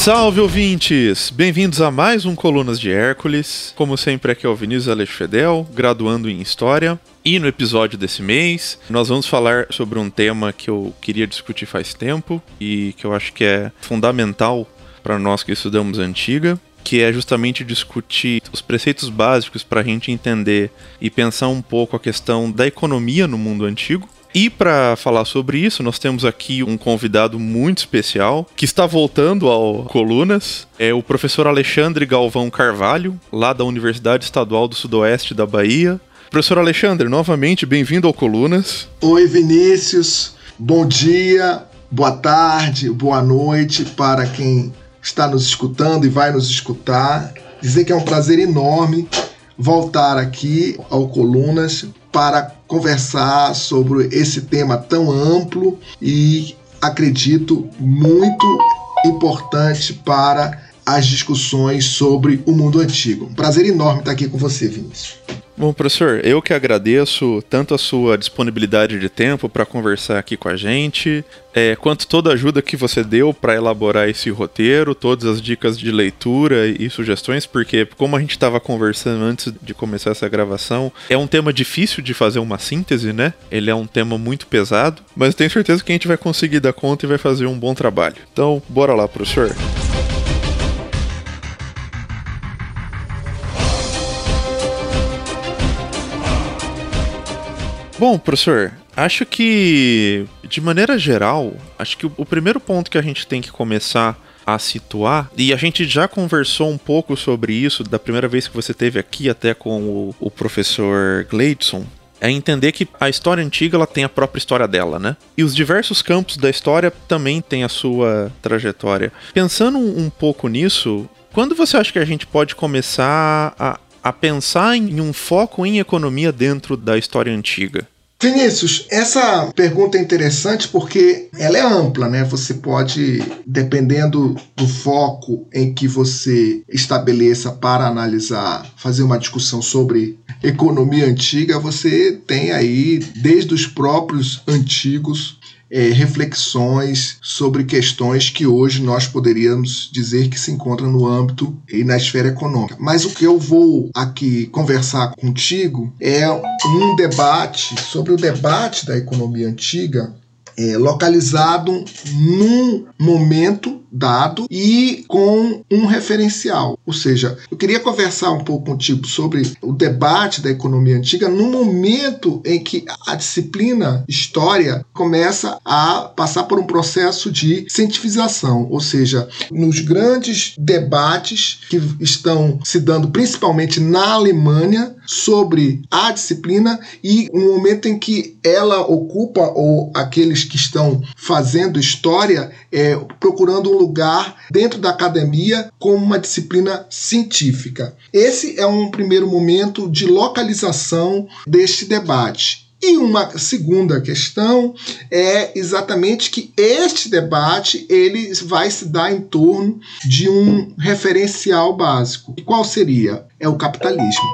Salve ouvintes! Bem-vindos a mais um Colunas de Hércules. Como sempre, aqui é o Vinícius Aleixo Fedel, graduando em História. E no episódio desse mês, nós vamos falar sobre um tema que eu queria discutir faz tempo e que eu acho que é fundamental para nós que estudamos antiga, que é justamente discutir os preceitos básicos para a gente entender e pensar um pouco a questão da economia no mundo antigo. E para falar sobre isso, nós temos aqui um convidado muito especial que está voltando ao Colunas. É o professor Alexandre Galvão Carvalho, lá da Universidade Estadual do Sudoeste da Bahia. Professor Alexandre, novamente bem-vindo ao Colunas. Oi, Vinícius. Bom dia, boa tarde, boa noite para quem está nos escutando e vai nos escutar. Dizer que é um prazer enorme voltar aqui ao Colunas para conversar sobre esse tema tão amplo e acredito muito importante para as discussões sobre o mundo antigo. Um prazer enorme estar aqui com você, Vinícius. Bom, professor, eu que agradeço tanto a sua disponibilidade de tempo para conversar aqui com a gente, é, quanto toda a ajuda que você deu para elaborar esse roteiro, todas as dicas de leitura e sugestões, porque, como a gente estava conversando antes de começar essa gravação, é um tema difícil de fazer uma síntese, né? Ele é um tema muito pesado, mas tenho certeza que a gente vai conseguir dar conta e vai fazer um bom trabalho. Então, bora lá, professor. Bom, professor, acho que, de maneira geral, acho que o, primeiro ponto que a gente tem que começar a situar, e a gente já conversou um pouco sobre isso da primeira vez que você teve aqui, até com o, o professor Gleidson, é entender que a história antiga ela tem a própria história dela, né? E os diversos campos da história também têm a sua trajetória. Pensando um pouco nisso, quando você acha que a gente pode começar a, a pensar em um foco em economia dentro da história antiga? Vinícius, essa pergunta é interessante porque ela é ampla, né? Você pode, dependendo do foco em que você estabeleça para analisar, fazer uma discussão sobre economia antiga, você tem aí, desde os próprios antigos, é, reflexões sobre questões que hoje nós poderíamos dizer que se encontram no âmbito e na esfera econômica. Mas o que eu vou aqui conversar contigo é um debate sobre o debate da economia antiga é, localizado num momento dado e com um referencial. Ou seja, eu queria conversar um pouco contigo sobre o debate da economia antiga no momento em que a disciplina história começa a passar por um processo de cientificação, ou seja, nos grandes debates que estão se dando principalmente na Alemanha sobre a disciplina e no momento em que ela ocupa ou aqueles que estão fazendo história é, procurando um lugar dentro da academia como uma disciplina científica. Esse é um primeiro momento de localização deste debate. E uma segunda questão é exatamente que este debate ele vai se dar em torno de um referencial básico. E qual seria? É o capitalismo.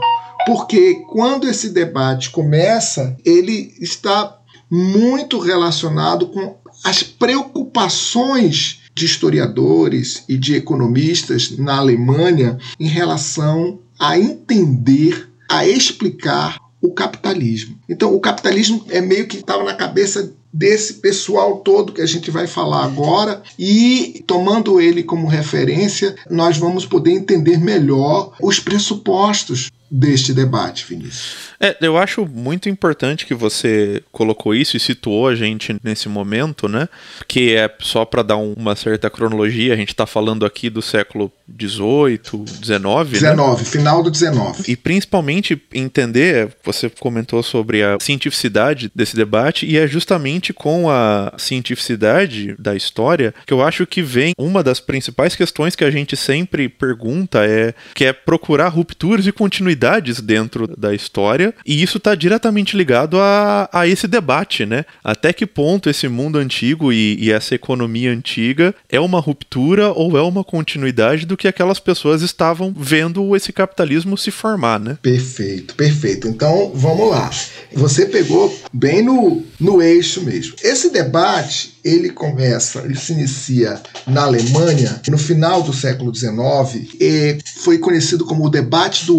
Porque quando esse debate começa, ele está muito relacionado com as preocupações de historiadores e de economistas na Alemanha em relação a entender, a explicar o capitalismo. Então, o capitalismo é meio que estava na cabeça desse pessoal todo que a gente vai falar agora e tomando ele como referência, nós vamos poder entender melhor os pressupostos deste debate, Vinícius. É, eu acho muito importante que você colocou isso e situou a gente nesse momento, né? Que é só para dar um, uma certa cronologia, a gente está falando aqui do século 18, 19, 19, né? final do 19. E principalmente entender, você comentou sobre a cientificidade desse debate e é justamente com a cientificidade da história que eu acho que vem uma das principais questões que a gente sempre pergunta é que é procurar rupturas e continuidades dentro da história, e isso está diretamente ligado a, a esse debate, né? Até que ponto esse mundo antigo e, e essa economia antiga é uma ruptura ou é uma continuidade do que aquelas pessoas estavam vendo esse capitalismo se formar, né? Perfeito, perfeito. Então vamos lá. Você pegou bem no, no eixo mesmo. Esse debate ele começa, ele se inicia na Alemanha no final do século XIX e foi conhecido como o debate do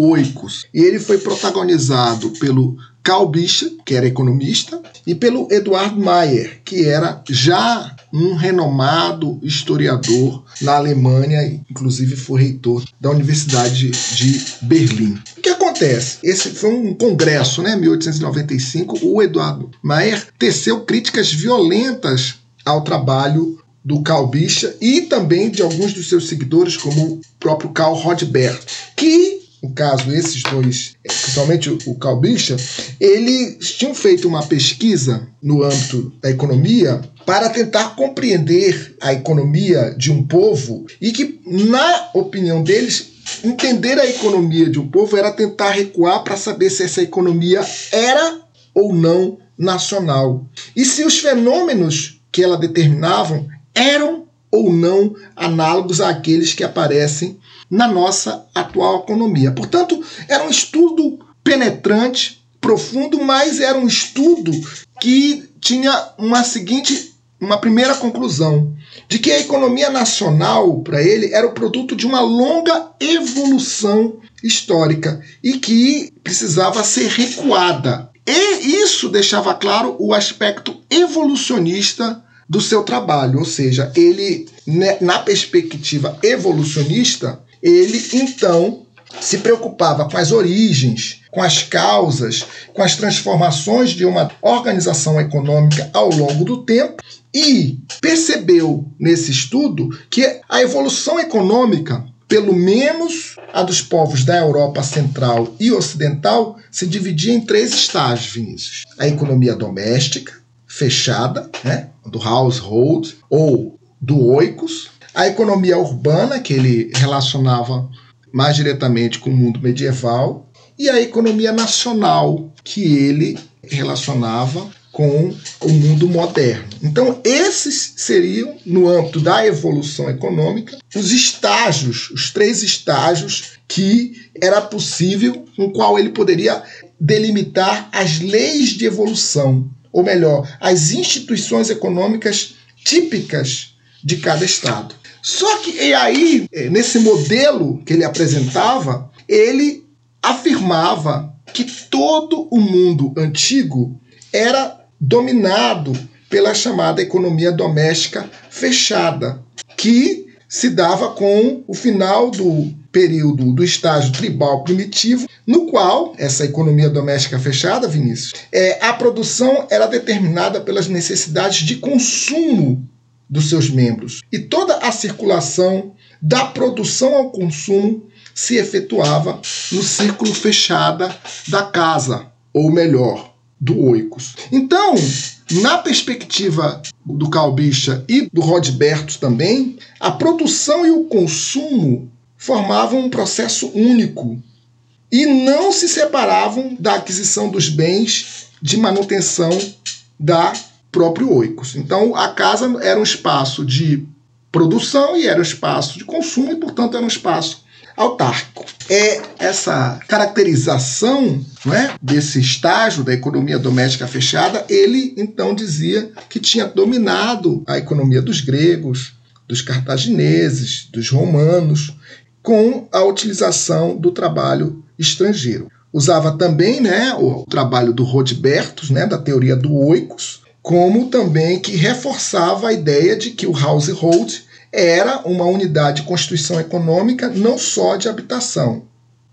E ele foi protagonizado pelo Karl Bischoff, que era economista, e pelo Eduard Mayer, que era já um renomado historiador na Alemanha, inclusive foi reitor da Universidade de Berlim. O que acontece? Esse foi um congresso, né, 1895, o Eduardo Mayer teceu críticas violentas ao trabalho do Karl Bischoff e também de alguns dos seus seguidores, como o próprio Karl Rodbert, que no caso, esses dois, principalmente o Karl Bischoff, eles tinham feito uma pesquisa no âmbito da economia para tentar compreender a economia de um povo e que, na opinião deles, entender a economia de um povo era tentar recuar para saber se essa economia era ou não nacional. E se os fenômenos que ela determinavam eram ou não análogos àqueles que aparecem na nossa atual economia. Portanto, era um estudo penetrante, profundo, mas era um estudo que tinha uma seguinte, uma primeira conclusão, de que a economia nacional para ele era o produto de uma longa evolução histórica e que precisava ser recuada. E isso deixava claro o aspecto evolucionista do seu trabalho, ou seja, ele né, na perspectiva evolucionista, ele então se preocupava com as origens, com as causas, com as transformações de uma organização econômica ao longo do tempo e percebeu nesse estudo que a evolução econômica, pelo menos a dos povos da Europa Central e Ocidental, se dividia em três estágios, Vinícius: a economia doméstica, fechada, né, do household ou do oikos, a economia urbana, que ele relacionava mais diretamente com o mundo medieval, e a economia nacional, que ele relacionava com o mundo moderno. Então, esses seriam, no âmbito da evolução econômica, os estágios, os três estágios que era possível, com qual ele poderia delimitar as leis de evolução, ou melhor, as instituições econômicas típicas de cada estado. Só que e aí, eh, nesse modelo que ele apresentava, ele afirmava que todo o mundo antigo era dominado pela chamada economia doméstica fechada, que se dava com o final do período do estágio tribal primitivo, no qual essa economia doméstica fechada, Vinícius, é, a produção era determinada pelas necessidades de consumo dos seus membros. E toda a circulação da produção ao consumo se efetuava no círculo fechado da casa, ou melhor, do oikos. Então, na perspectiva do Calbicha e do Rodbertus também, a produção e o consumo formavam um processo único e não se separavam da aquisição dos bens de manutenção da próprio oikos. Então, a casa era um espaço de produção e era um espaço de consumo e, portanto, era um espaço autárquico. É essa caracterização não é, desse estágio da economia doméstica fechada, ele então dizia que tinha dominado a economia dos gregos, dos cartagineses, dos romanos, com a utilização do trabalho estrangeiro. Usava também né, o trabalho do Rodbertus, né, da teoria do oikos, como também que reforçava a ideia de que o household era uma unidade de constituição econômica não só de habitação,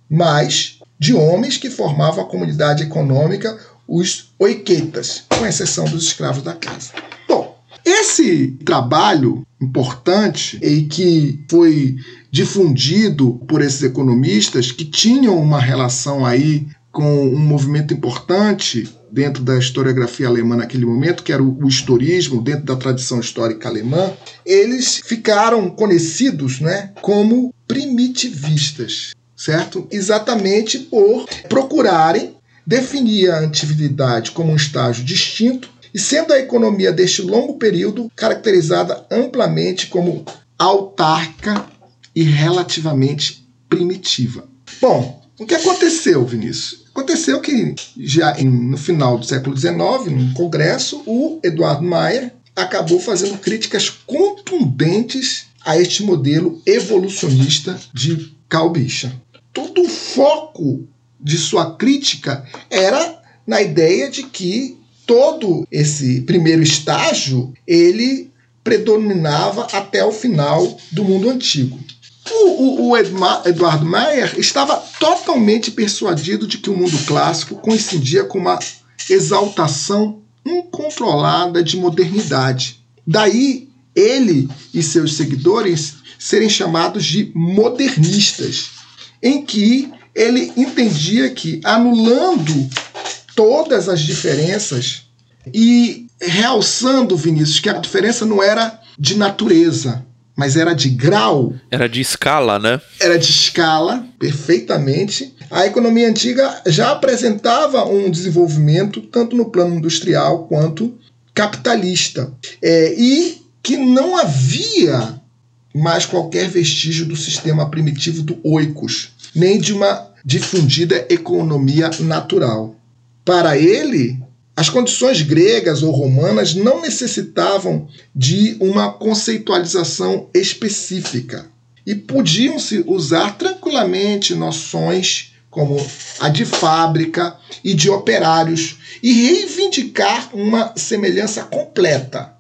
mas de homens que formavam a comunidade econômica, os oiketas, com exceção dos escravos da casa. Bom, esse trabalho importante e que foi difundido por esses economistas que tinham uma relação aí com um movimento importante dentro da historiografia alemã naquele momento, que era o, o historismo, dentro da tradição histórica alemã, eles ficaram conhecidos né, como primitivistas. certo? Exatamente por procurarem definir a atividade como um estágio distinto e sendo a economia deste longo período caracterizada amplamente como autárquica e relativamente primitiva. Bom, o que aconteceu, Vinícius? Aconteceu que já no final do século XIX, num congresso, o Eduardo Mayer acabou fazendo críticas contundentes a este modelo evolucionista de Carl Bicha. Todo o foco de sua crítica era na ideia de que todo esse primeiro estágio ele predominava até o final do mundo antigo. O, o, o Eduardo Mayer estava totalmente persuadido de que o mundo clássico coincidia com uma exaltação incontrolada de modernidade. Daí ele e seus seguidores serem chamados de modernistas, em que ele entendia que anulando todas as diferenças e realçando, Vinícius, que a diferença não era de natureza, mas era de grau. Era de escala, né? Era de escala, perfeitamente. A economia antiga já apresentava um desenvolvimento tanto no plano industrial quanto capitalista. É, e que não havia mais qualquer vestígio do sistema primitivo do oikos, nem de uma difundida economia natural. Para ele, as condições gregas ou romanas não necessitavam de uma conceitualização específica e podiam-se usar tranquilamente noções como a de fábrica e de operários e reivindicar uma semelhança completa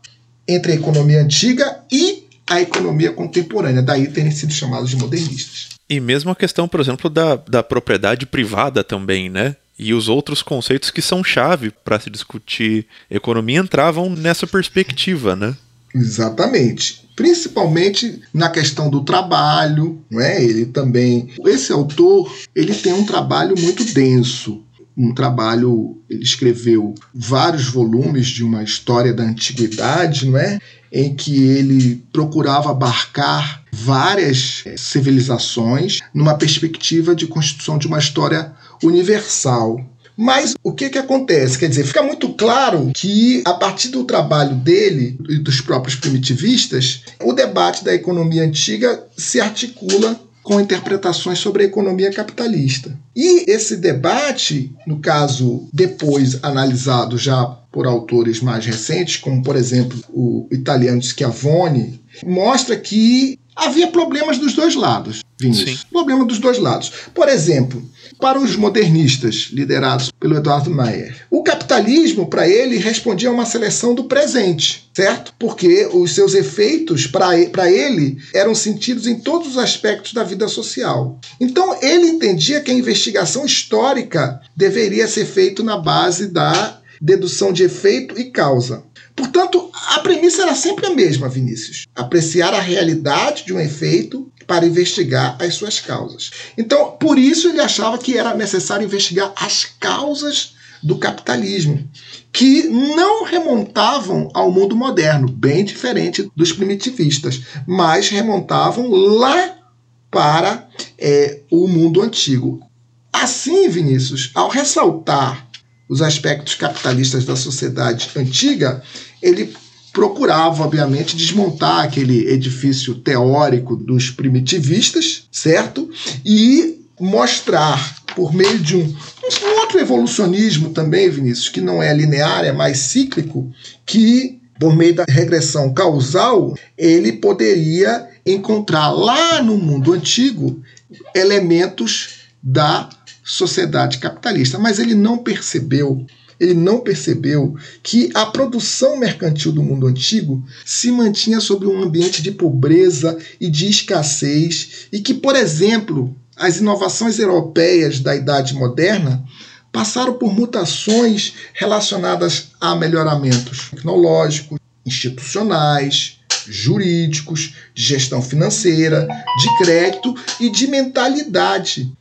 entre a economia antiga e a economia contemporânea, daí terem sido chamados de modernistas. E mesmo a questão, por exemplo, da, da propriedade privada também, né? E os outros conceitos que são chave para se discutir economia entravam nessa perspectiva, né? Exatamente. Principalmente na questão do trabalho, não é? Ele também, esse autor, ele tem um trabalho muito denso, um trabalho, ele escreveu vários volumes de uma história da antiguidade, não é? Em que ele procurava abarcar várias eh, civilizações numa perspectiva de construção de uma história universal. Mas o que, que acontece? Quer dizer, fica muito claro que, a partir do trabalho dele e dos próprios primitivistas, o debate da economia antiga se articula com interpretações sobre a economia capitalista. E esse debate, no caso, depois analisado já por autores mais recentes, como por exemplo o italiano Schiavone, mostra que havia problemas dos dois lados, Vinícius. Sim. Problema dos dois lados. Por exemplo, para os modernistas, liderados pelo Eduardo Mayer. O capitalismo, para ele, respondia a uma seleção do presente, certo? Porque os seus efeitos, para ele, eram sentidos em todos os aspectos da vida social. Então, ele entendia que a investigação histórica deveria ser feita na base da dedução de efeito e causa. Portanto, a premissa era sempre a mesma, Vinícius: apreciar a realidade de um efeito para investigar as suas causas. Então, por isso ele achava que era necessário investigar as causas do capitalismo, que não remontavam ao mundo moderno, bem diferente dos primitivistas, mas remontavam lá para é, o mundo antigo. Assim, Vinícius, ao ressaltar os aspectos capitalistas da sociedade antiga, ele procurava, obviamente, desmontar aquele edifício teórico dos primitivistas, certo? E mostrar, por meio de um, um outro evolucionismo também, Vinícius, que não é linear, é mais cíclico, que por meio da regressão causal, ele poderia encontrar lá no mundo antigo elementos da sociedade capitalista, mas ele não percebeu ele não percebeu que a produção mercantil do mundo antigo se mantinha sobre um ambiente de pobreza e de escassez e que, por exemplo, as inovações europeias da Idade Moderna passaram por mutações relacionadas a melhoramentos tecnológicos, institucionais, jurídicos, de gestão financeira, de crédito e de mentalidade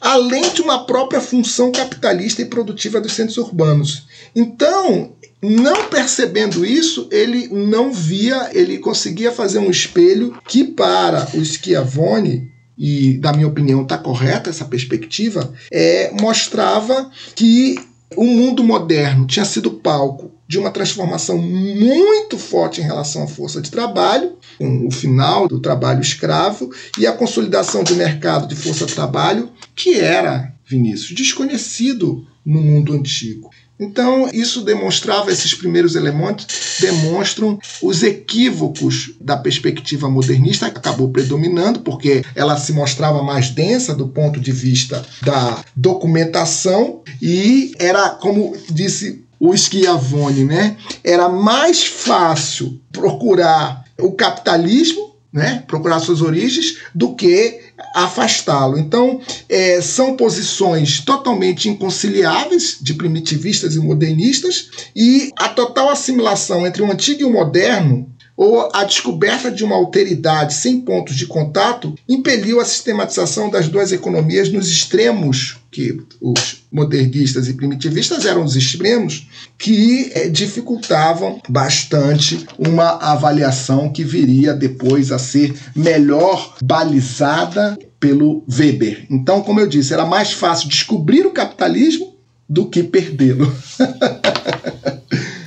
além de uma própria função capitalista e produtiva dos centros urbanos. Então, não percebendo isso, ele não via, ele conseguia fazer um espelho que para o Schiavone e na minha opinião está correta essa perspectiva, é, mostrava que o mundo moderno tinha sido palco de uma transformação muito forte em relação à força de trabalho, com o final do trabalho escravo e a consolidação de mercado de força de trabalho, que era, Vinícius, desconhecido no mundo antigo. Então, isso demonstrava, esses primeiros elementos demonstram os equívocos da perspectiva modernista, acabou predominando, porque ela se mostrava mais densa do ponto de vista da documentação e era, como disse o Schiavone, né? Era mais fácil procurar o capitalismo, né? Procurar suas origens, do que afastá-lo. Então, é, são posições totalmente inconciliáveis de primitivistas e modernistas, e a total assimilação entre o antigo e o moderno ou a descoberta de uma alteridade sem pontos de contato impeliu a sistematização das duas economias nos extremos que os modernistas e primitivistas eram os extremos que é, dificultavam bastante uma avaliação que viria depois a ser melhor balizada pelo Weber. Então, como eu disse, era mais fácil descobrir o capitalismo do que perdê-lo.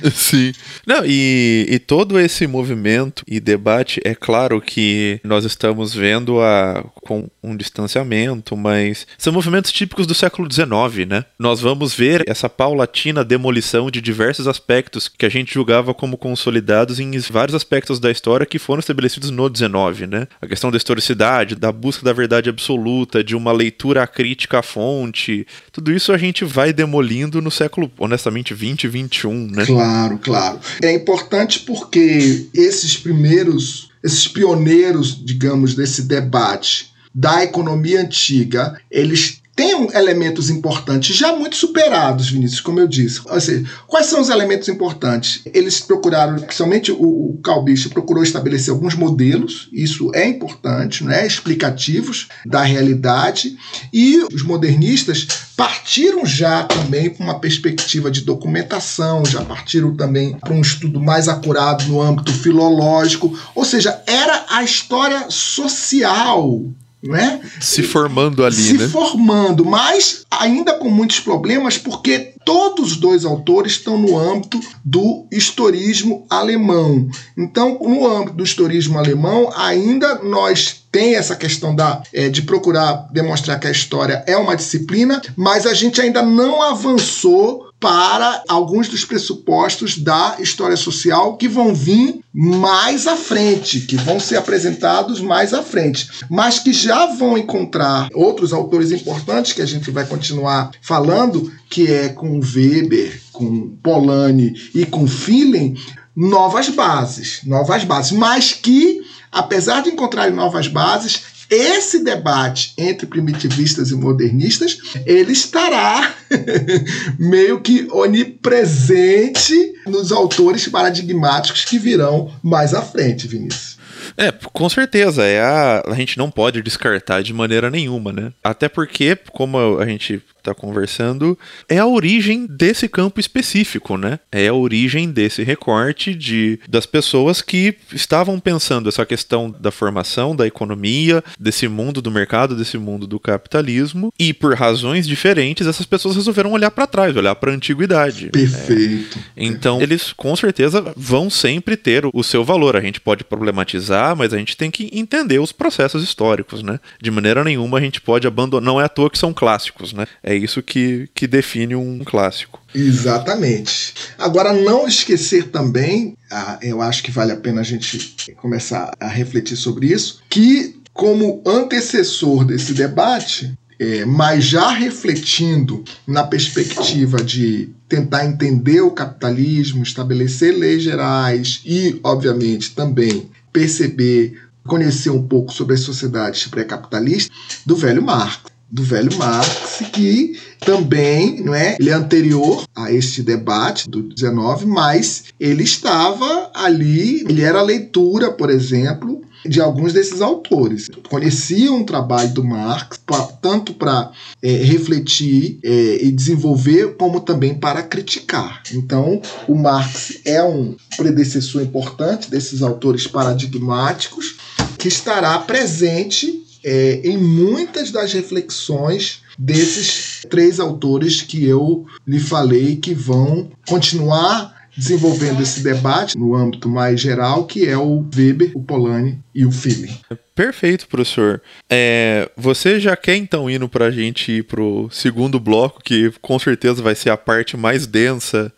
Sim. Não, e, e todo esse movimento e debate, é claro que nós estamos vendo a, com um distanciamento, mas são movimentos típicos do século XIX, né? Nós vamos ver essa paulatina demolição de diversos aspectos que a gente julgava como consolidados em vários aspectos da história que foram estabelecidos no XIX, né? A questão da historicidade, da busca da verdade absoluta, de uma leitura crítica à fonte, tudo isso a gente vai demolindo no século, honestamente, 20 e 21, né? Claro, claro. É importante porque esses primeiros, esses pioneiros, digamos, desse debate da economia antiga, eles tem elementos importantes já muito superados, Vinícius, como eu disse. Ou seja, quais são os elementos importantes? Eles procuraram, principalmente o, o Calbiche procurou estabelecer alguns modelos, isso é importante, né, explicativos da realidade, e os modernistas partiram já também para uma perspectiva de documentação, já partiram também para um estudo mais acurado no âmbito filológico, ou seja, era a história social né? Se formando ali, Se né? Formando, mas ainda com muitos problemas, porque todos os dois autores estão no âmbito do historismo alemão. Então, no âmbito do historismo alemão, ainda nós tem essa questão da, é, de procurar demonstrar que a história é uma disciplina, mas a gente ainda não avançou para alguns dos pressupostos da história social que vão vir mais à frente, que vão ser apresentados mais à frente, mas que já vão encontrar outros autores importantes que a gente vai continuar falando, que é com Weber, com Polanyi e com Philem, novas bases, novas bases, mas que apesar de encontrar novas bases, esse debate entre primitivistas e modernistas, ele estará meio que onipresente nos autores paradigmáticos que virão mais à frente, Vinícius. É, com certeza. É a, a gente não pode descartar de maneira nenhuma, né? Até porque, como a gente está conversando, é a origem desse campo específico, né? É a origem desse recorte de das pessoas que estavam pensando essa questão da formação da economia, desse mundo do mercado, desse mundo do capitalismo, e por razões diferentes essas pessoas resolveram olhar para trás, olhar para a antiguidade. Perfeito. É. Então, eles com certeza vão sempre ter o seu valor. A gente pode problematizar, mas a gente tem que entender os processos históricos, né? De maneira nenhuma a gente pode abandonar, não é à toa que são clássicos, né? É isso que, que define um clássico. Exatamente. Agora, não esquecer também, ah, eu acho que vale a pena a gente começar a refletir sobre isso, que como antecessor desse debate, é, mas já refletindo na perspectiva de tentar entender o capitalismo, estabelecer leis gerais e, obviamente, também perceber, conhecer um pouco sobre as sociedades pré-capitalistas do velho Marx do velho Marx, que também, não é, ele é anterior a este debate do 19, mas ele estava ali, ele era a leitura, por exemplo, de alguns desses autores. Conheciam o trabalho do Marx, pra, tanto para é, refletir é, e desenvolver, como também para criticar. Então, o Marx é um predecessor importante desses autores paradigmáticos que estará presente é, em muitas das reflexões desses três autores que eu lhe falei que vão continuar desenvolvendo esse debate no âmbito mais geral, que é o Weber, o Polanyi e o Feeling. Perfeito, professor. É, você já quer então indo para a gente ir para o segundo bloco, que com certeza vai ser a parte mais densa,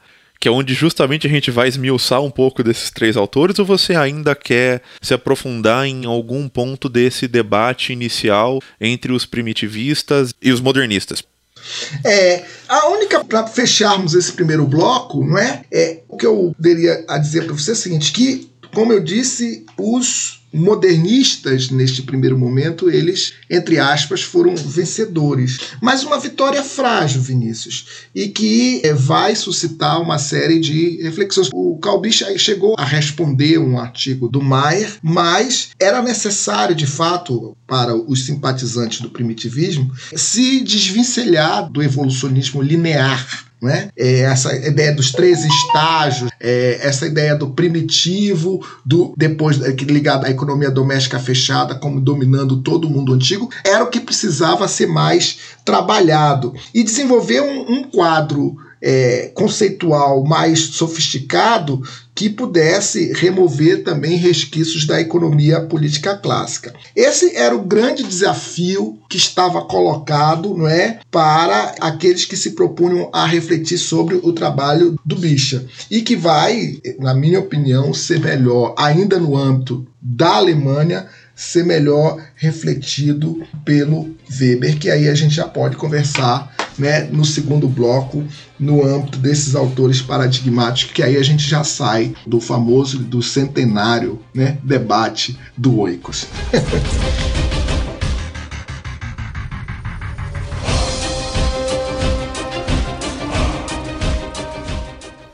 que é onde justamente a gente vai esmiuçar um pouco desses três autores, ou você ainda quer se aprofundar em algum ponto desse debate inicial entre os primitivistas e os modernistas? É, a única para fecharmos esse primeiro bloco, não é? É o que eu teria a dizer para você é o seguinte, que como eu disse, os modernistas, neste primeiro momento, eles, entre aspas, foram vencedores. Mas uma vitória frágil, Vinícius, e que é, vai suscitar uma série de reflexões. O Calbich chegou a responder um artigo do Maier, mas era necessário, de fato, para os simpatizantes do primitivismo, se desvencilhar do evolucionismo linear né? É essa ideia dos três estágios, é essa ideia do primitivo, do depois é, ligado à economia doméstica fechada como dominando todo o mundo antigo, era o que precisava ser mais trabalhado e desenvolver um, um quadro é, conceitual mais sofisticado que pudesse remover também resquícios da economia política clássica. Esse era o grande desafio que estava colocado não é, para aqueles que se propunham a refletir sobre o trabalho do Bicha e que vai, na minha opinião, ser melhor ainda no âmbito da Alemanha ser melhor refletido pelo Weber, que aí a gente já pode conversar né, no segundo bloco, no âmbito desses autores paradigmáticos, que aí a gente já sai do famoso, do centenário né, debate do Oikos.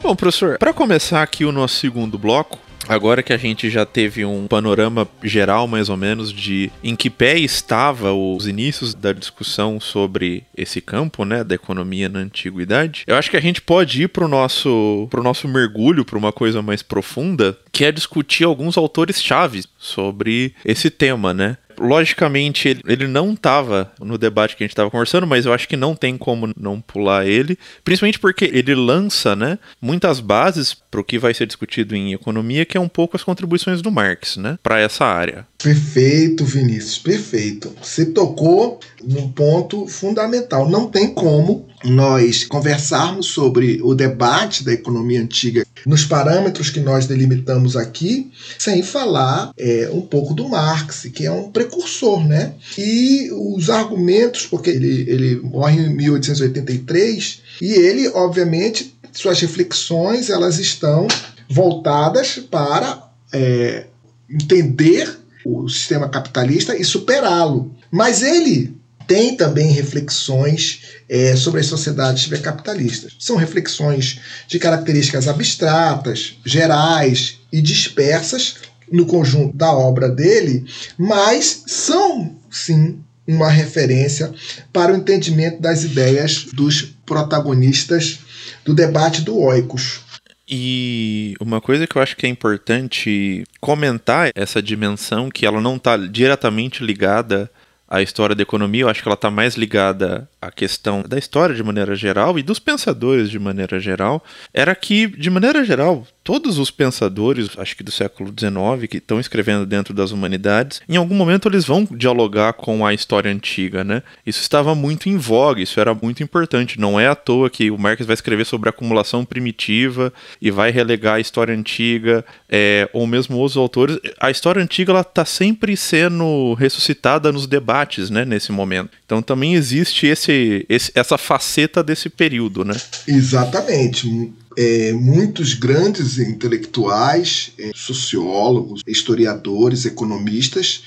Bom, professor, para começar aqui o nosso segundo bloco, Agora que a gente já teve um panorama geral, mais ou menos, de em que pé estava os inícios da discussão sobre esse campo, né, da economia na antiguidade, eu acho que a gente pode ir para o nosso, pro nosso mergulho, para uma coisa mais profunda, que é discutir alguns autores chaves sobre esse tema, né? Logicamente, ele, ele não estava no debate que a gente estava conversando, mas eu acho que não tem como não pular ele, principalmente porque ele lança né, muitas bases para o que vai ser discutido em economia, que é um pouco as contribuições do Marx né, para essa área. Perfeito, Vinícius, perfeito. Você tocou num ponto fundamental. Não tem como nós conversarmos sobre o debate da economia antiga nos parâmetros que nós delimitamos aqui, sem falar é, um pouco do Marx, que é um precursor, né? E os argumentos, porque ele, ele morre em 1883, e ele, obviamente, suas reflexões elas estão voltadas para é, entender o sistema capitalista e superá-lo. Mas ele tem também reflexões é, sobre as sociedades capitalistas. São reflexões de características abstratas, gerais e dispersas no conjunto da obra dele, mas são sim uma referência para o entendimento das ideias dos protagonistas do debate do Oikos. E uma coisa que eu acho que é importante comentar essa dimensão que ela não está diretamente ligada à história da economia, eu acho que ela está mais ligada à questão da história de maneira geral e dos pensadores de maneira geral, era que, de maneira geral, todos os pensadores, acho que do século XIX, que estão escrevendo dentro das humanidades, em algum momento eles vão dialogar com a história antiga, né? Isso estava muito em voga, isso era muito importante. Não é à toa que o Marx vai escrever sobre a acumulação primitiva e vai relegar a história antiga, é, ou mesmo os autores. A história antiga ela está sempre sendo ressuscitada nos debates, né? Nesse momento. Então também existe esse, esse essa faceta desse período, né? Exatamente é, muitos grandes intelectuais, é, sociólogos, historiadores, economistas,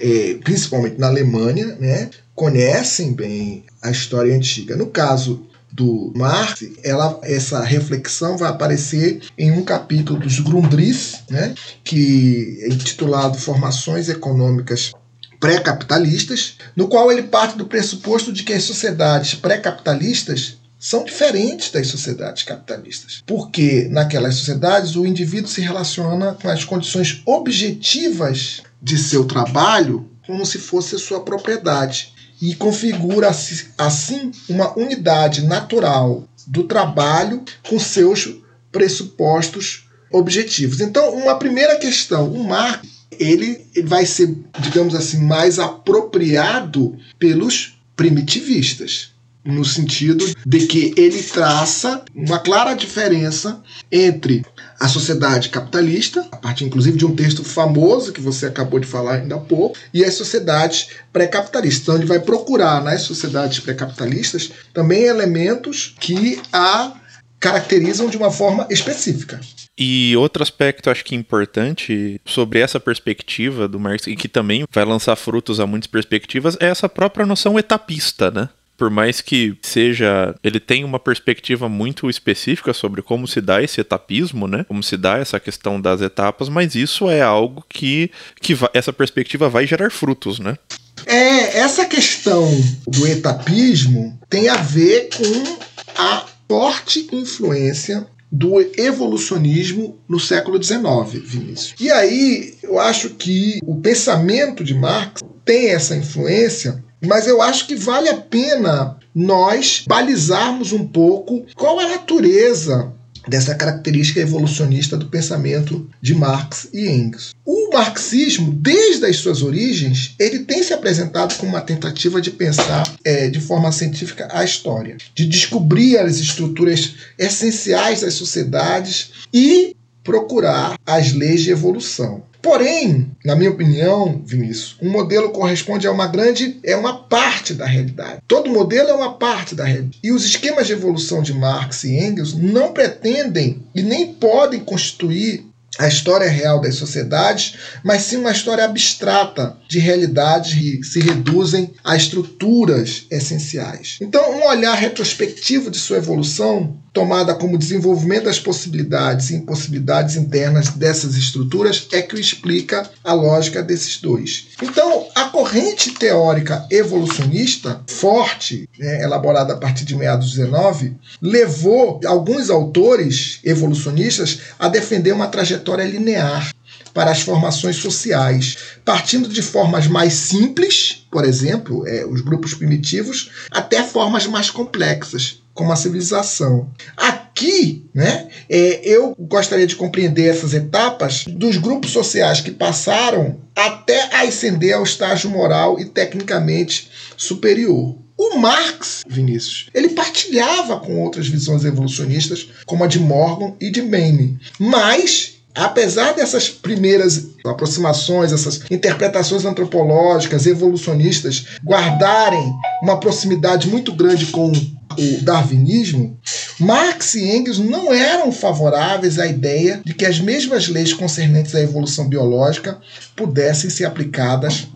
é, principalmente na Alemanha, né, conhecem bem a história antiga. No caso do Marx, ela, essa reflexão vai aparecer em um capítulo dos Grundrisse, né, que é intitulado Formações Econômicas Pré-Capitalistas, no qual ele parte do pressuposto de que as sociedades pré-capitalistas são diferentes das sociedades capitalistas. Porque naquelas sociedades o indivíduo se relaciona com as condições objetivas de seu trabalho como se fosse sua propriedade e configura assim uma unidade natural do trabalho com seus pressupostos objetivos. Então, uma primeira questão, o marco ele vai ser, digamos assim, mais apropriado pelos primitivistas, no sentido de que ele traça uma clara diferença entre a sociedade capitalista, a partir inclusive de um texto famoso que você acabou de falar ainda há pouco, e as sociedades pré-capitalistas. Então ele vai procurar nas sociedades pré-capitalistas também elementos que a caracterizam de uma forma específica. E outro aspecto acho que importante sobre essa perspectiva do Marx e que também vai lançar frutos a muitas perspectivas é essa própria noção etapista, né? Por mais que seja, ele tem uma perspectiva muito específica sobre como se dá esse etapismo, né? Como se dá essa questão das etapas, mas isso é algo que, que essa perspectiva vai gerar frutos, né? É, essa questão do etapismo tem a ver com a forte influência do evolucionismo no século XIX, Vinícius. E aí eu acho que o pensamento de Marx tem essa influência, mas eu acho que vale a pena nós balizarmos um pouco qual é a natureza dessa característica evolucionista do pensamento de Marx e Engels. O marxismo, desde as suas origens, ele tem se apresentado como uma tentativa de pensar é, de forma científica a história, de descobrir as estruturas essenciais das sociedades e procurar as leis de evolução. Porém, na minha opinião, Vinícius, um modelo corresponde a uma grande, é uma parte da realidade. Todo modelo é uma parte da realidade. E os esquemas de evolução de Marx e Engels não pretendem e nem podem constituir a história real das sociedades, mas sim uma história abstrata de realidades que se reduzem a estruturas essenciais. Então, um olhar retrospectivo de sua evolução tomada como desenvolvimento das possibilidades e impossibilidades internas dessas estruturas é que explica a lógica desses dois. Então, a corrente teórica evolucionista forte, né, elaborada a partir de meados do 19, levou alguns autores evolucionistas a defender uma trajetória linear para as formações sociais, partindo de formas mais simples, por exemplo, é, os grupos primitivos, até formas mais complexas, como a civilização. Aqui, né, é, eu gostaria de compreender essas etapas dos grupos sociais que passaram até ascender ao estágio moral e tecnicamente superior. O Marx, Vinícius, ele partilhava com outras visões evolucionistas, como a de Morgan e de Maine, mas apesar dessas primeiras aproximações, essas interpretações antropológicas, evolucionistas, guardarem uma proximidade muito grande com o darwinismo, Marx e Engels não eram favoráveis à ideia de que as mesmas leis concernentes à evolução biológica pudessem ser aplicadas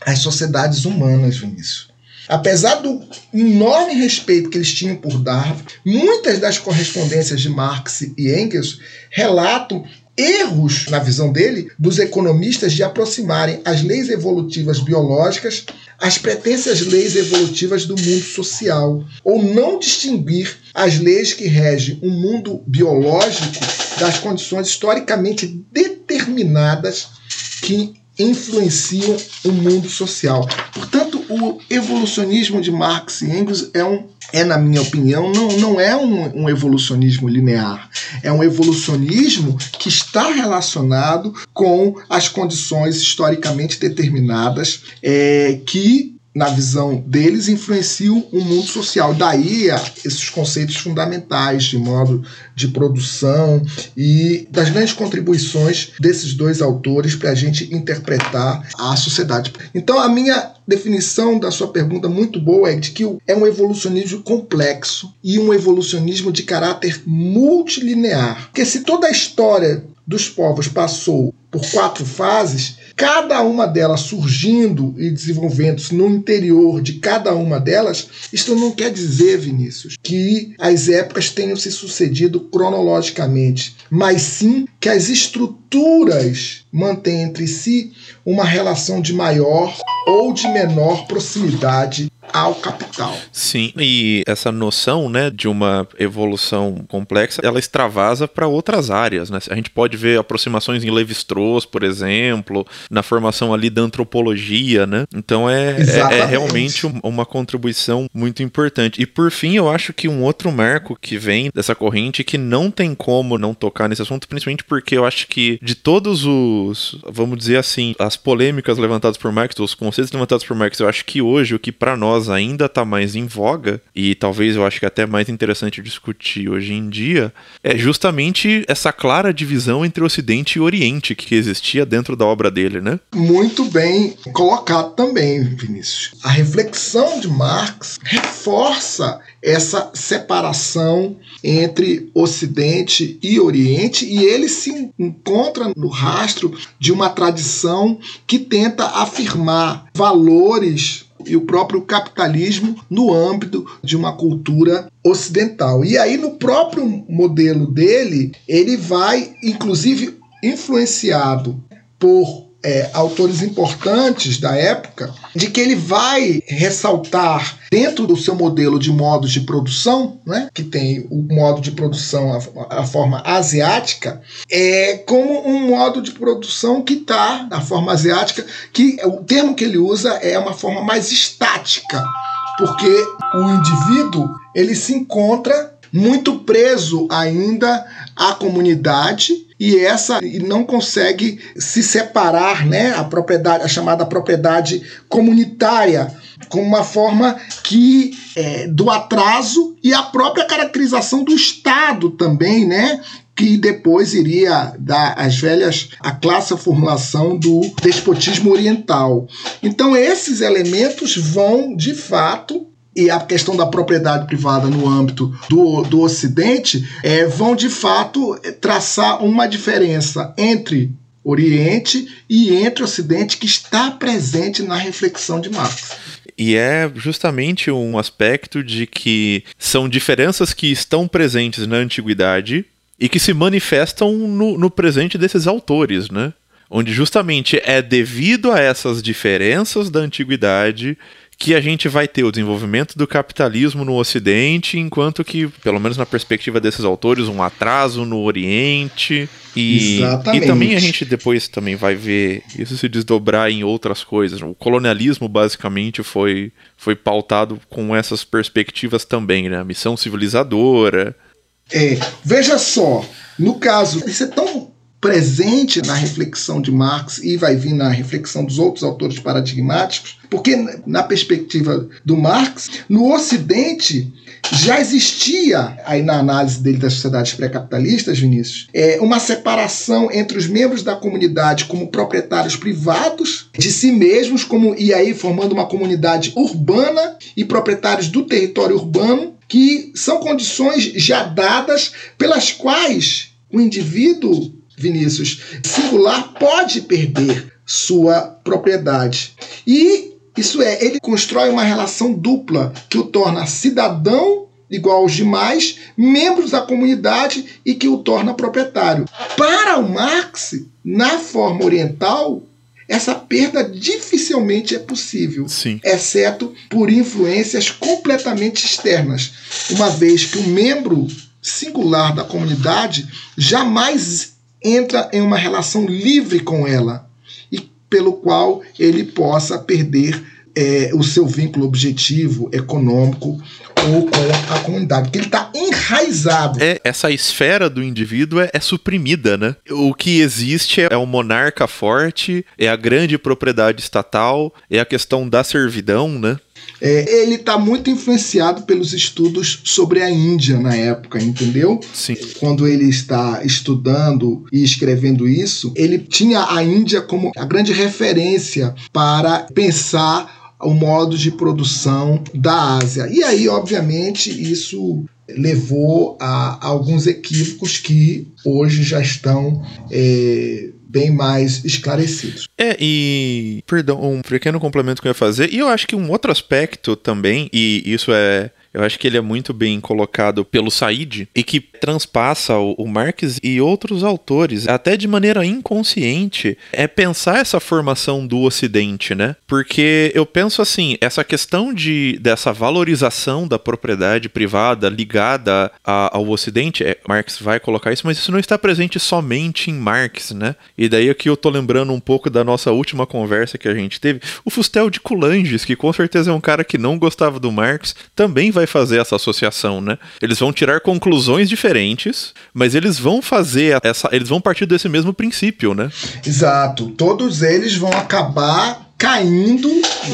às sociedades humanas, Vinícius. Apesar do enorme respeito que eles tinham por Darwin, muitas das correspondências de Marx e Engels relatam erros, na visão dele, dos economistas de aproximarem as leis evolutivas biológicas às pretensas leis evolutivas do mundo social, ou não distinguir as leis que regem o mundo biológico das condições historicamente determinadas que influenciam o mundo social. Portanto, o evolucionismo de Marx e Engels é um é, na minha opinião, não, não é um, um, evolucionismo linear. É um evolucionismo que está relacionado com as condições historicamente determinadas é, que na visão deles, influenciam o mundo social. Daí esses conceitos fundamentais de modo de produção e das grandes contribuições desses dois autores para a gente interpretar a sociedade. Então, a minha definição da sua pergunta muito boa é de que é um evolucionismo complexo e um evolucionismo de caráter multilinear. Porque se toda a história dos povos passou por quatro fases, cada uma delas surgindo e desenvolvendo-se no interior de cada uma delas, isto não quer dizer, Vinícius, que as épocas tenham se sucedido cronologicamente, mas sim que as estruturas mantêm entre si uma relação de maior ou de menor proximidade ao capital. Sim, e essa noção, né, de uma evolução complexa, ela extravasa para outras áreas, né? A gente pode ver aproximações em Levi-Strauss, por exemplo, na formação ali da antropologia, né? Então é, é, é, realmente uma contribuição muito importante. E por fim, eu acho que um outro marco que vem dessa corrente que não tem como não tocar nesse assunto, principalmente porque eu acho que de todos os, vamos dizer assim, as polêmicas levantadas por Marx, os conceitos levantados por Marx, eu acho que hoje o que para nós ainda está mais em voga e talvez eu acho que é até mais interessante discutir hoje em dia é justamente essa clara divisão entre Ocidente e Oriente que existia dentro da obra dele, né? Muito bem colocado também, Vinícius. A reflexão de Marx reforça essa separação entre Ocidente e Oriente e ele se encontra no rastro de uma tradição que tenta afirmar valores e o próprio capitalismo no âmbito de uma cultura ocidental. E aí, no próprio modelo dele, ele vai, inclusive, influenciado por é, autores importantes da época, de que ele vai ressaltar dentro do seu modelo de modos de produção, né, que tem o modo de produção, a, a forma asiática, é como um modo de produção que está na forma asiática, que o termo que ele usa é uma forma mais estática, porque o indivíduo ele se encontra muito preso ainda à comunidade e essa e não consegue se separar, né, a propriedade, a chamada propriedade comunitária, como uma forma que é, do atraso e a própria caracterização do Estado também, né, que depois iria dar as velhas a classe a formulação do despotismo oriental. Então esses elementos vão de fato e a questão da propriedade privada no âmbito do, do Ocidente é, vão de fato traçar uma diferença entre Oriente e entre Ocidente que está presente na reflexão de Marx. E é justamente um aspecto de que são diferenças que estão presentes na antiguidade e que se manifestam no, no presente desses autores, né? Onde justamente é devido a essas diferenças da antiguidade que a gente vai ter o desenvolvimento do capitalismo no Ocidente, enquanto que, pelo menos na perspectiva desses autores, um atraso no Oriente. E, e também a gente depois também vai ver isso se desdobrar em outras coisas. O colonialismo basicamente foi, foi pautado com essas perspectivas também, né? A missão civilizadora. É, veja só, no caso, isso é tão presente na reflexão de Marx e vai vir na reflexão dos outros autores paradigmáticos, porque na perspectiva do Marx, no Ocidente já existia, aí na análise dele das sociedades pré-capitalistas, Vinícius, é, uma separação entre os membros da comunidade como proprietários privados de si mesmos, como e aí formando uma comunidade urbana e proprietários do território urbano, que são condições já dadas pelas quais o indivíduo Vinícius, singular pode perder sua propriedade. E isso é, ele constrói uma relação dupla que o torna cidadão igual aos demais, membros da comunidade e que o torna proprietário. Para o Marx, na forma oriental, essa perda dificilmente é possível, Sim. exceto por influências completamente externas, uma vez que o membro singular da comunidade jamais entra em uma relação livre com ela e pelo qual ele possa perder é, o seu vínculo objetivo econômico ou com a comunidade, porque ele está enraizado. É, essa esfera do indivíduo é, é, suprimida, né? O que existe é, é um monarca forte, é a grande propriedade estatal, é a questão da servidão, né? É, ele está muito influenciado pelos estudos sobre a Índia na época, entendeu? Sim. Quando ele está estudando e escrevendo isso, ele tinha a Índia como a grande referência para pensar o modo de produção da Ásia. E aí, obviamente, isso levou a, alguns equívocos que hoje já estão é, bem mais esclarecidos. É, e. Perdão, um pequeno complemento que eu ia fazer. E eu acho que um outro aspecto também, e isso é eu acho que ele é muito bem colocado pelo Said e que transpassa o, o Marx e outros autores, até de maneira inconsciente, é pensar essa formação do Ocidente, né? Porque eu penso assim, essa questão de dessa valorização da propriedade privada ligada a, ao Ocidente, é, Marx vai colocar isso, mas isso não está presente somente em Marx, né? E daí aqui eu tô lembrando um pouco da nossa última conversa que a gente teve, o Fustel de Coulanges, que com certeza é um cara que não gostava do Marx, também vai fazer essa associação, né? Eles vão tirar conclusões diferentes, mas eles vão fazer essa, eles vão partir desse mesmo princípio, né? Exato. Todos eles vão acabar caindo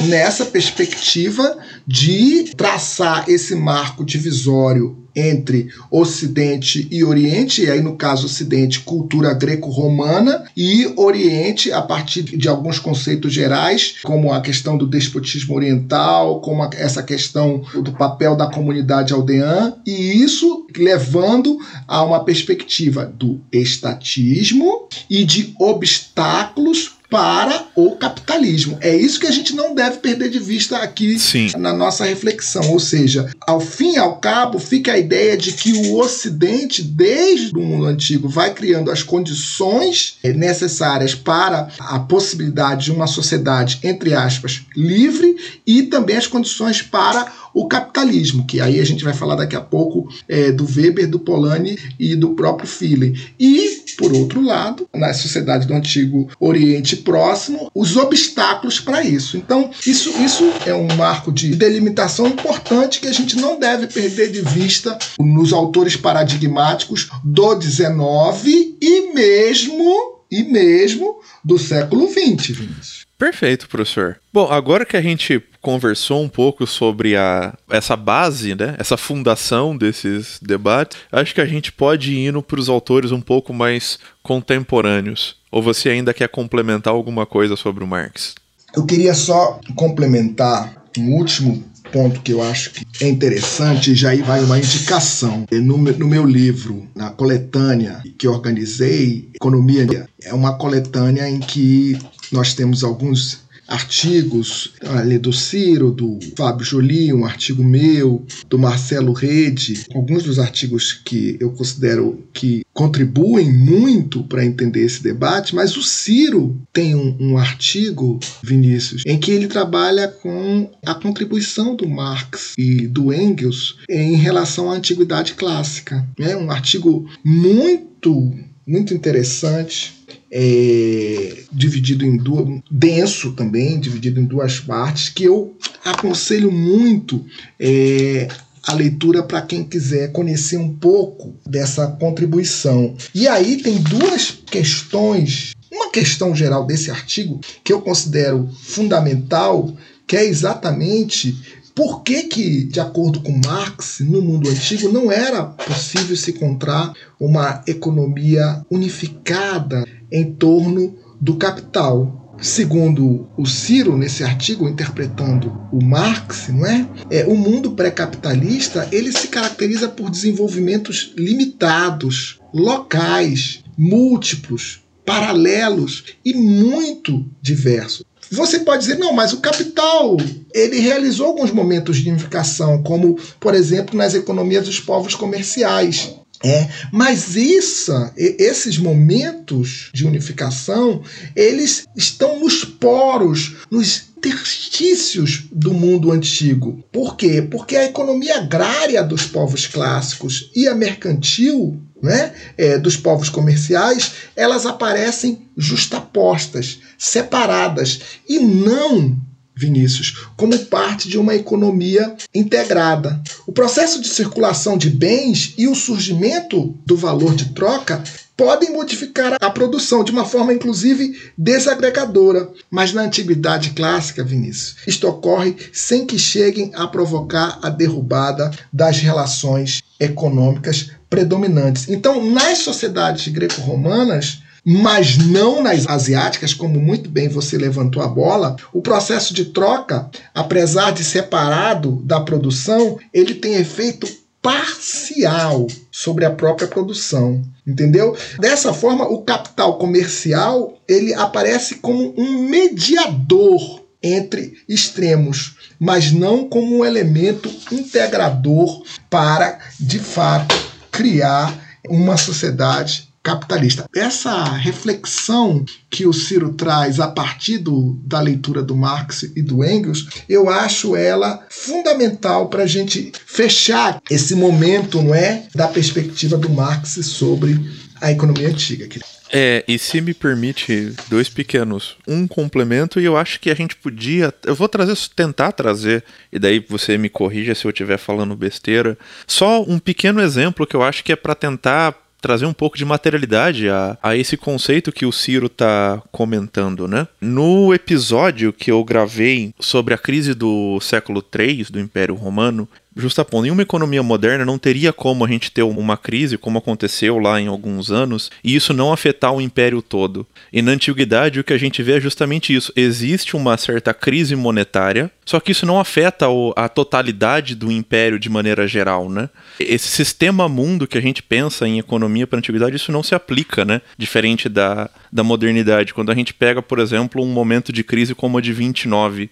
nessa perspectiva de traçar esse marco divisório entre Ocidente e Oriente, e aí no caso Ocidente, cultura greco-romana, e Oriente a partir de alguns conceitos gerais, como a questão do despotismo oriental, como essa questão do papel da comunidade aldeã, e isso levando a uma perspectiva do estatismo e de obstáculos para o capitalismo. É isso que a gente não deve perder de vista aqui Sim. na nossa reflexão. Ou seja, ao fim e ao cabo, fica a ideia de que o Ocidente, desde o mundo antigo, vai criando as condições necessárias para a possibilidade de uma sociedade, entre aspas, livre e também as condições para o capitalismo, que aí a gente vai falar daqui a pouco é, do Weber, do Polanyi e do próprio Feeling. E, por outro lado, na sociedade do antigo Oriente Próximo, os obstáculos para isso. Então, isso, isso é um marco de delimitação importante que a gente não deve perder de vista nos autores paradigmáticos do 19 e mesmo e mesmo do século XX, Vinícius. Perfeito, professor. Bom, agora que a gente conversou um pouco sobre a, essa base, né, essa fundação desses debates, acho que a gente pode ir para os autores um pouco mais contemporâneos. Ou você ainda quer complementar alguma coisa sobre o Marx? Eu queria só complementar um último ponto que eu acho que é interessante, e já aí vai uma indicação. No, no meu livro, na coletânea que organizei, Economia, é uma coletânea em que nós temos alguns artigos ali do Ciro, do Fábio Jolie, um artigo meu, do Marcelo Rede, alguns dos artigos que eu considero que contribuem muito para entender esse debate, mas o Ciro tem um, um, artigo, Vinícius, em que ele trabalha com a contribuição do Marx e do Engels em relação à antiguidade clássica. É um artigo muito, muito interessante é, dividido em duas, denso também, dividido em duas partes, que eu aconselho muito é, a leitura para quem quiser conhecer um pouco dessa contribuição. E aí tem duas questões, uma questão geral desse artigo que eu considero fundamental, que é exatamente por que, que, de acordo com Marx, no mundo antigo não era possível se encontrar uma economia unificada em torno do capital. Segundo o Ciro, nesse artigo, interpretando o Marx, não é? é o mundo pré-capitalista ele se caracteriza por desenvolvimentos limitados, locais, múltiplos, paralelos e muito diversos. Você pode dizer, não, mas o capital, ele realizou alguns momentos de unificação, como, por exemplo, nas economias dos povos comerciais. É, mas isso, esses momentos de unificação, eles estão nos poros, nos interstícios do mundo antigo. Por quê? Porque a economia agrária dos povos clássicos e a mercantil né, é, dos povos comerciais, elas aparecem justapostas, separadas e não Vinícius, como parte de uma economia integrada. O processo de circulação de bens e o surgimento do valor de troca podem modificar a produção de uma forma, inclusive, desagregadora. Mas na antiguidade clássica, Vinícius, isto ocorre sem que cheguem a provocar a derrubada das relações econômicas predominantes. Então, nas sociedades greco-romanas, mas não nas asiáticas, como muito bem você levantou a bola, o processo de troca, apesar de separado da produção, ele tem efeito parcial sobre a própria produção, entendeu? Dessa forma, o capital comercial, ele aparece como um mediador entre extremos, mas não como um elemento integrador para, de fato, criar uma sociedade capitalista. Essa reflexão que o Ciro traz a partir do, da leitura do Marx e do Engels, eu acho ela fundamental para a gente fechar esse momento, não é, da perspectiva do Marx sobre a economia antiga. É, e se me permite dois pequenos, um complemento e eu acho que a gente podia, eu vou trazer, tentar trazer, e daí você me corrija se eu estiver falando besteira. Só um pequeno exemplo que eu acho que é para tentar trazer um pouco de materialidade a, a esse conceito que o Ciro está comentando, né? No episódio que eu gravei sobre a crise do século III do Império Romano, justapondo, em uma economia moderna não teria como a gente ter uma crise, como aconteceu lá em alguns anos, e isso não afetar o império todo. E na antiguidade o que a gente vê é justamente isso. Existe uma certa crise monetária, só que isso não afeta a totalidade do império de maneira geral, né? Esse sistema mundo que a gente pensa em economia para a antiguidade, isso não se aplica, né? Diferente da, da modernidade. Quando a gente pega, por exemplo, um momento de crise como a de 29,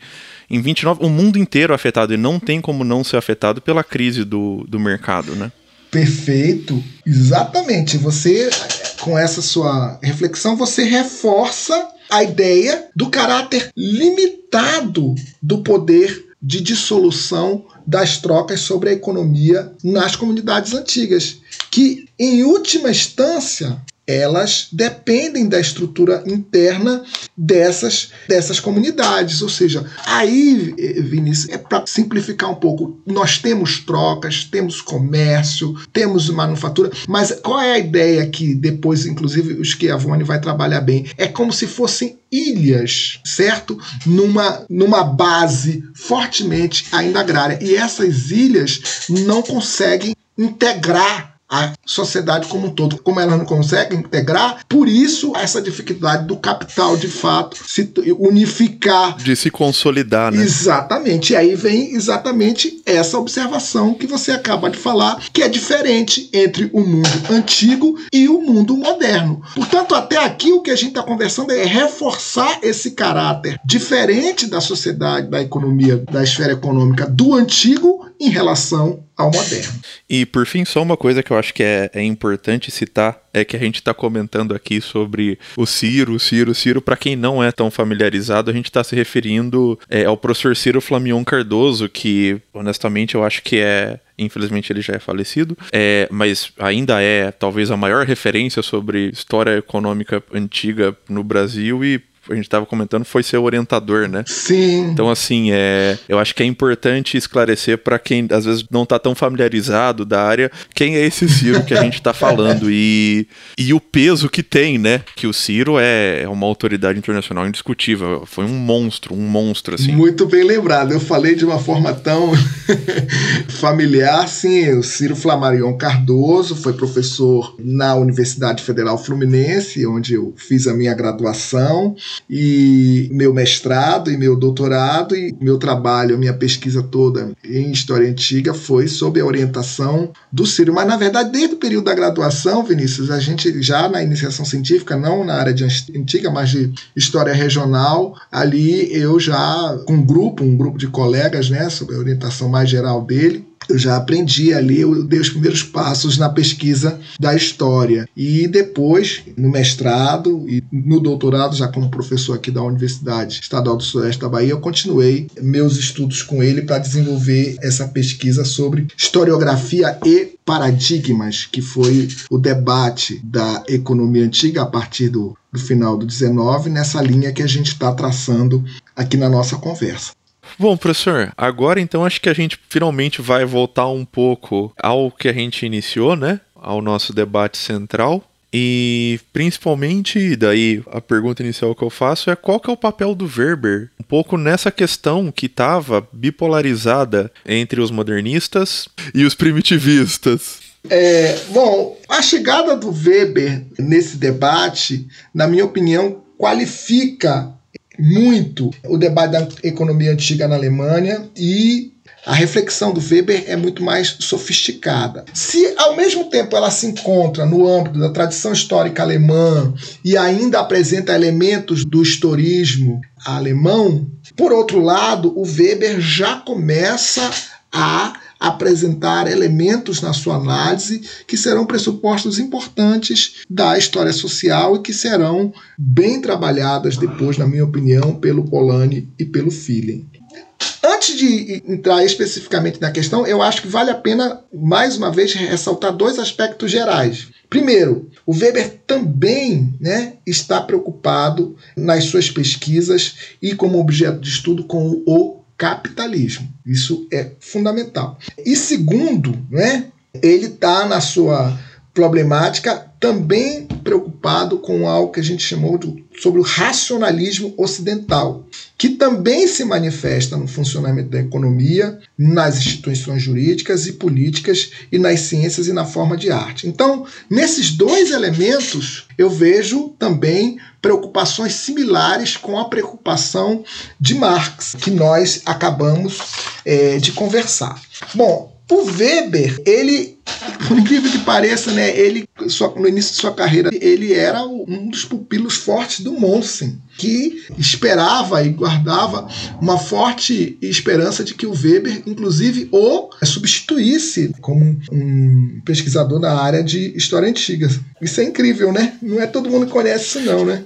em 29, o mundo inteiro é afetado e não tem como não ser afetado pela crise do, do mercado, né? Perfeito, exatamente. Você, com essa sua reflexão, você reforça a ideia do caráter limitado do poder de dissolução das trocas sobre a economia nas comunidades antigas, que, em última instância, elas dependem da estrutura interna dessas, dessas comunidades. Ou seja, aí, Vinícius, é para simplificar um pouco, nós temos trocas, temos comércio, temos manufatura, mas qual é a ideia que depois, inclusive, o Schiavone vai trabalhar bem? É como se fossem ilhas, certo? Numa, numa base fortemente ainda agrária. E essas ilhas não conseguem integrar a sociedade como um todo. Como ela não consegue integrar, por isso essa dificuldade do capital de fato se unificar. De se consolidar, né? Exatamente. E aí vem exatamente essa observação que você acaba de falar, que é diferente entre o mundo antigo e o mundo moderno. Portanto, até aqui o que a gente está conversando é reforçar esse caráter diferente da sociedade, da economia, da esfera econômica do antigo em relação ao moderno. E por fim, só uma coisa que eu acho que é, é importante citar é que a gente está comentando aqui sobre o Ciro, o Ciro, o Ciro. Para quem não é tão familiarizado, a gente está se referindo é, ao professor Ciro Flamion Cardoso, que honestamente eu acho que é infelizmente ele já é falecido, é, mas ainda é talvez a maior referência sobre história econômica antiga no Brasil e a gente estava comentando, foi seu orientador, né? Sim. Então, assim, é, eu acho que é importante esclarecer para quem às vezes não está tão familiarizado da área, quem é esse Ciro que a gente está falando e, e o peso que tem, né? Que o Ciro é, é uma autoridade internacional indiscutível. Foi um monstro, um monstro, assim. Muito bem lembrado. Eu falei de uma forma tão familiar, sim. O Ciro Flamarion Cardoso foi professor na Universidade Federal Fluminense, onde eu fiz a minha graduação e meu mestrado e meu doutorado e meu trabalho, minha pesquisa toda em história antiga foi sob a orientação do Ciro. Mas na verdade, desde o período da graduação, Vinícius, a gente já na iniciação científica, não na área de antiga, mas de história regional, ali eu já com um grupo, um grupo de colegas, né, sob a orientação mais geral dele, eu já aprendi ali, eu dei os primeiros passos na pesquisa da história. E depois, no mestrado e no doutorado, já como professor aqui da Universidade Estadual do Sudeste da Bahia, eu continuei meus estudos com ele para desenvolver essa pesquisa sobre historiografia e paradigmas, que foi o debate da economia antiga a partir do, do final do 19, nessa linha que a gente está traçando aqui na nossa conversa. Bom, professor, agora então acho que a gente finalmente vai voltar um pouco ao que a gente iniciou, né? Ao nosso debate central. E principalmente, daí a pergunta inicial que eu faço é qual que é o papel do Weber? Um pouco nessa questão que estava bipolarizada entre os modernistas e os primitivistas. É, bom, a chegada do Weber nesse debate, na minha opinião, qualifica muito o debate da economia antiga na Alemanha e a reflexão do Weber é muito mais sofisticada. Se ao mesmo tempo ela se encontra no âmbito da tradição histórica alemã e ainda apresenta elementos do historismo alemão, por outro lado, o Weber já começa a apresentar elementos na sua análise que serão pressupostos importantes da história social e que serão bem trabalhadas depois, na minha opinião, pelo Polanyi e pelo Feeling. Antes de entrar especificamente na questão, eu acho que vale a pena, mais uma vez, ressaltar dois aspectos gerais. Primeiro, o Weber também né, está preocupado nas suas pesquisas e como objeto de estudo com o capitalismo. Isso é fundamental. E segundo, né, ele está na sua problemática também preocupado com algo que a gente chamou de, sobre o racionalismo ocidental, que também se manifesta no funcionamento da economia, nas instituições jurídicas e políticas e nas ciências e na forma de arte. Então, nesses dois elementos, eu vejo também preocupações similares com a preocupação de Marx, que nós acabamos é, de conversar. Bom, o Weber, ele, por incrível que pareça, né, ele no início de sua carreira, ele era um dos pupilos fortes do Monsen, que esperava e guardava uma forte esperança de que o Weber, inclusive, o substituísse como um pesquisador na área de história antiga. Isso é incrível, né? Não é todo mundo que conhece isso não, né?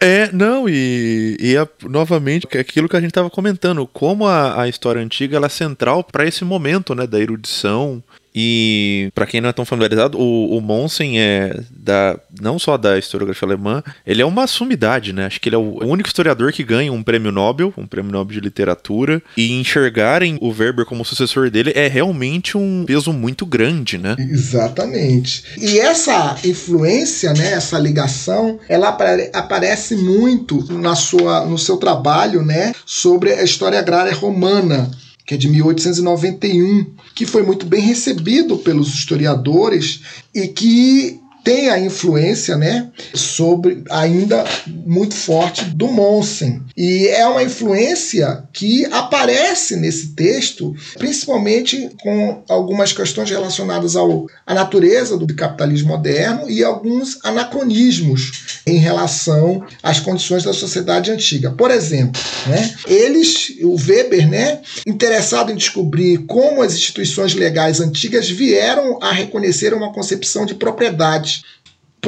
É, não, e, e a, novamente, aquilo que a gente estava comentando, como a, a história antiga ela é central para esse momento, né, da erudição, e para quem não é tão familiarizado, o, o Monsen é da não só da historiografia alemã, ele é uma sumidade, né? Acho que ele é o único historiador que ganha um prêmio Nobel, um prêmio Nobel de literatura, e enxergarem o Weber como sucessor dele é realmente um peso muito grande, né? Exatamente. E essa influência, né, essa ligação, ela aparece muito na sua, no seu trabalho, né, sobre a história agrária romana que é de 1891, que foi muito bem recebido pelos historiadores e que tem a influência, né, sobre ainda muito forte do Monsen. E é uma influência que aparece nesse texto, principalmente com algumas questões relacionadas ao, à natureza do capitalismo moderno e alguns anacronismos em relação às condições da sociedade antiga. Por exemplo, né, eles, o Weber, né, interessado em descobrir como as instituições legais antigas vieram a reconhecer uma concepção de propriedade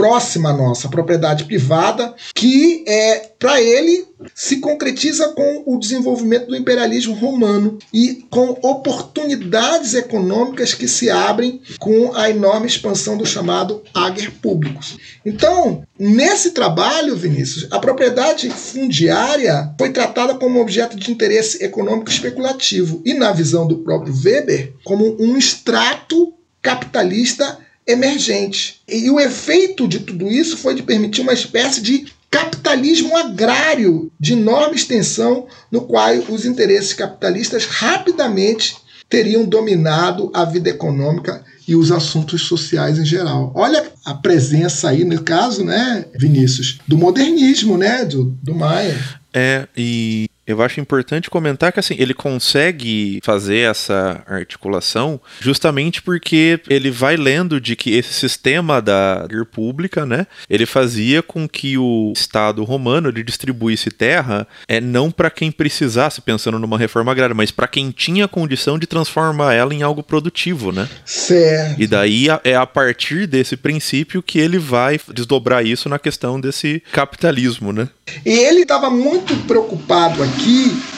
próxima à nossa, propriedade privada, que é para ele se concretiza com o desenvolvimento do imperialismo romano e com oportunidades econômicas que se abrem com a enorme expansão do chamado ager públicos. Então, nesse trabalho, Vinícius, a propriedade fundiária foi tratada como objeto de interesse econômico especulativo e, na visão do próprio Weber, como um extrato capitalista emergente. E o efeito de tudo isso foi de permitir uma espécie de capitalismo agrário de enorme extensão, no qual os interesses capitalistas rapidamente teriam dominado a vida econômica e os assuntos sociais em geral. Olha a presença aí, no caso, né, Vinícius, do modernismo, né, do, do Maia. É, e eu acho importante comentar que assim, ele consegue fazer essa articulação justamente porque ele vai lendo de que esse sistema da república, né, ele fazia com que o Estado romano ele distribuísse terra é não para quem precisasse, pensando numa reforma agrária, mas para quem tinha condição de transformar ela em algo produtivo, né? Certo. E daí é a partir desse princípio que ele vai desdobrar isso na questão desse capitalismo, né? E ele estava muito preocupado aqui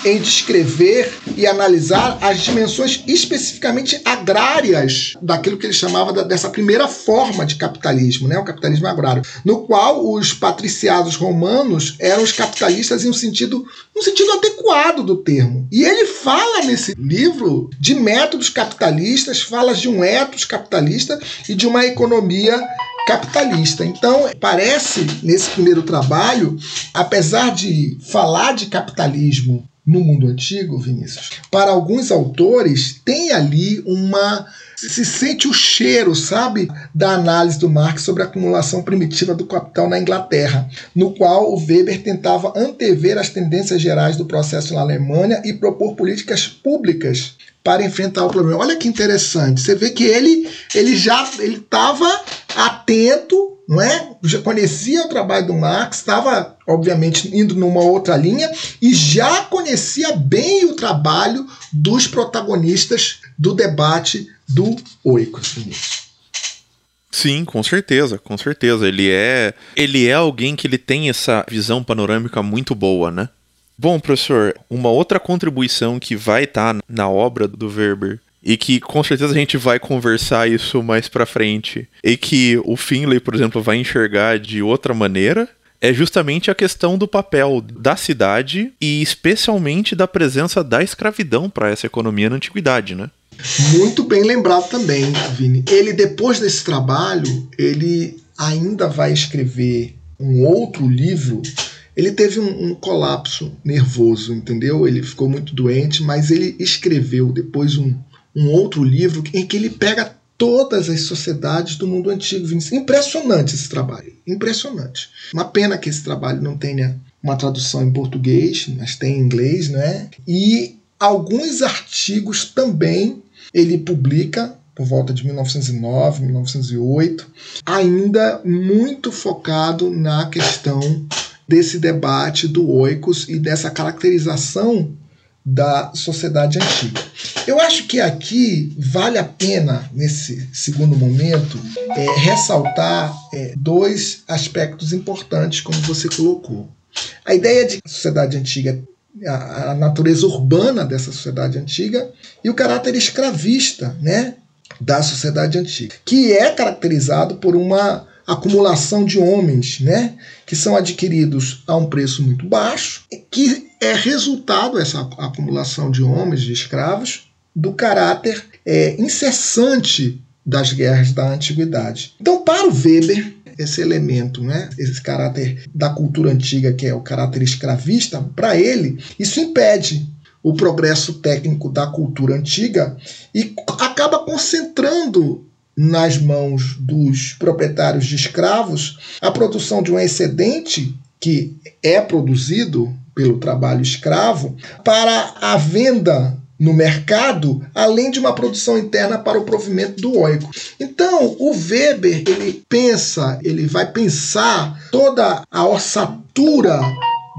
em descrever e analisar as dimensões especificamente agrárias daquilo que ele chamava dessa primeira forma de capitalismo, né, o capitalismo agrário, no qual os patriciados romanos eram os capitalistas em um sentido, um sentido adequado do termo. E ele fala nesse livro de métodos capitalistas, fala de um ethos capitalista e de uma economia capitalista. Então, parece, nesse primeiro trabalho, apesar de falar de capitalismo no mundo antigo, Vinícius, para alguns autores tem ali uma se sente o cheiro, sabe, da análise do Marx sobre a acumulação primitiva do capital na Inglaterra, no qual o Weber tentava antever as tendências gerais do processo na Alemanha e propor políticas públicas para enfrentar o problema. Olha que interessante. Você vê que ele, ele já ele estava atento, não é? Já conhecia o trabalho do Marx, estava obviamente indo numa outra linha e já conhecia bem o trabalho dos protagonistas do debate do Oikos. Sim, com certeza, com certeza. Ele é, ele é alguém que ele tem essa visão panorâmica muito boa, né? Bom, professor, uma outra contribuição que vai estar tá na obra do Weber e que com certeza a gente vai conversar isso mais para frente e que o Finlay, por exemplo, vai enxergar de outra maneira, é justamente a questão do papel da cidade e especialmente da presença da escravidão para essa economia na antiguidade, né? Muito bem lembrado também, Vini. Ele depois desse trabalho, ele ainda vai escrever um outro livro ele teve um, um, colapso nervoso, entendeu? Ele ficou muito doente, mas ele escreveu depois um, um outro livro em que ele pega todas as sociedades do mundo antigo. Impressionante esse trabalho, impressionante. Uma pena que esse trabalho não tenha uma tradução em português, mas tem em inglês, né? E alguns artigos também ele publica por volta de 1909, 1908, ainda muito focado na questão desse debate do oikos e dessa caracterização da sociedade antiga. Eu acho que aqui vale a pena, nesse segundo momento, é, ressaltar é, dois aspectos importantes, como você colocou. A ideia de sociedade antiga, a, a natureza urbana dessa sociedade antiga e o caráter escravista né, da sociedade antiga, que é caracterizado por uma acumulação de homens, né, que são adquiridos a um preço muito baixo, que é resultado essa acumulação de homens, de escravos, do caráter é, incessante das guerras da antiguidade. Então, para o Weber, esse elemento, né, esse caráter da cultura antiga, que é o caráter escravista, para ele, isso impede o progresso técnico da cultura antiga e acaba concentrando nas mãos dos proprietários de escravos a produção de um excedente que é produzido pelo trabalho escravo para a venda no mercado, além de uma produção interna para o provimento do oico. Então, o Weber, ele pensa, ele vai pensar toda a ossatura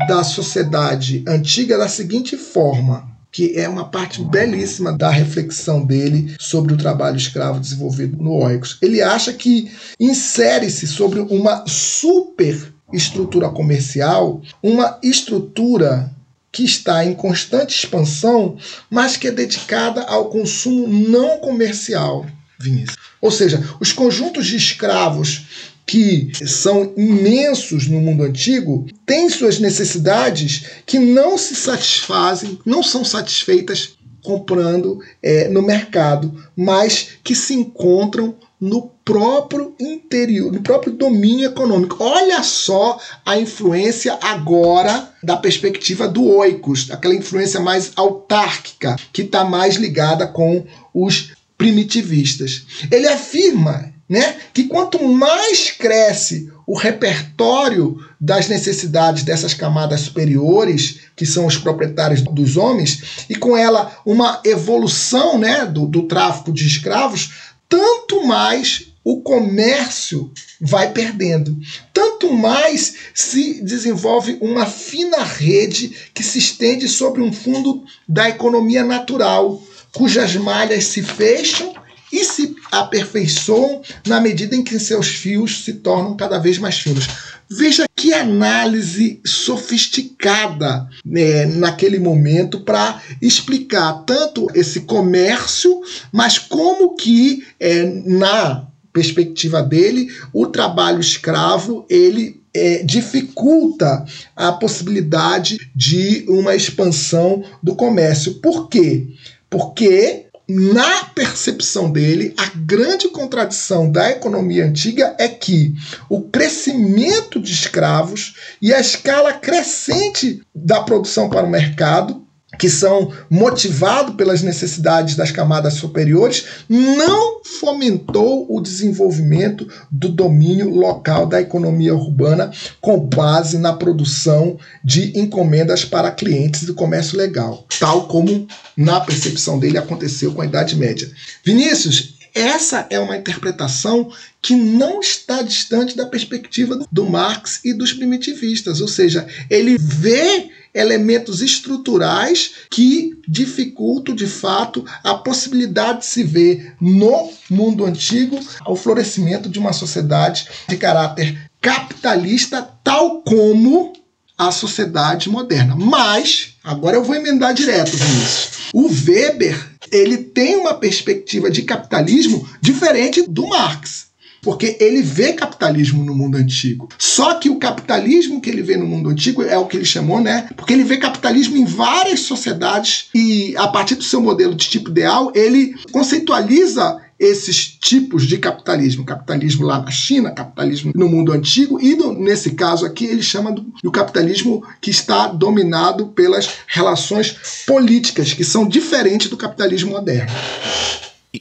da sociedade antiga da seguinte forma: que é uma parte belíssima da reflexão dele sobre o trabalho escravo desenvolvido no Oikos. Ele acha que insere-se sobre uma super estrutura comercial, uma estrutura que está em constante expansão, mas que é dedicada ao consumo não comercial, Vinícius. Ou seja, os conjuntos de escravos que são imensos no mundo antigo, têm suas necessidades que não se satisfazem, não são satisfeitas comprando é, no mercado, mas que se encontram no próprio interior, no próprio domínio econômico. Olha só a influência agora da perspectiva do oikos, aquela influência mais autárquica, que está mais ligada com os primitivistas. Ele afirma né? Que quanto mais cresce o repertório das necessidades dessas camadas superiores, que são os proprietários dos homens, e com ela uma evolução né, do, do tráfico de escravos, tanto mais o comércio vai perdendo. Tanto mais se desenvolve uma fina rede que se estende sobre um fundo da economia natural, cujas malhas se fecham e se aperfeiçoam na medida em que seus fios se tornam cada vez mais finos. Veja que análise sofisticada né, naquele momento para explicar tanto esse comércio, mas como que é, na perspectiva dele o trabalho escravo ele é, dificulta a possibilidade de uma expansão do comércio. Por quê? Porque na percepção dele, a grande contradição da economia antiga é que o crescimento de escravos e a escala crescente da produção para o mercado que são motivados pelas necessidades das camadas superiores, não fomentou o desenvolvimento do domínio local da economia urbana com base na produção de encomendas para clientes do comércio legal, tal como na percepção dele aconteceu com a Idade Média. Vinícius, essa é uma interpretação que não está distante da perspectiva do Marx e dos primitivistas, ou seja, ele vê elementos estruturais que dificultam de fato a possibilidade de se ver no mundo antigo o florescimento de uma sociedade de caráter capitalista, tal como a sociedade moderna. Mas, agora eu vou emendar direto, Vinícius. O Weber, ele tem uma perspectiva de capitalismo diferente do Marx porque ele vê capitalismo no mundo antigo. Só que o capitalismo que ele vê no mundo antigo é o que ele chamou, né? Porque ele vê capitalismo em várias sociedades e a partir do seu modelo de tipo ideal, ele conceitualiza esses tipos de capitalismo. Capitalismo lá na China, capitalismo no mundo antigo, e no, nesse caso aqui ele chama do, do capitalismo que está dominado pelas relações políticas, que são diferentes do capitalismo moderno.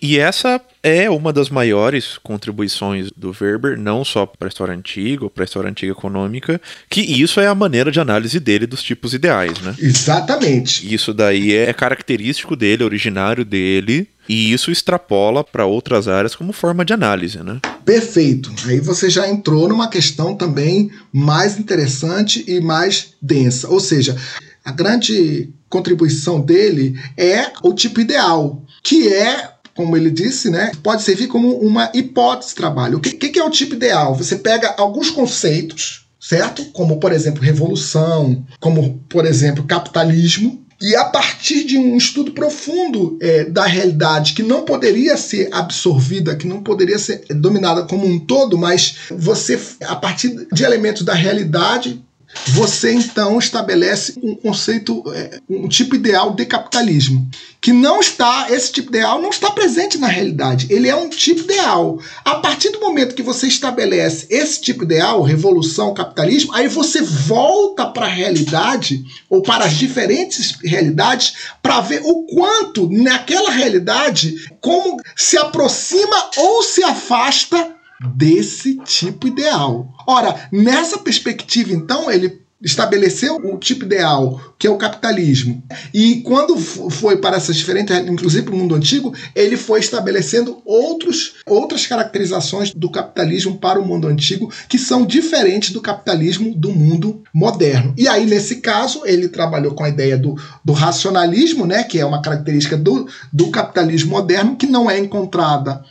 E essa é uma das maiores contribuições do Weber, não só para a história antiga ou para a história antiga econômica, que isso é a maneira de análise dele dos tipos ideais, né? Exatamente. Isso daí é característico dele, originário dele, e isso extrapola para outras áreas como forma de análise, né? Perfeito. Aí você já entrou numa questão também mais interessante e mais densa. Ou seja, a grande contribuição dele é o tipo ideal, que é como ele disse, né, pode servir como uma hipótese de trabalho. O que, que é o tipo ideal? Você pega alguns conceitos, certo? Como, por exemplo, revolução, como, por exemplo, capitalismo, e a partir de um estudo profundo é, da realidade que não poderia ser absorvida, que não poderia ser dominada como um todo, mas você, a partir de elementos da realidade, você então estabelece um conceito, é, um tipo ideal de capitalismo, que não está, esse tipo ideal não está presente na realidade. Ele é um tipo ideal. A partir do momento que você estabelece esse tipo ideal, revolução, capitalismo, aí você volta para a realidade ou para as diferentes realidades para ver o quanto naquela realidade como se aproxima ou se afasta desse tipo ideal. Ora, nessa perspectiva, então, ele estabeleceu o tipo ideal, que é o capitalismo. E quando foi para essas diferentes, inclusive para o mundo antigo, ele foi estabelecendo outros, outras caracterizações do capitalismo para o mundo antigo que são diferentes do capitalismo do mundo moderno. E aí, nesse caso, ele trabalhou com a ideia do, do racionalismo, né, que é uma característica do, do capitalismo moderno que não é encontrada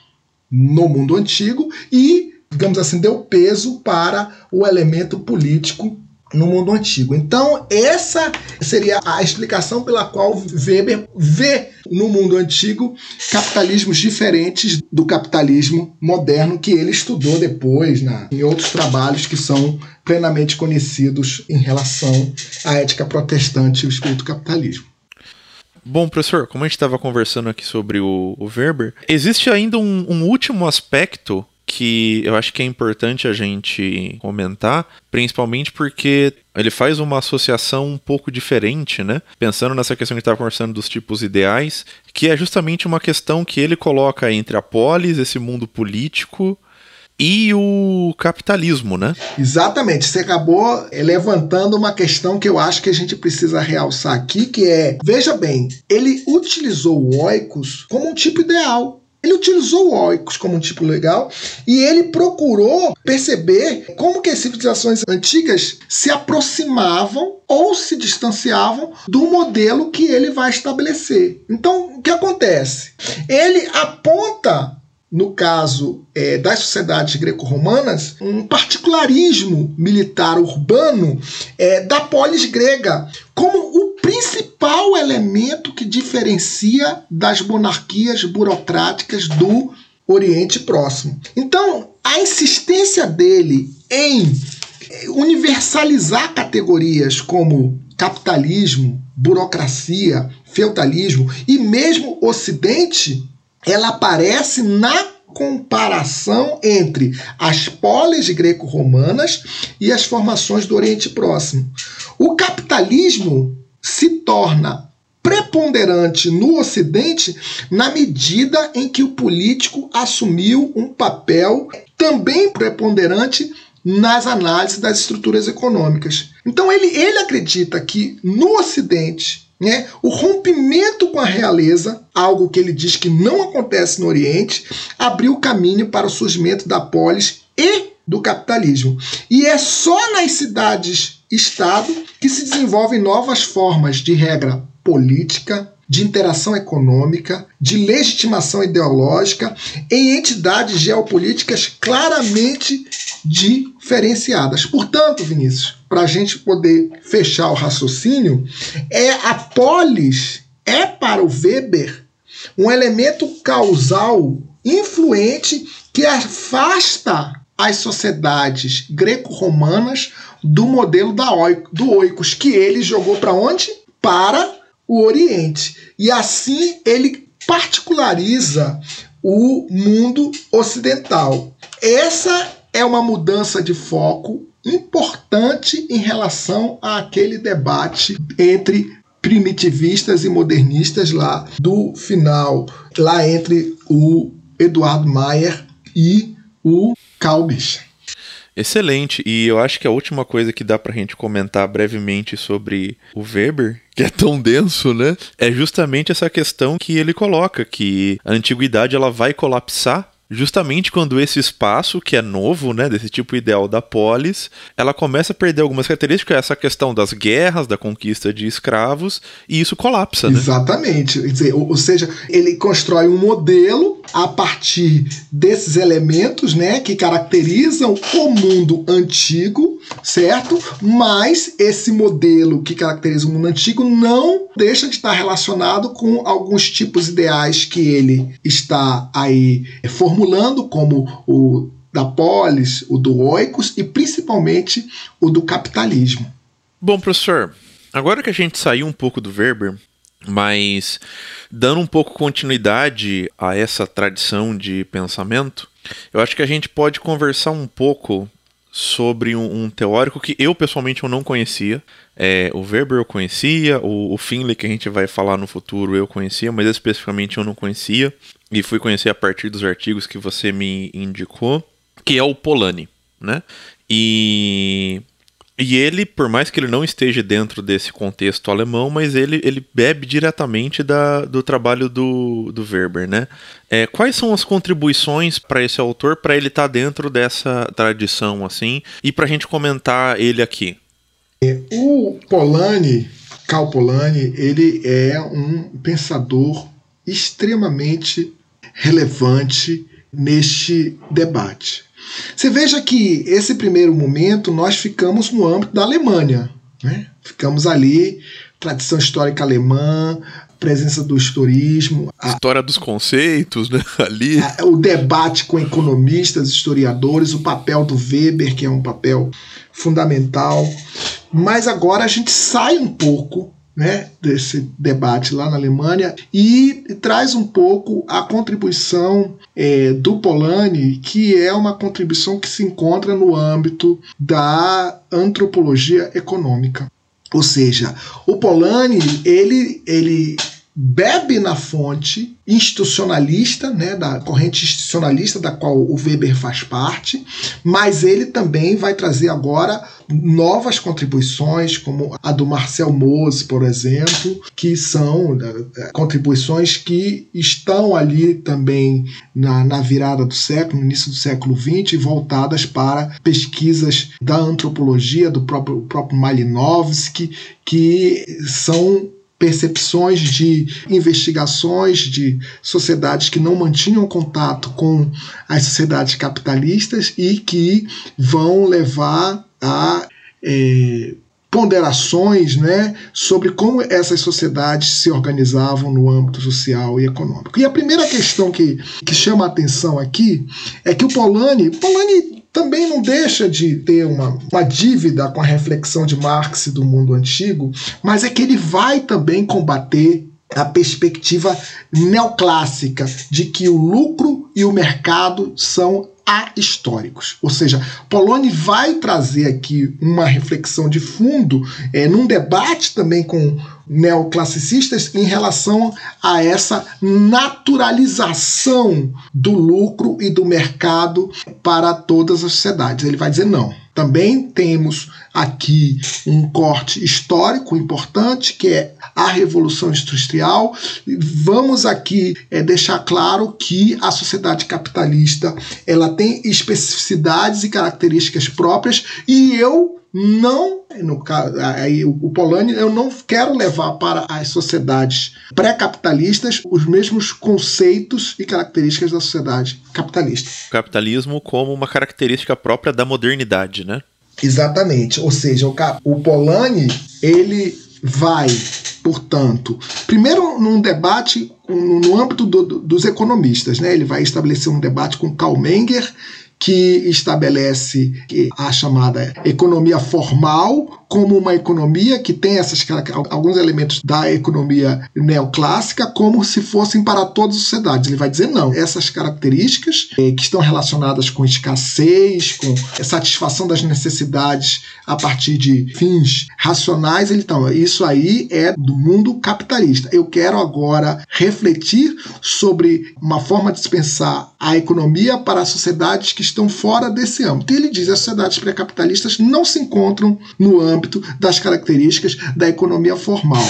no mundo antigo e, digamos assim, deu peso para o elemento político no mundo antigo. Então, essa seria a explicação pela qual Weber vê no mundo antigo capitalismos diferentes do capitalismo moderno que ele estudou depois na, em outros trabalhos que são plenamente conhecidos em relação à ética protestante e o espírito capitalismo. Bom, professor, como a gente estava conversando aqui sobre o, o existe ainda um, um último aspecto que eu acho que é importante a gente comentar, principalmente porque ele faz uma associação um pouco diferente, né? Pensando nessa questão que estava conversando dos tipos ideais, que é justamente uma questão que ele coloca entre a polis, esse mundo político, e o capitalismo, né? Exatamente. Você acabou levantando uma questão que eu acho que a gente precisa realçar aqui, que é, veja bem, ele utilizou o oikos como um tipo ideal. Ele utilizou o oikos como um tipo legal e ele procurou perceber como que as civilizações antigas se aproximavam ou se distanciavam do modelo que ele vai estabelecer. Então, o que acontece? Ele aponta no caso é, das sociedades greco-romanas, um particularismo militar urbano é, da polis grega, como o principal elemento que diferencia das monarquias burocráticas do Oriente Próximo. Então, a insistência dele em universalizar categorias como capitalismo, burocracia, feudalismo e mesmo Ocidente ela aparece na comparação entre as polis greco-romanas e as formações do Oriente Próximo. O capitalismo se torna preponderante no Ocidente na medida em que o político assumiu um papel também preponderante nas análises das estruturas econômicas. Então ele, ele acredita que no Ocidente né, o rompimento com a realeza, algo que ele diz que não acontece no Oriente, abriu caminho para o surgimento da polis e do capitalismo. E é só nas cidades-estado que se desenvolvem novas formas de regra política, de interação econômica, de legitimação ideológica em entidades geopolíticas claramente diferenciadas. Portanto, Vinícius, para a gente poder fechar o raciocínio, é a polis é para o Weber um elemento causal influente que afasta as sociedades greco-romanas do modelo da do Oikos, que ele jogou para onde? Para o Oriente. E assim ele particulariza o mundo ocidental. Essa é uma mudança de foco importante em relação àquele debate entre primitivistas e modernistas lá do final, lá entre o Eduardo Mayer e o Calbis. Excelente. E eu acho que a última coisa que dá pra gente comentar brevemente sobre o Weber, que é tão denso, né? É justamente essa questão que ele coloca, que a antiguidade ela vai colapsar justamente quando esse espaço, que é novo, né, desse tipo ideal da polis, ela começa a perder algumas características, essa questão das guerras, da conquista de escravos, e isso colapsa, né? Exatamente. Ou, ou seja, ele constrói um modelo a partir desses elementos, né, que caracterizam o mundo antigo, certo? Mas esse modelo que caracteriza o mundo antigo não deixa de estar relacionado com alguns tipos ideais que ele está aí formulando como o da polis, o do oikos e principalmente o do capitalismo. Bom, professor, agora que a gente saiu um pouco do Weber, mas dando um pouco continuidade a essa tradição de pensamento, eu acho que a gente pode conversar um pouco sobre um, um teórico que eu pessoalmente eu não conhecia. É, o Weber eu conhecia, o, o Finley que a gente vai falar no futuro eu conhecia, mas especificamente eu não conhecia e fui conhecer a partir dos artigos que você me indicou, que é o Polanyi, né? E e ele, por mais que ele não esteja dentro desse contexto alemão, mas ele, ele bebe diretamente da, do trabalho do, do Weber, né? É, quais são as contribuições para esse autor para ele estar tá dentro dessa tradição, assim, e para a gente comentar ele aqui? É, o Polanyi, Karl Polanyi, ele é um pensador extremamente relevante neste debate. Você veja que esse primeiro momento nós ficamos no âmbito da Alemanha, né? ficamos ali, tradição histórica alemã, presença do historismo, a história dos conceitos, né? Ali, a, o debate com economistas, historiadores, o papel do Weber, que é um papel fundamental. Mas agora a gente sai um pouco né, desse debate lá na Alemanha e traz um pouco a contribuição é, do Polanyi, que é uma contribuição que se encontra no âmbito da antropologia econômica. Ou seja, o Polanyi ele, ele bebe na fonte institucionalista, né, da corrente institucionalista da qual o Weber faz parte, mas ele também vai trazer agora novas contribuições, como a do Marcel Mose, por exemplo, que são é, contribuições que estão ali também na, na virada do século, no início do século XX, voltadas para pesquisas da antropologia, do próprio, próprio Malinowski, que são percepções de investigações de sociedades que não mantinham contato com as sociedades capitalistas e que vão levar a é, ponderações né, sobre como essas sociedades se organizavam no âmbito social e econômico. E a primeira questão que, que chama a atenção aqui é que o Polanyi, Polanyi também não deixa de ter uma, uma dívida com a reflexão de Marx do mundo antigo, mas é que ele vai também combater a perspectiva neoclássica de que o lucro e o mercado são ahistóricos. Ou seja, Poloni vai trazer aqui uma reflexão de fundo, é, num debate também com neoclassicistas em relação a essa naturalização do lucro e do mercado para todas as sociedades. Ele vai dizer não. Também temos aqui um corte histórico importante, que é a Revolução Industrial. Vamos aqui é, deixar claro que a sociedade capitalista ela tem especificidades e características próprias e eu não, no caso, aí o Polanyi, eu não quero levar para as sociedades pré-capitalistas os mesmos conceitos e características da sociedade capitalista. O capitalismo como uma característica própria da modernidade, né? Exatamente. Ou seja, o, o Polanyi, ele vai, portanto, primeiro num debate no, âmbito do, do, dos economistas, né? Ele vai estabelecer um debate com Karl Menger que estabelece a chamada economia formal como uma economia que tem essas alguns elementos da economia neoclássica como se fossem para todas as sociedades. Ele vai dizer não, essas características eh, que estão relacionadas com escassez, com satisfação das necessidades a partir de fins racionais, ele então, isso aí é do mundo capitalista. Eu quero agora refletir sobre uma forma de pensar a economia para sociedades que estão fora desse âmbito. E ele diz as sociedades pré-capitalistas não se encontram no âmbito das características da economia formal.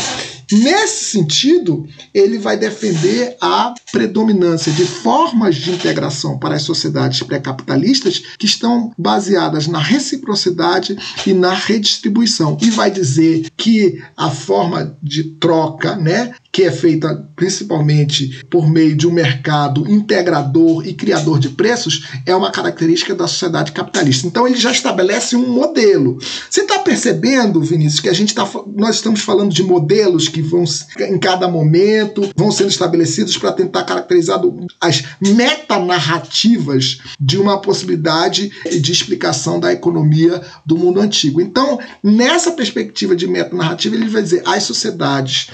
Nesse sentido, ele vai defender a predominância de formas de integração para as sociedades pré-capitalistas que estão baseadas na reciprocidade e na redistribuição. E vai dizer que a forma de troca, né, que é feita principalmente por meio de um mercado integrador e criador de preços, é uma característica da sociedade capitalista. Então ele já estabelece um modelo. Você está percebendo, Vinícius, que a gente tá, nós estamos falando de modelos que vão em cada momento vão sendo estabelecidos para tentar caracterizar as metanarrativas de uma possibilidade de explicação da economia do mundo antigo. Então, nessa perspectiva de metanarrativa, ele vai dizer as sociedades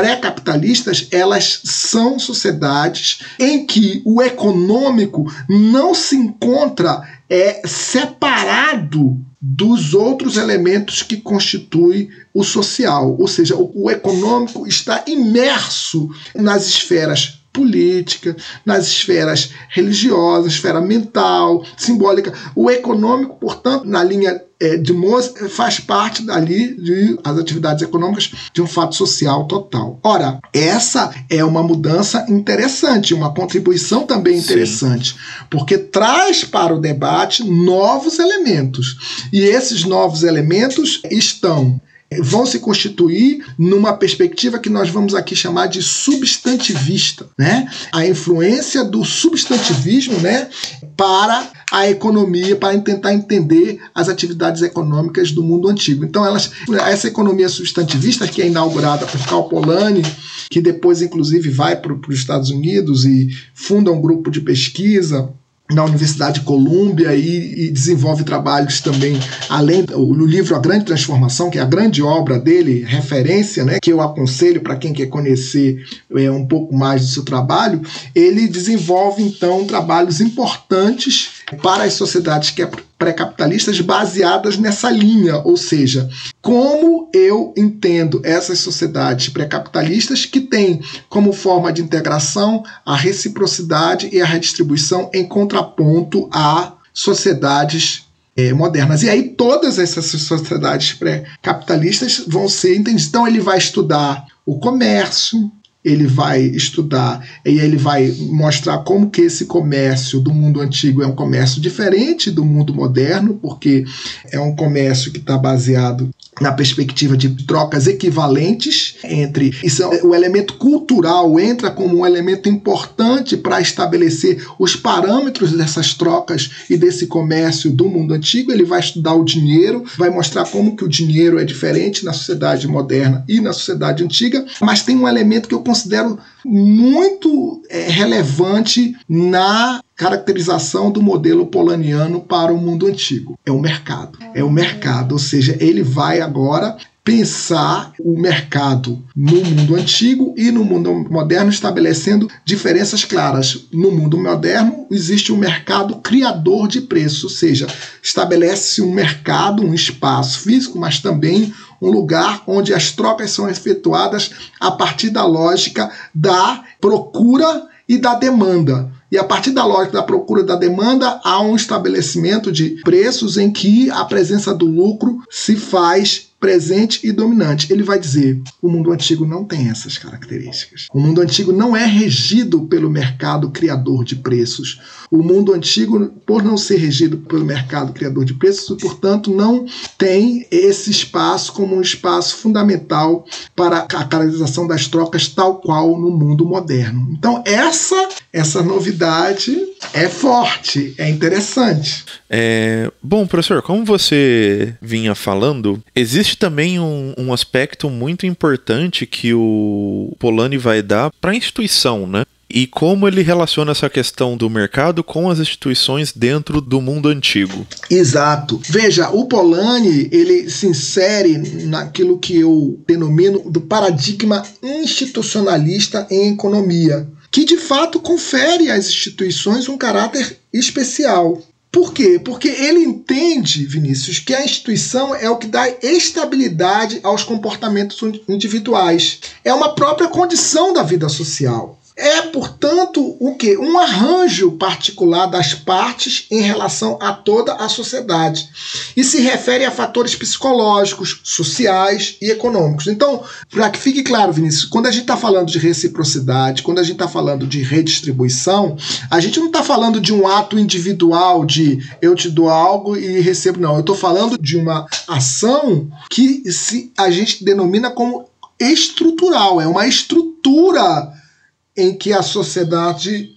pré-capitalistas, elas são sociedades em que o econômico não se encontra é, separado dos outros elementos que constituem o social, ou seja, o, o econômico está imerso nas esferas política, nas esferas religiosas, esfera mental, simbólica. O econômico, portanto, na linha é, de Moas, faz parte dali de as atividades econômicas de um fato social total. Ora, essa é uma mudança interessante, uma contribuição também interessante, Sim. porque traz para o debate novos elementos. E esses novos elementos estão vão se constituir numa perspectiva que nós vamos aqui chamar de substantivista, né? A influência do substantivismo, né, para a economia, para tentar entender as atividades econômicas do mundo antigo. Então, elas, essa economia substantivista que é inaugurada por Karl Polanyi, que depois inclusive vai para os Estados Unidos e funda um grupo de pesquisa na Universidade de Colômbia e, e, desenvolve trabalhos também além do livro A Grande Transformação, que é a grande obra dele, referência, né, que eu aconselho para quem quer conhecer é, um pouco mais do seu trabalho. Ele desenvolve então trabalhos importantes para as sociedades que é pré-capitalistas baseadas nessa linha, ou seja, como eu entendo essas sociedades pré-capitalistas que têm como forma de integração a reciprocidade e a redistribuição em contraponto a sociedades é, modernas. E aí todas essas sociedades pré-capitalistas vão ser entendidas. Então ele vai estudar o comércio, ele vai estudar e ele vai mostrar como que esse comércio do mundo antigo é um comércio diferente do mundo moderno, porque é um comércio que está baseado na perspectiva de trocas equivalentes entre isso, o elemento cultural entra como um elemento importante para estabelecer os parâmetros dessas trocas e desse comércio do mundo antigo. Ele vai estudar o dinheiro, vai mostrar como que o dinheiro é diferente na sociedade moderna e na sociedade antiga, mas tem um elemento que eu considero muito é, relevante na caracterização do modelo polaniano para o mundo antigo. É o mercado. É o mercado, ou seja, ele vai agora pensar o mercado no mundo antigo e no mundo moderno, estabelecendo diferenças claras. No mundo moderno, existe um mercado criador de preços, ou seja, estabelece um mercado, um espaço físico, mas também um lugar onde as trocas são efetuadas a partir da lógica da procura e da demanda. E a partir da lógica da procura e da demanda, há um estabelecimento de preços em que a presença do lucro se faz presente e dominante. Ele vai dizer: o mundo antigo não tem essas características. O mundo antigo não é regido pelo mercado criador de preços. O mundo antigo, por não ser regido pelo mercado criador de preços, portanto, não tem esse espaço como um espaço fundamental para a caracterização das trocas, tal qual no mundo moderno. Então, essa essa novidade é forte, é interessante. É, bom, professor, como você vinha falando, existe também um, um aspecto muito importante que o Polanyi vai dar para a instituição, né? e como ele relaciona essa questão do mercado com as instituições dentro do mundo antigo. Exato. Veja, o Polanyi, ele se insere naquilo que eu denomino do paradigma institucionalista em economia, que de fato confere às instituições um caráter especial. Por quê? Porque ele entende, Vinícius, que a instituição é o que dá estabilidade aos comportamentos individuais. É uma própria condição da vida social. É, portanto, o que? Um arranjo particular das partes em relação a toda a sociedade. E se refere a fatores psicológicos, sociais e econômicos. Então, para que fique claro, Vinícius, quando a gente está falando de reciprocidade, quando a gente está falando de redistribuição, a gente não está falando de um ato individual de eu te dou algo e recebo, não. Eu estou falando de uma ação que se a gente denomina como estrutural, é uma estrutura em que a sociedade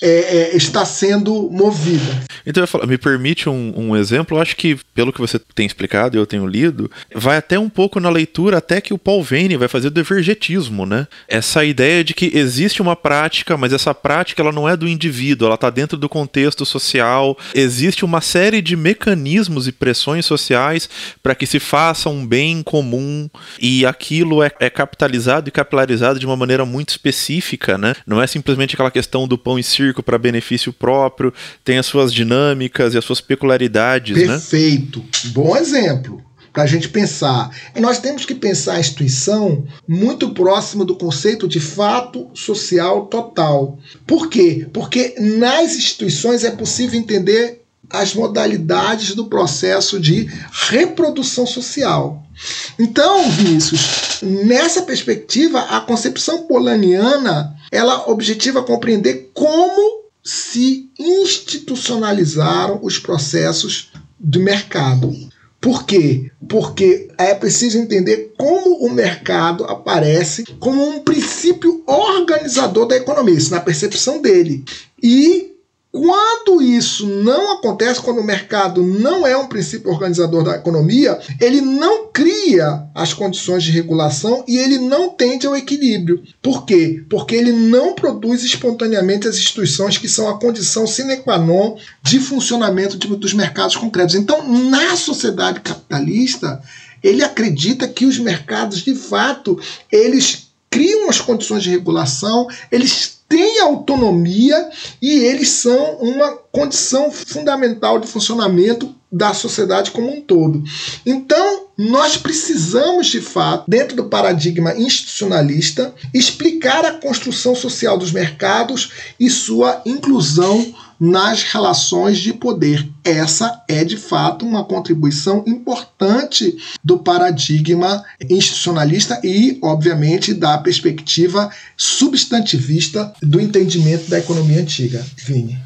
é, é, está sendo movida. Então eu falo, me permite um, um, exemplo, eu acho que, pelo que você tem explicado e eu tenho lido, vai até um pouco na leitura até que o Paul Vane vai fazer do evergetismo, né? Essa ideia de que existe uma prática, mas essa prática ela não é do indivíduo, ela está dentro do contexto social, existe uma série de mecanismos e pressões sociais para que se faça um bem comum e aquilo é, é capitalizado e capilarizado de uma maneira muito específica, né? Não é simplesmente aquela questão do pão e circo circo para benefício próprio, tem as suas dinâmicas e as suas peculiaridades, né? Perfeito. Né? Bom exemplo para a gente pensar. Nós temos que pensar a instituição muito próximo do conceito de fato social total. Por quê? Porque nas instituições é possível entender as modalidades do processo de reprodução social. Então, Vinícius, nessa perspectiva, a concepção polaniana ela objetiva compreender como se institucionalizaram os processos do mercado. Por quê? Porque é preciso entender como o mercado aparece como um princípio organizador da economia, isso na percepção dele. E quando isso não acontece, quando o mercado não é um princípio organizador da economia, ele não cria as condições de regulação e ele não tende ao equilíbrio. Por quê? Porque ele não produz espontaneamente as instituições que são a condição sine qua non de funcionamento de, dos mercados concretos. Então, na sociedade capitalista, ele acredita que os mercados, de fato, eles criam as condições de regulação, eles têm autonomia e eles são uma condição fundamental de funcionamento da sociedade como um todo. Então, nós precisamos, de fato, dentro do paradigma institucionalista, explicar a construção social dos mercados e sua inclusão nas relações de poder. Essa é de fato uma contribuição importante do paradigma institucionalista e, obviamente, da perspectiva substantivista do entendimento da economia antiga. Vini.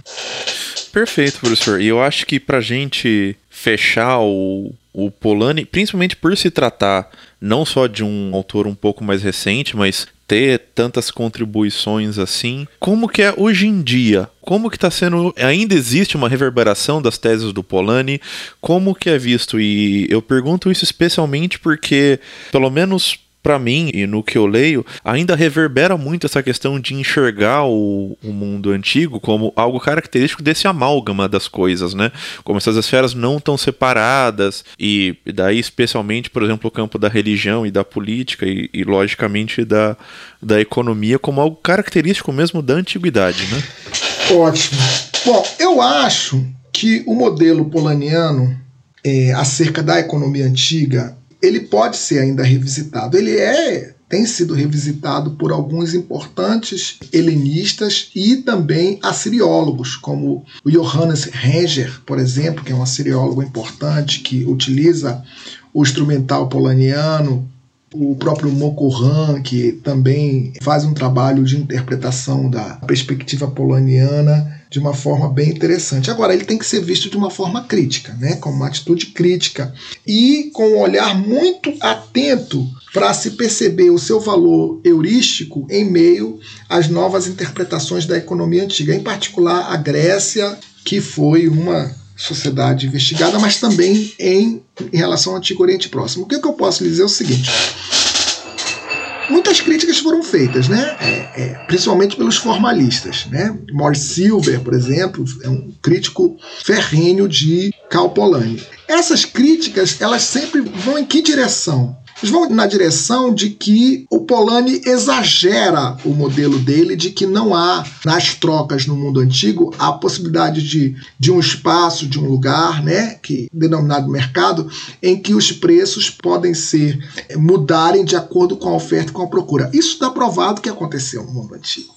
Perfeito, professor. E eu acho que para a gente fechar o, o Polanyi, principalmente por se tratar não só de um autor um pouco mais recente, mas ter tantas contribuições assim. Como que é hoje em dia? Como que está sendo? Ainda existe uma reverberação das teses do Polanyi? Como que é visto? E eu pergunto isso especialmente porque, pelo menos para mim e no que eu leio, ainda reverbera muito essa questão de enxergar o, o, mundo antigo como algo característico desse amálgama das coisas, né? Como essas esferas não estão separadas e daí especialmente, por exemplo, o campo da religião e da política e, e logicamente da, da economia como algo característico mesmo da antiguidade, né? Ótimo. Bom, eu acho que o modelo polaniano é, acerca da economia antiga ele pode ser ainda revisitado. Ele é tem sido revisitado por alguns importantes helenistas e também assiriólogos, como o Johannes Reger, por exemplo, que é um assiriólogo importante que utiliza o instrumental polaniano o próprio Mokohan, que também faz um trabalho de interpretação da perspectiva polaniana de uma forma bem interessante. Agora, ele tem que ser visto de uma forma crítica, né? com uma atitude crítica e com um olhar muito atento para se perceber o seu valor heurístico em meio às novas interpretações da economia antiga, em particular a Grécia, que foi uma sociedade investigada, mas também em, em relação ao Antigo Oriente Próximo. O que, que eu posso lhe dizer é o seguinte: muitas críticas foram feitas, né? É, é, principalmente pelos formalistas. Né? Morris Silver, por exemplo, é um crítico ferrenho de Cal Polanyi. Essas críticas, elas sempre vão em que direção? Eles vão na direção de que o Polanyi exagera o modelo dele de que não há nas trocas no mundo antigo a possibilidade de, de um espaço, de um lugar, né, que denominado mercado, em que os preços podem ser eh, mudarem de acordo com a oferta e com a procura. Isso está provado que aconteceu no mundo antigo.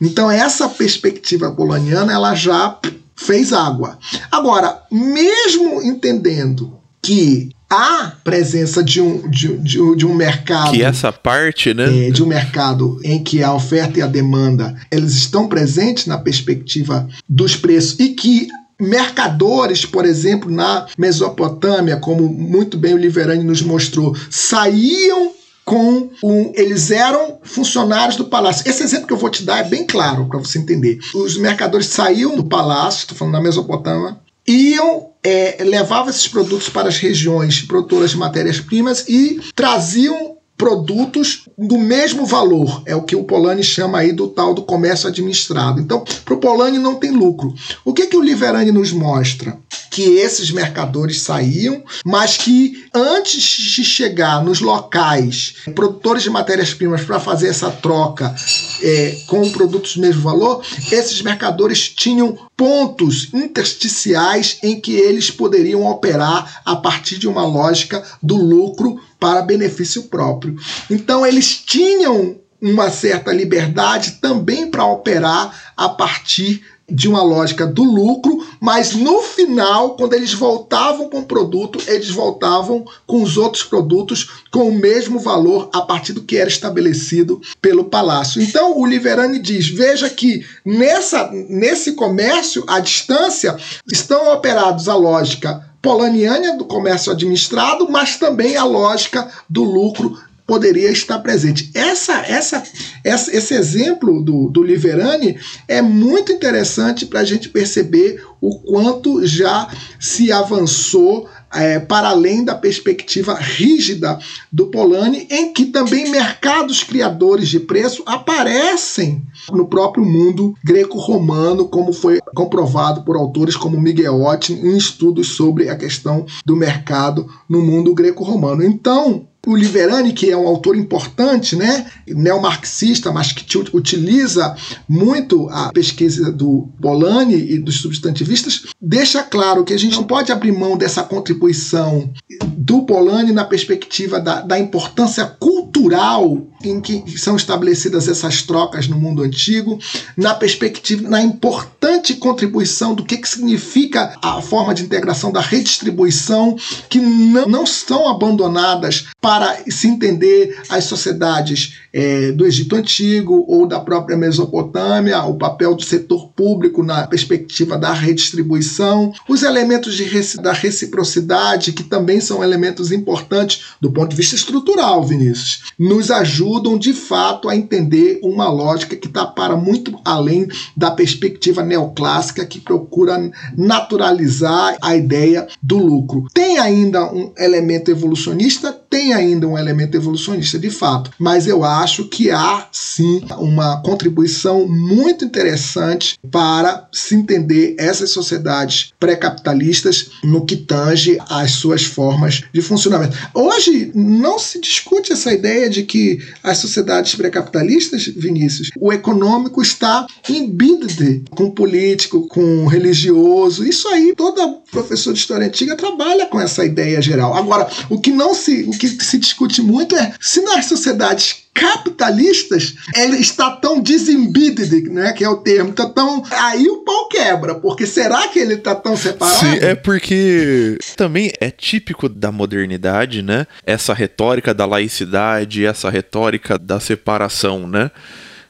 Então essa perspectiva polaniana ela já fez água. Agora, mesmo entendendo que a presença de um, de, de, de um mercado. Que essa parte, né? É, de um mercado em que a oferta e a demanda eles estão presentes na perspectiva dos preços e que mercadores, por exemplo, na Mesopotâmia, como muito bem o Liverani nos mostrou, saíam com um, eles eram funcionários do palácio. Esse exemplo que eu vou te dar é bem claro para você entender. Os mercadores saíam do palácio, estou falando da Mesopotâmia, iam é, levavam esses produtos para as regiões produtoras de matérias-primas e traziam produtos do mesmo valor. É o que o Polanyi chama aí do tal do comércio administrado. Então, para o Polanyi não tem lucro. O que, que o Liverani nos mostra? Que esses mercadores saíam, mas que antes de chegar nos locais produtores de matérias-primas para fazer essa troca é, com produtos do mesmo valor, esses mercadores tinham pontos intersticiais em que eles poderiam operar a partir de uma lógica do lucro para benefício próprio. Então eles tinham uma certa liberdade também para operar a partir de uma lógica do lucro, mas no final, quando eles voltavam com o produto, eles voltavam com os outros produtos com o mesmo valor a partir do que era estabelecido pelo palácio. Então, o Liverani diz: veja que nessa, nesse comércio, à distância, estão operados a lógica polaniana do comércio administrado, mas também a lógica do lucro poderia estar presente. Essa, essa, essa esse exemplo do, do Liverani é muito interessante para a gente perceber o quanto já se avançou é, para além da perspectiva rígida do Polanyi, em que também mercados criadores de preço aparecem no próprio mundo greco-romano, como foi comprovado por autores como Miguelotti em estudos sobre a questão do mercado no mundo greco-romano. Então, o Liverani, que é um autor importante, né, neomarxista, mas que utiliza muito a pesquisa do Polanyi e dos substantivistas, deixa claro que a gente não pode abrir mão dessa contribuição do Polanyi na perspectiva da, da importância cultural em que são estabelecidas essas trocas no mundo antigo, na perspectiva, na importante contribuição do que, que significa a forma de integração da redistribuição, que não, não são abandonadas para se entender as sociedades é, do Egito Antigo ou da própria Mesopotâmia, o papel do setor público na perspectiva da redistribuição, os elementos de, da reciprocidade, que também são elementos importantes do ponto de vista estrutural, Vinícius, nos ajudam de fato a entender uma lógica que está para muito além da perspectiva neoclássica que procura naturalizar a ideia do lucro. Tem ainda um elemento evolucionista? Tem ainda um elemento evolucionista de fato, mas eu acho que há sim uma contribuição muito interessante para se entender essas sociedades pré-capitalistas no que tange às suas formas de funcionamento. Hoje não se discute essa ideia de que as sociedades pré-capitalistas, Vinícius, o econômico está embedded com político, com religioso. Isso aí, todo professor de história antiga trabalha com essa ideia geral. Agora, o que não se, o que se discute muito é se nas sociedades capitalistas ele está tão desembedded, né, que é o termo, tá tão aí o pau quebra, porque será que ele está tão separado? Sim, é porque também é típico da modernidade, né? Essa retórica da laicidade, essa retórica da separação, né?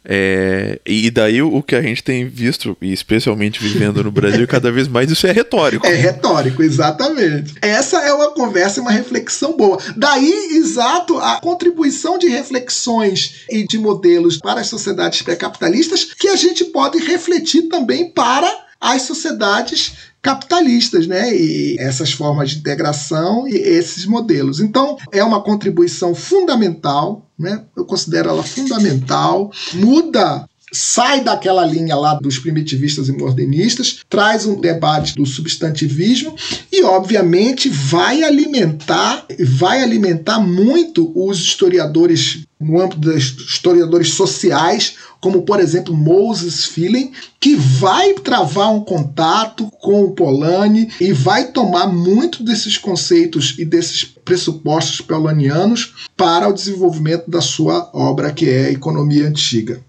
É, e daí o que a gente tem visto, e especialmente vivendo no Brasil, cada vez mais isso é retórico. É retórico, exatamente. Essa é uma conversa e uma reflexão boa. Daí, exato, a contribuição de reflexões e de modelos para as sociedades pré-capitalistas que a gente pode refletir também para as sociedades capitalistas, né? E essas formas de integração e esses modelos. Então, é uma contribuição fundamental, né? Eu considero ela fundamental, muda sai daquela linha lá dos primitivistas e modernistas, traz um debate do substantivismo e obviamente vai alimentar vai alimentar muito os historiadores no âmbito dos historiadores sociais, como por exemplo Moses Feeling, que vai travar um contato com o Polanyi e vai tomar muito desses conceitos e desses pressupostos polanianos para o desenvolvimento da sua obra que é Economia Antiga.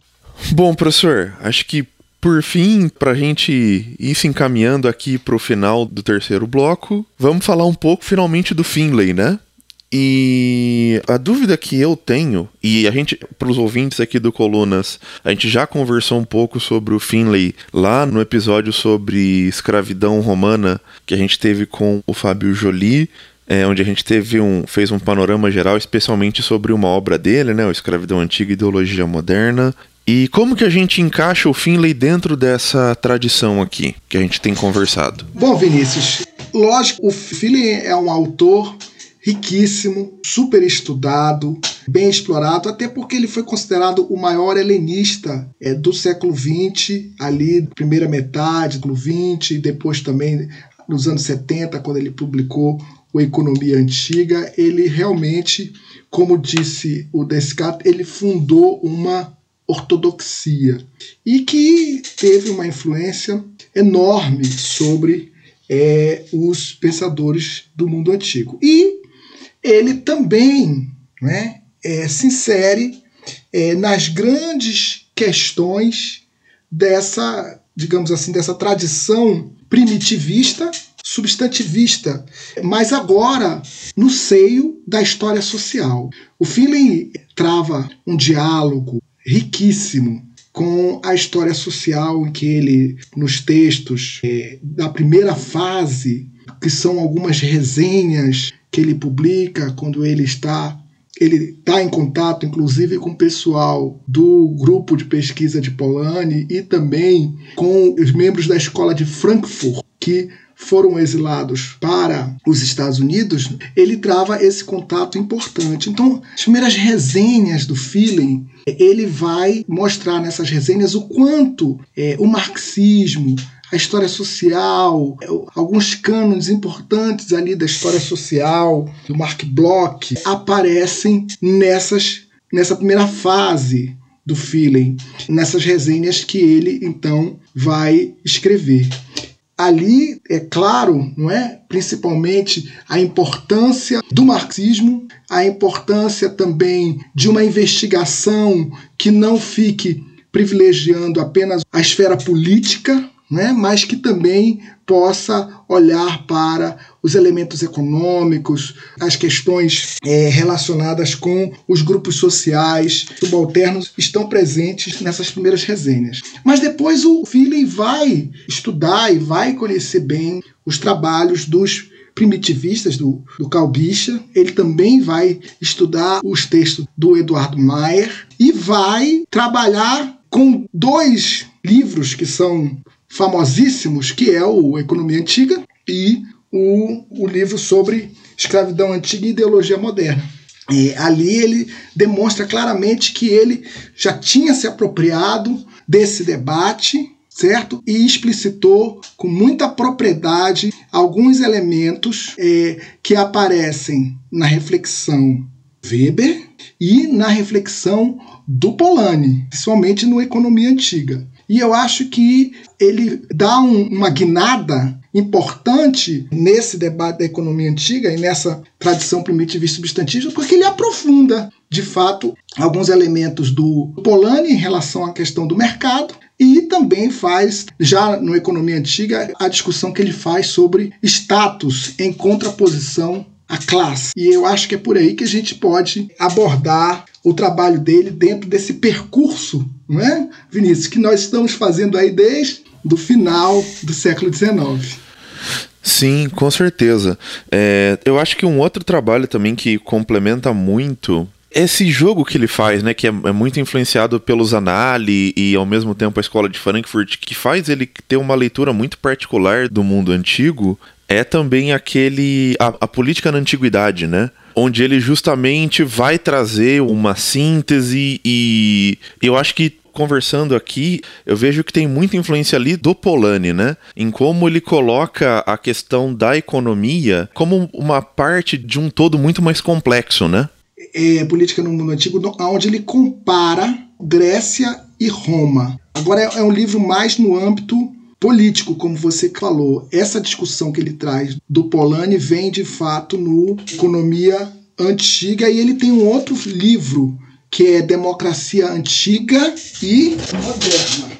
Bom, professor, acho que por fim, para a gente ir se encaminhando aqui para o final do terceiro bloco, vamos falar um pouco finalmente do Finlay, né? E a dúvida que eu tenho, e a gente, para os ouvintes aqui do Colunas, a gente já conversou um pouco sobre o Finlay lá no episódio sobre escravidão romana que a gente teve com o Fábio Joly, é, onde a gente teve um, fez um panorama geral, especialmente sobre uma obra dele, né, o Escravidão Antiga e Ideologia Moderna. E como que a gente encaixa o Finlay dentro dessa tradição aqui que a gente tem conversado? Bom, Vinícius, lógico, o Finlay é um autor riquíssimo, super estudado, bem explorado, até porque ele foi considerado o maior helenista é, do século XX, ali primeira metade do XX, e depois também nos anos 70, quando ele publicou o Economia Antiga, ele realmente, como disse o Descartes, ele fundou uma ortodoxia e que teve uma influência enorme sobre é, os pensadores do mundo antigo. E ele também né, é, se insere é, nas grandes questões dessa, digamos assim, dessa tradição primitivista, substantivista, mas agora no seio da história social. O Feeling trava um diálogo riquíssimo com a história social em que ele, nos textos é, da primeira fase, que são algumas resenhas que ele publica quando ele está ele está em contato, inclusive, com o pessoal do grupo de pesquisa de Polanyi e também com os membros da escola de Frankfurt, que foram exilados para os Estados Unidos, ele trava esse contato importante. Então, as primeiras resenhas do Feeling, ele vai mostrar nessas resenhas o quanto é, o marxismo, a história social, é, alguns cânones importantes ali da história social, do Mark Bloch, aparecem nessas, nessa primeira fase do Feeling, nessas resenhas que ele então vai escrever ali é claro, não é? Principalmente a importância do marxismo, a importância também de uma investigação que não fique privilegiando apenas a esfera política, né? mas que também possa olhar para os elementos econômicos, as questões é, relacionadas com os grupos sociais subalternos estão presentes nessas primeiras resenhas. Mas depois o Feeling vai estudar e vai conhecer bem os trabalhos dos primitivistas do, do Calbicha. Ele também vai estudar os textos do Eduardo Maier e vai trabalhar com dois livros que são famosíssimos, que é o Economia Antiga e o, o livro sobre escravidão antiga e ideologia moderna. E ali ele demonstra claramente que ele já tinha se apropriado desse debate, certo? E explicitou com muita propriedade alguns elementos é, que aparecem na reflexão Weber e na reflexão do Polanyi, principalmente no Economia Antiga. E eu acho que ele dá um, uma guinada importante nesse debate da economia antiga e nessa tradição primitivista substantiva, porque ele aprofunda, de fato, alguns elementos do Polanyi em relação à questão do mercado e também faz, já no Economia Antiga, a discussão que ele faz sobre status em contraposição à classe. E eu acho que é por aí que a gente pode abordar o trabalho dele dentro desse percurso, não é, Vinícius, que nós estamos fazendo aí desde o final do século XIX. Sim, com certeza. É, eu acho que um outro trabalho também que complementa muito esse jogo que ele faz, né, que é, é muito influenciado pelo Zanali e ao mesmo tempo a escola de Frankfurt, que faz ele ter uma leitura muito particular do mundo antigo, é também aquele a, a política na antiguidade, né? Onde ele justamente vai trazer uma síntese e eu acho que conversando aqui, eu vejo que tem muita influência ali do Polanyi, né? Em como ele coloca a questão da economia como uma parte de um todo muito mais complexo, né? É, política no mundo antigo, onde ele compara Grécia e Roma. Agora é, é um livro mais no âmbito político, como você falou. Essa discussão que ele traz do Polanyi vem de fato no Economia Antiga e ele tem um outro livro que é Democracia Antiga e Moderna.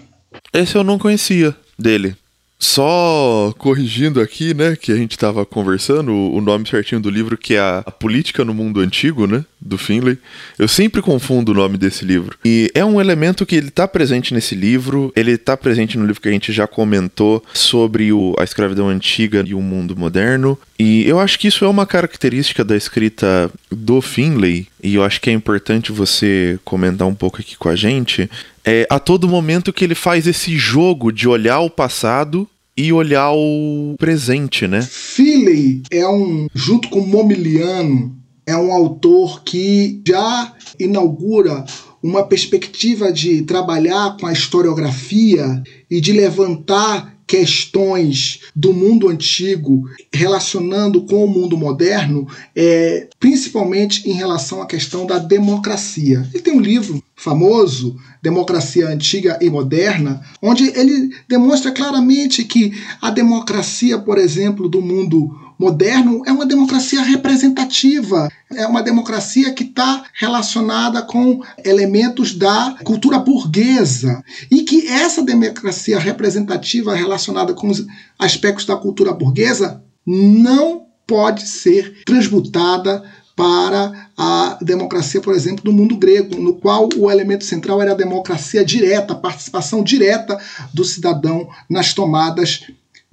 Esse eu não conhecia dele. Só corrigindo aqui, né, que a gente estava conversando, o nome certinho do livro, que é a, Política no Mundo Antigo, né, do Finlay. Eu sempre confundo o nome desse livro. E é um elemento que ele está presente nesse livro, ele está presente no livro que a gente já comentou sobre o, a escravidão antiga e o mundo moderno. E eu acho que isso é uma característica da escrita do Finlay, e eu acho que é importante você comentar um pouco aqui com a gente, é, a todo momento que ele faz esse jogo de olhar o passado e olhar o presente, né? Philly é um, junto com Momiliano, é um autor que já inaugura uma perspectiva de trabalhar com a historiografia e de levantar questões do mundo antigo relacionando com o mundo moderno, é, principalmente em relação à questão da democracia. Ele tem um livro famoso, Democracia Antiga e Moderna, onde ele demonstra claramente que a democracia, por exemplo, do mundo moderno é uma democracia representativa, é uma democracia que está relacionada com elementos da cultura burguesa. E que essa democracia representativa relacionada com os aspectos da cultura burguesa não pode ser transmutada para a democracia, por exemplo, do mundo grego, no qual o elemento central era a democracia direta, a participação direta do cidadão nas tomadas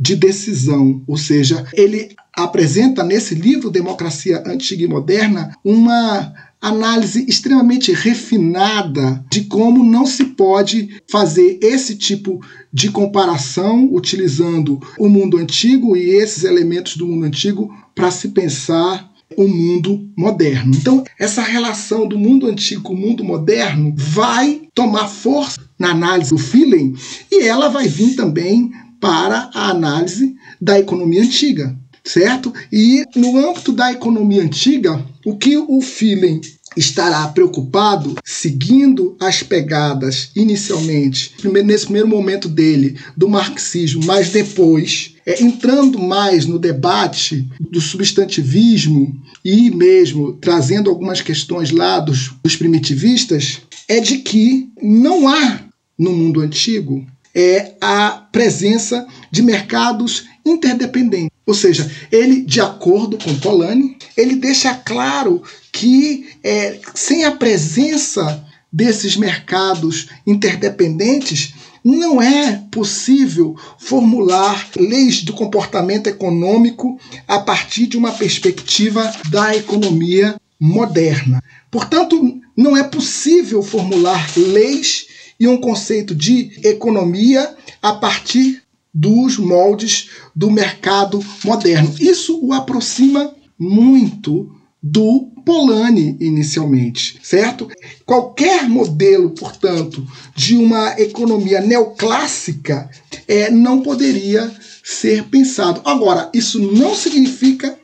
de decisão, ou seja, ele apresenta nesse livro Democracia Antiga e Moderna uma análise extremamente refinada de como não se pode fazer esse tipo de comparação utilizando o mundo antigo e esses elementos do mundo antigo para se pensar o mundo moderno. Então, essa relação do mundo antigo com o mundo moderno vai tomar força na análise do feeling e ela vai vir também para a análise da economia antiga, certo? E no âmbito da economia antiga, o que o feeling estará preocupado, seguindo as pegadas inicialmente, nesse primeiro momento dele, do marxismo, mas depois é, entrando mais no debate do substantivismo e mesmo trazendo algumas questões lá dos, dos primitivistas, é de que não há no mundo antigo é a presença de mercados interdependentes. Ou seja, ele, de acordo com Polanyi, ele deixa claro que é, sem a presença desses mercados interdependentes, não é possível formular leis do comportamento econômico a partir de uma perspectiva da economia moderna. Portanto, não é possível formular leis e um conceito de economia a partir dos moldes do mercado moderno. Isso o aproxima muito do Polanyi inicialmente, certo? Qualquer modelo, portanto, de uma economia neoclássica é, não poderia ser pensado. Agora, isso não significa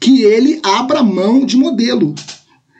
que ele abra mão de modelo.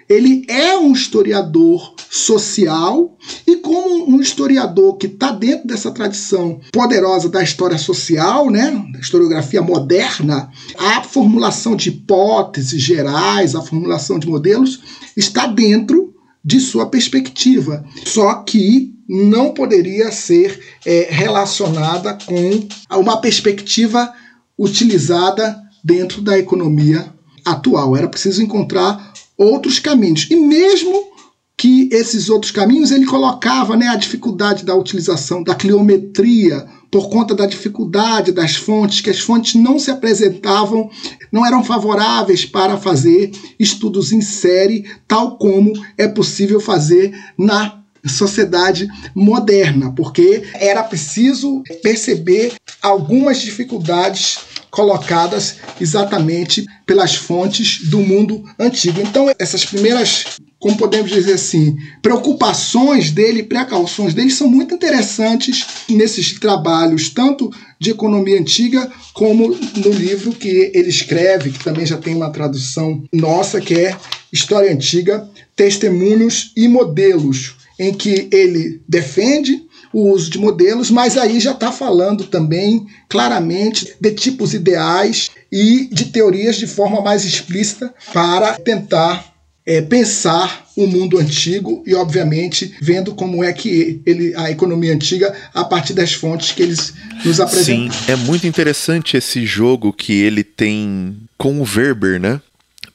Ele é um historiador social e como um historiador que está dentro dessa tradição poderosa da história social, né, da historiografia moderna, a formulação de hipóteses gerais, a formulação de modelos está dentro de sua perspectiva. Só que não poderia ser é, relacionada com uma perspectiva utilizada dentro da economia atual. Era preciso encontrar outros caminhos. E mesmo que esses outros caminhos ele colocava né, a dificuldade da utilização da cliometria por conta da dificuldade das fontes, que as fontes não se apresentavam, não eram favoráveis para fazer estudos em série, tal como é possível fazer na sociedade moderna, porque era preciso perceber algumas dificuldades colocadas exatamente pelas fontes do mundo antigo. Então, essas primeiras, como podemos dizer assim, preocupações dele, precauções dele são muito interessantes nesses trabalhos, tanto de economia antiga como no livro que ele escreve, que também já tem uma tradução nossa, que é História Antiga, Testemunhos e Modelos, em que ele defende o uso de modelos, mas aí já está falando também claramente de tipos ideais e de teorias de forma mais explícita para tentar é, pensar o mundo antigo e, obviamente, vendo como é que ele, a economia antiga, a partir das fontes que eles nos apresentam. Sim, é muito interessante esse jogo que ele tem com o Weber, né?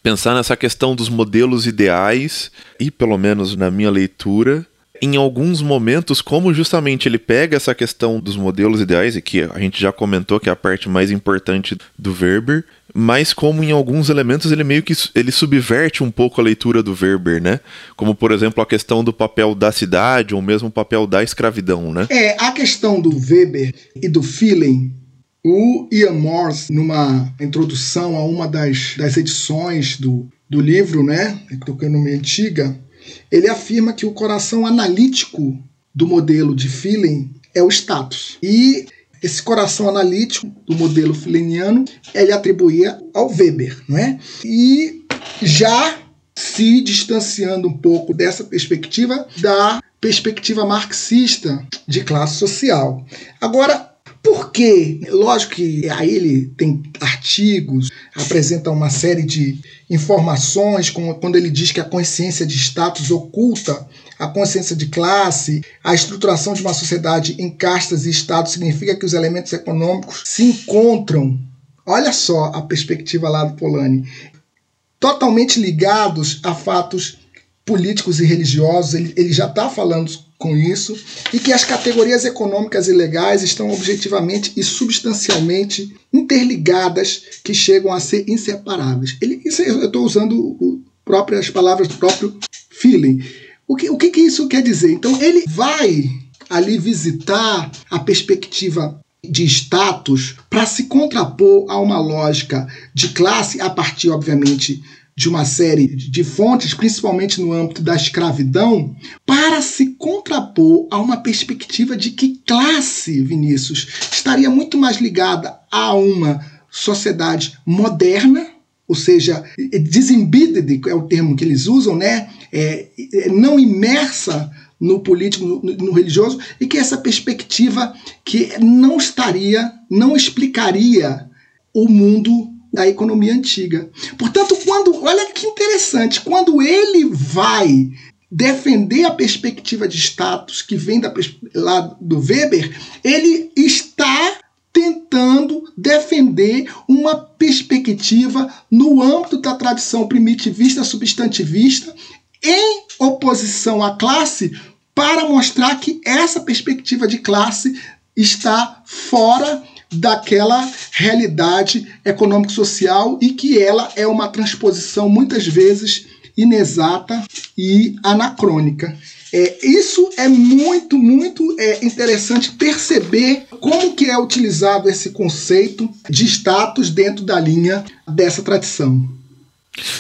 Pensar nessa questão dos modelos ideais, e pelo menos na minha leitura, em alguns momentos, como justamente ele pega essa questão dos modelos ideais, e que a gente já comentou que é a parte mais importante do Weber, mas como em alguns elementos ele meio que ele subverte um pouco a leitura do Weber, né? Como, por exemplo, a questão do papel da cidade, ou mesmo o papel da escravidão, né? É, a questão do Weber e do feeling o Ian Morse, numa introdução a uma das, das edições do, do livro, né, do nome antiga, ele afirma que o coração analítico do modelo de Feeling é o status. E esse coração analítico do modelo fileniano ele atribuía ao Weber, não é? E já se distanciando um pouco dessa perspectiva da perspectiva marxista de classe social. Agora, por quê? Lógico que aí ele tem artigos, apresenta uma série de informações, como quando ele diz que a consciência de status oculta a consciência de classe, a estruturação de uma sociedade em castas e estados significa que os elementos econômicos se encontram. Olha só a perspectiva lá do Polanyi. Totalmente ligados a fatos políticos e religiosos, ele, ele já está falando com isso, e que as categorias econômicas e legais estão objetivamente e substancialmente interligadas, que chegam a ser inseparáveis. Ele, isso eu estou usando o próprio, as palavras do próprio feeling. O que, o que, que isso quer dizer? Então, ele vai ali visitar a perspectiva de status para se contrapor a uma lógica de classe, a partir, obviamente, de uma série de fontes, principalmente no âmbito da escravidão, para se contrapor a uma perspectiva de que classe, Vinícius, estaria muito mais ligada a uma sociedade moderna, ou seja, desembedded é o termo que eles usam, né? É, é, não imersa no político, no, no, religioso, e que essa perspectiva que não estaria, não explicaria o mundo da economia antiga. Portanto, quando, olha que interessante, quando ele vai defender a perspectiva de status que vem da, lá do Weber, ele está tentando defender uma perspectiva no âmbito da tradição primitivista substantivista em oposição à classe para mostrar que essa perspectiva de classe está fora daquela realidade econômico-social e que ela é uma transposição muitas vezes inexata e anacrônica. É, isso é muito, muito é, interessante perceber como que é utilizado esse conceito de status dentro da linha dessa tradição.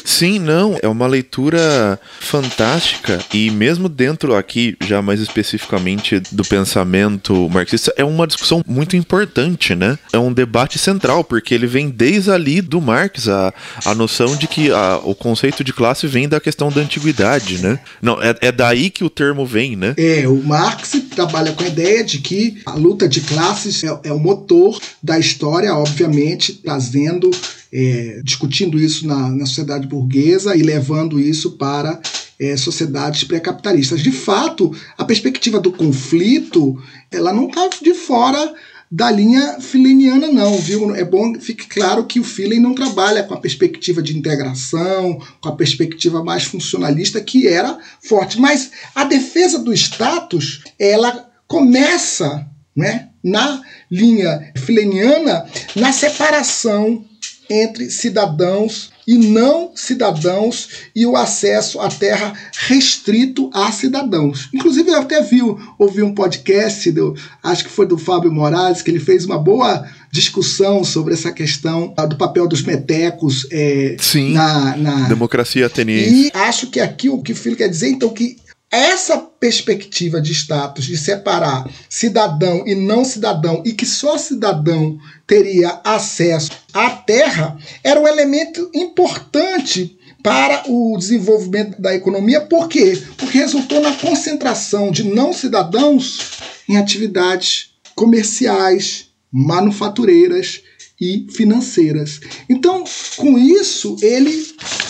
Sim, não, é uma leitura fantástica e mesmo dentro aqui, já mais especificamente do pensamento marxista, é uma discussão muito importante, né? É um debate central, porque ele vem desde ali do Marx, a, a noção de que a, o conceito de classe vem da questão da antiguidade, né? Não, é, é daí que o termo vem, né? É, o Marx trabalha com a ideia de que a luta de classes é, é o motor da história, obviamente, trazendo é, discutindo isso na, na sociedade burguesa e levando isso para é, sociedades pré-capitalistas. De fato, a perspectiva do conflito ela não está de fora da linha fileniana, não, viu? É bom que fique claro que o Filen não trabalha com a perspectiva de integração, com a perspectiva mais funcionalista, que era forte. Mas a defesa do status, ela começa né, na linha fileniana na separação entre cidadãos e não cidadãos e o acesso à terra restrito a cidadãos. Inclusive, eu até vi, ouvi um podcast, do, acho que foi do Fábio Morales, que ele fez uma boa discussão sobre essa questão do papel dos metecos é, Sim, na, na democracia ateniense. E acho que aqui o que o Filho quer dizer, então, que essa perspectiva de status, de separar cidadão e não cidadão, e que só cidadão teria acesso à terra, era um elemento importante para o desenvolvimento da economia. Por quê? Porque resultou na concentração de não cidadãos em atividades comerciais, manufatureiras e financeiras. Então, com isso, ele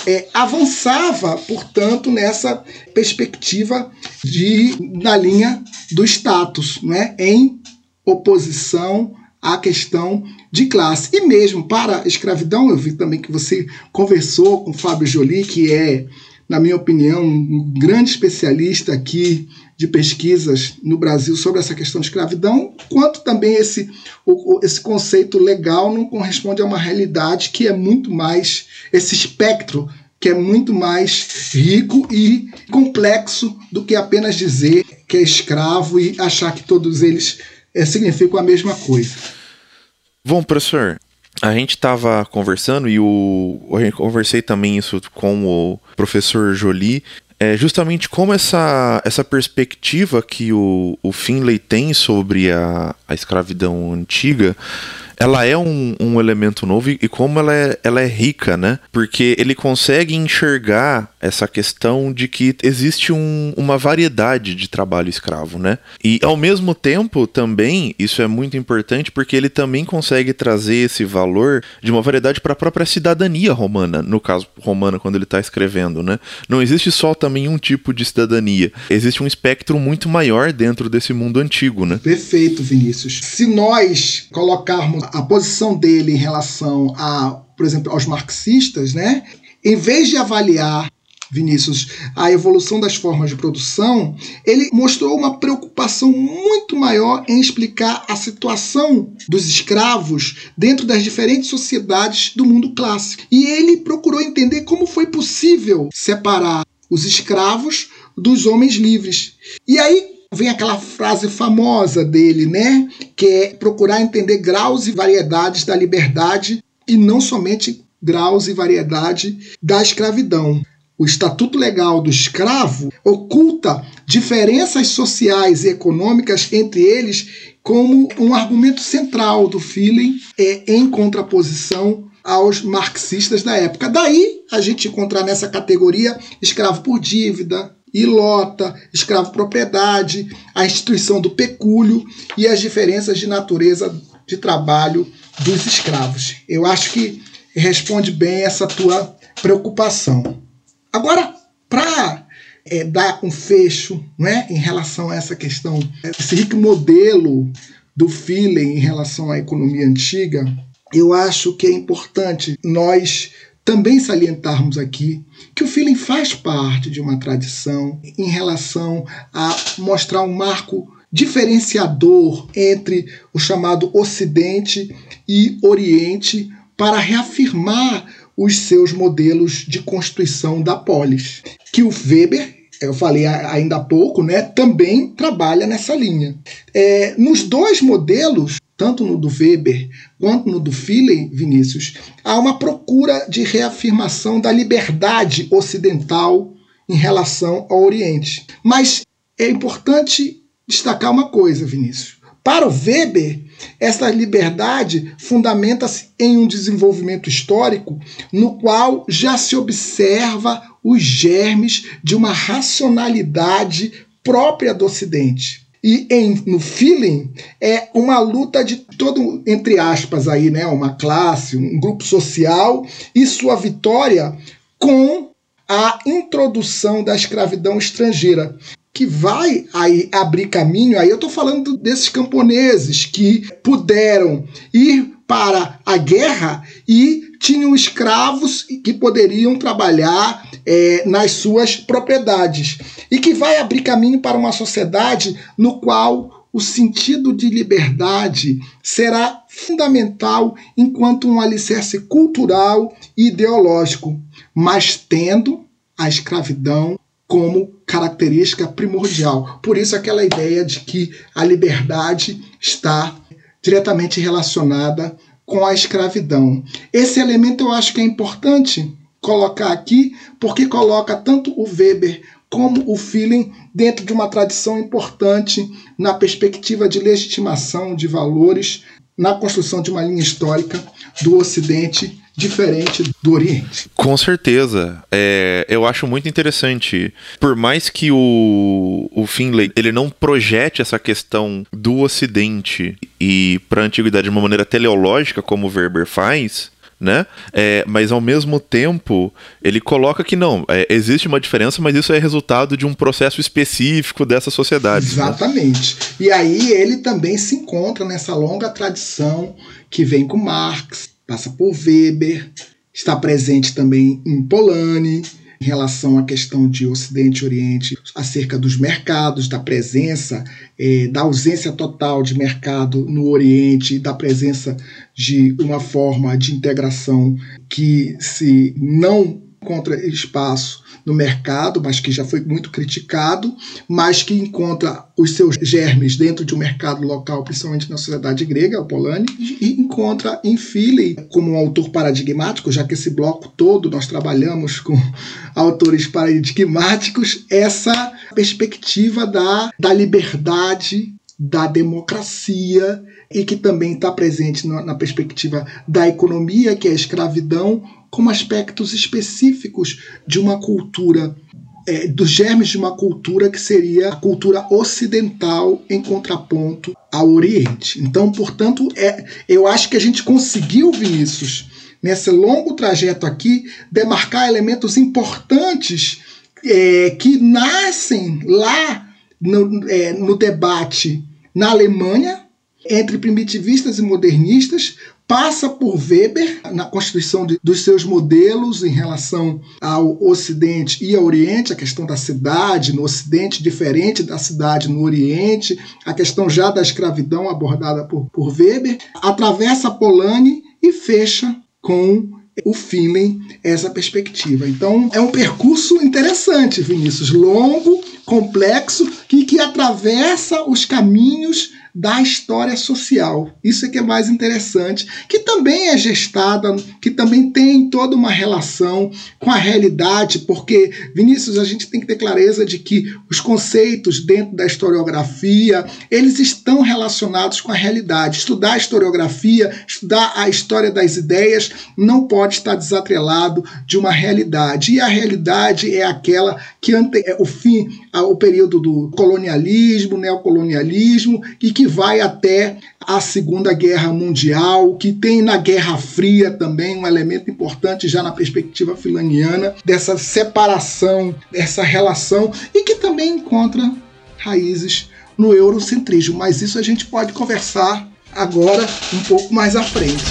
é, avançava, portanto, nessa perspectiva de na linha do status, não é? em oposição à questão de classe. E mesmo para a escravidão, eu vi também que você conversou com Fábio Joly, que é, na minha opinião, um grande especialista aqui de pesquisas no Brasil sobre essa questão de escravidão, quanto também esse, esse conceito legal não corresponde a uma realidade que é muito mais esse espectro que é muito mais rico e complexo do que apenas dizer que é escravo e achar que todos eles é, significam a mesma coisa. Bom, professor, a gente estava conversando e o, eu conversei também isso com o professor Jolie é justamente como essa, essa perspectiva que o, o Finlay tem sobre a, a escravidão antiga ela é um, um elemento novo e como ela é, ela é rica, né? Porque ele consegue enxergar essa questão de que existe um, uma variedade de trabalho escravo, né? E ao mesmo tempo também, isso é muito importante porque ele também consegue trazer esse valor de uma variedade para a própria cidadania romana, no caso romana quando ele está escrevendo, né? Não existe só também um tipo de cidadania, existe um espectro muito maior dentro desse mundo antigo, né? Perfeito, Vinícius. Se nós colocarmos a posição dele em relação a, por exemplo, aos marxistas, né? Em vez de avaliar Vinícius, a evolução das formas de produção, ele mostrou uma preocupação muito maior em explicar a situação dos escravos dentro das diferentes sociedades do mundo clássico. E ele procurou entender como foi possível separar os escravos dos homens livres. E aí vem aquela frase famosa dele, né? Que é procurar entender graus e variedades da liberdade e não somente graus e variedade da escravidão. O Estatuto Legal do Escravo oculta diferenças sociais e econômicas entre eles como um argumento central do feeling é, em contraposição aos marxistas da época. Daí a gente encontrar nessa categoria escravo por dívida, e lota, escravo-propriedade, a instituição do pecúlio e as diferenças de natureza de trabalho dos escravos. Eu acho que responde bem essa tua preocupação. Agora, para é, dar um fecho né, em relação a essa questão, esse rico modelo do feeling em relação à economia antiga, eu acho que é importante nós também salientarmos aqui que o feeling faz parte de uma tradição em relação a mostrar um marco diferenciador entre o chamado Ocidente e Oriente para reafirmar os seus modelos de constituição da polis. Que o Weber, eu falei ainda há pouco, né, também trabalha nessa linha. É, nos dois modelos, tanto no do Weber quanto no do Philey, Vinícius, há uma procura de reafirmação da liberdade ocidental em relação ao Oriente. Mas é importante destacar uma coisa, Vinícius. Para o Weber, essa liberdade fundamenta-se em um desenvolvimento histórico no qual já se observa os germes de uma racionalidade própria do Ocidente. E em, no feeling é uma luta de todo, entre aspas, aí, né, uma classe, um grupo social e sua vitória com a introdução da escravidão estrangeira, que vai aí abrir caminho. Aí eu estou falando desses camponeses que puderam ir para a guerra e tinham escravos que poderiam trabalhar é, nas suas propriedades e que vai abrir caminho para uma sociedade no qual o sentido de liberdade será fundamental enquanto um alicerce cultural e ideológico, mas tendo a escravidão como característica primordial. Por isso aquela ideia de que a liberdade está diretamente relacionada com a escravidão. Esse elemento eu acho que é importante colocar aqui, porque coloca tanto o Weber como o feeling dentro de uma tradição importante na perspectiva de legitimação de valores, na construção de uma linha histórica do Ocidente diferente do Oriente. Com certeza. É, eu acho muito interessante. Por mais que o, o Finlay ele não projete essa questão do Ocidente e para a antiguidade de uma maneira teleológica, como o Weber faz, né? É, mas ao mesmo tempo, ele coloca que não, é, existe uma diferença, mas isso é resultado de um processo específico dessa sociedade. Né? Exatamente. Né? E aí ele também se encontra nessa longa tradição que vem com Marx, passa por Weber, está presente também em Polanyi, em relação à questão de Ocidente e Oriente, acerca dos mercados, da presença, eh, da ausência total de mercado no Oriente, da presença de uma forma de integração que se não encontra espaço no mercado, mas que já foi muito criticado, mas que encontra os seus germes dentro de um mercado local, principalmente na sociedade grega, o Polanyi, e encontra em Philly como um autor paradigmático, já que esse bloco todo nós trabalhamos com autores paradigmáticos, essa perspectiva da, da liberdade, da democracia e que também está presente na, na perspectiva da economia, que é a escravidão, como aspectos específicos de uma cultura, é, dos germes de uma cultura que seria a cultura ocidental em contraponto ao Oriente. Então, portanto, é, eu acho que a gente conseguiu, Vinícius, nesse longo trajeto aqui, demarcar elementos importantes é, que nascem lá no, é, no debate na Alemanha entre primitivistas e modernistas, passa por Weber na constituição de, dos seus modelos em relação ao Ocidente e ao Oriente, a questão da cidade no Ocidente diferente da cidade no Oriente, a questão já da escravidão abordada por, por Weber, atravessa Polanyi e fecha com o Finlay essa perspectiva. Então é um percurso interessante, Vinícius, longo, complexo, que, que atravessa os caminhos da história social. Isso é que é mais interessante, que também é gestada, que também tem toda uma relação com a realidade, porque, Vinícius, a gente tem que ter clareza de que os conceitos dentro da historiografia, eles estão relacionados com a realidade. Estudar a historiografia, estudar a história das ideias, não pode estar desatrelado de uma realidade. E a realidade é aquela que ante, é o fim, o período do colonialismo, neocolonialismo, e que vai até a Segunda Guerra Mundial, que tem na Guerra Fria também um elemento importante já na perspectiva filaniana, dessa separação, dessa relação, e que também encontra raízes no eurocentrismo. Mas isso a gente pode conversar agora um pouco mais à frente.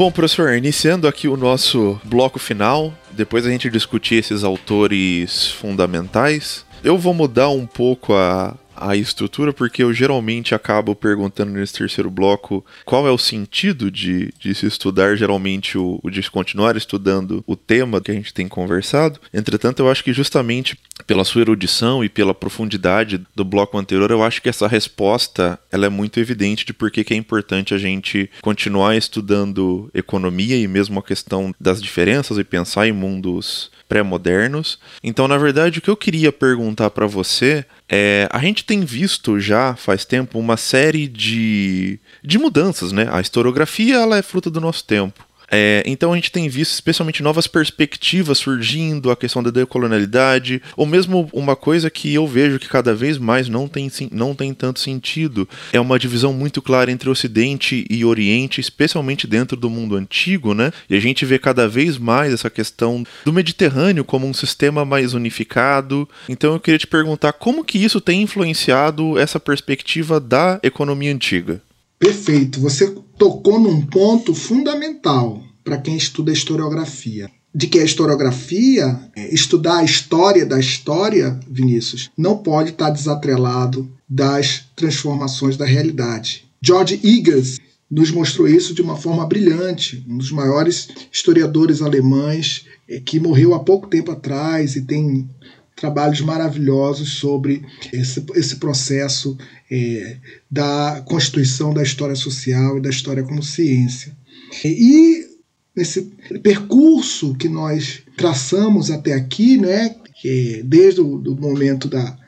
Bom, professor, iniciando aqui o nosso bloco final, depois a gente discutir esses autores fundamentais, eu vou mudar um pouco a, a estrutura, porque eu geralmente acabo perguntando nesse terceiro bloco qual é o sentido de, de se estudar, geralmente, o, o de continuar estudando o tema que a gente tem conversado. Entretanto, eu acho que justamente pela sua erudição e pela profundidade do bloco anterior, eu acho que essa resposta ela é muito evidente de por que é importante a gente continuar estudando economia e mesmo a questão das diferenças e pensar em mundos pré-modernos. Então, na verdade, o que eu queria perguntar para você é: a gente tem visto já faz tempo uma série de, de mudanças, né? A historiografia ela é fruto do nosso tempo. É, então a gente tem visto especialmente novas perspectivas surgindo, a questão da decolonialidade, ou mesmo uma coisa que eu vejo que cada vez mais não tem, não tem tanto sentido. É uma divisão muito clara entre Ocidente e Oriente, especialmente dentro do mundo antigo, né? E a gente vê cada vez mais essa questão do Mediterrâneo como um sistema mais unificado. Então eu queria te perguntar como que isso tem influenciado essa perspectiva da economia antiga. Perfeito. Você tocou num ponto fundamental para quem estuda historiografia. De que a historiografia, é, estudar a história da história, Vinícius, não pode estar desatrelado das transformações da realidade. George Egas nos mostrou isso de uma forma brilhante, um dos maiores historiadores alemães é, que morreu há pouco tempo atrás e tem trabalhos maravilhosos sobre esse, esse processo é, da constituição da história social e da história como ciência. E nesse percurso que nós traçamos até aqui, né, desde o do momento da,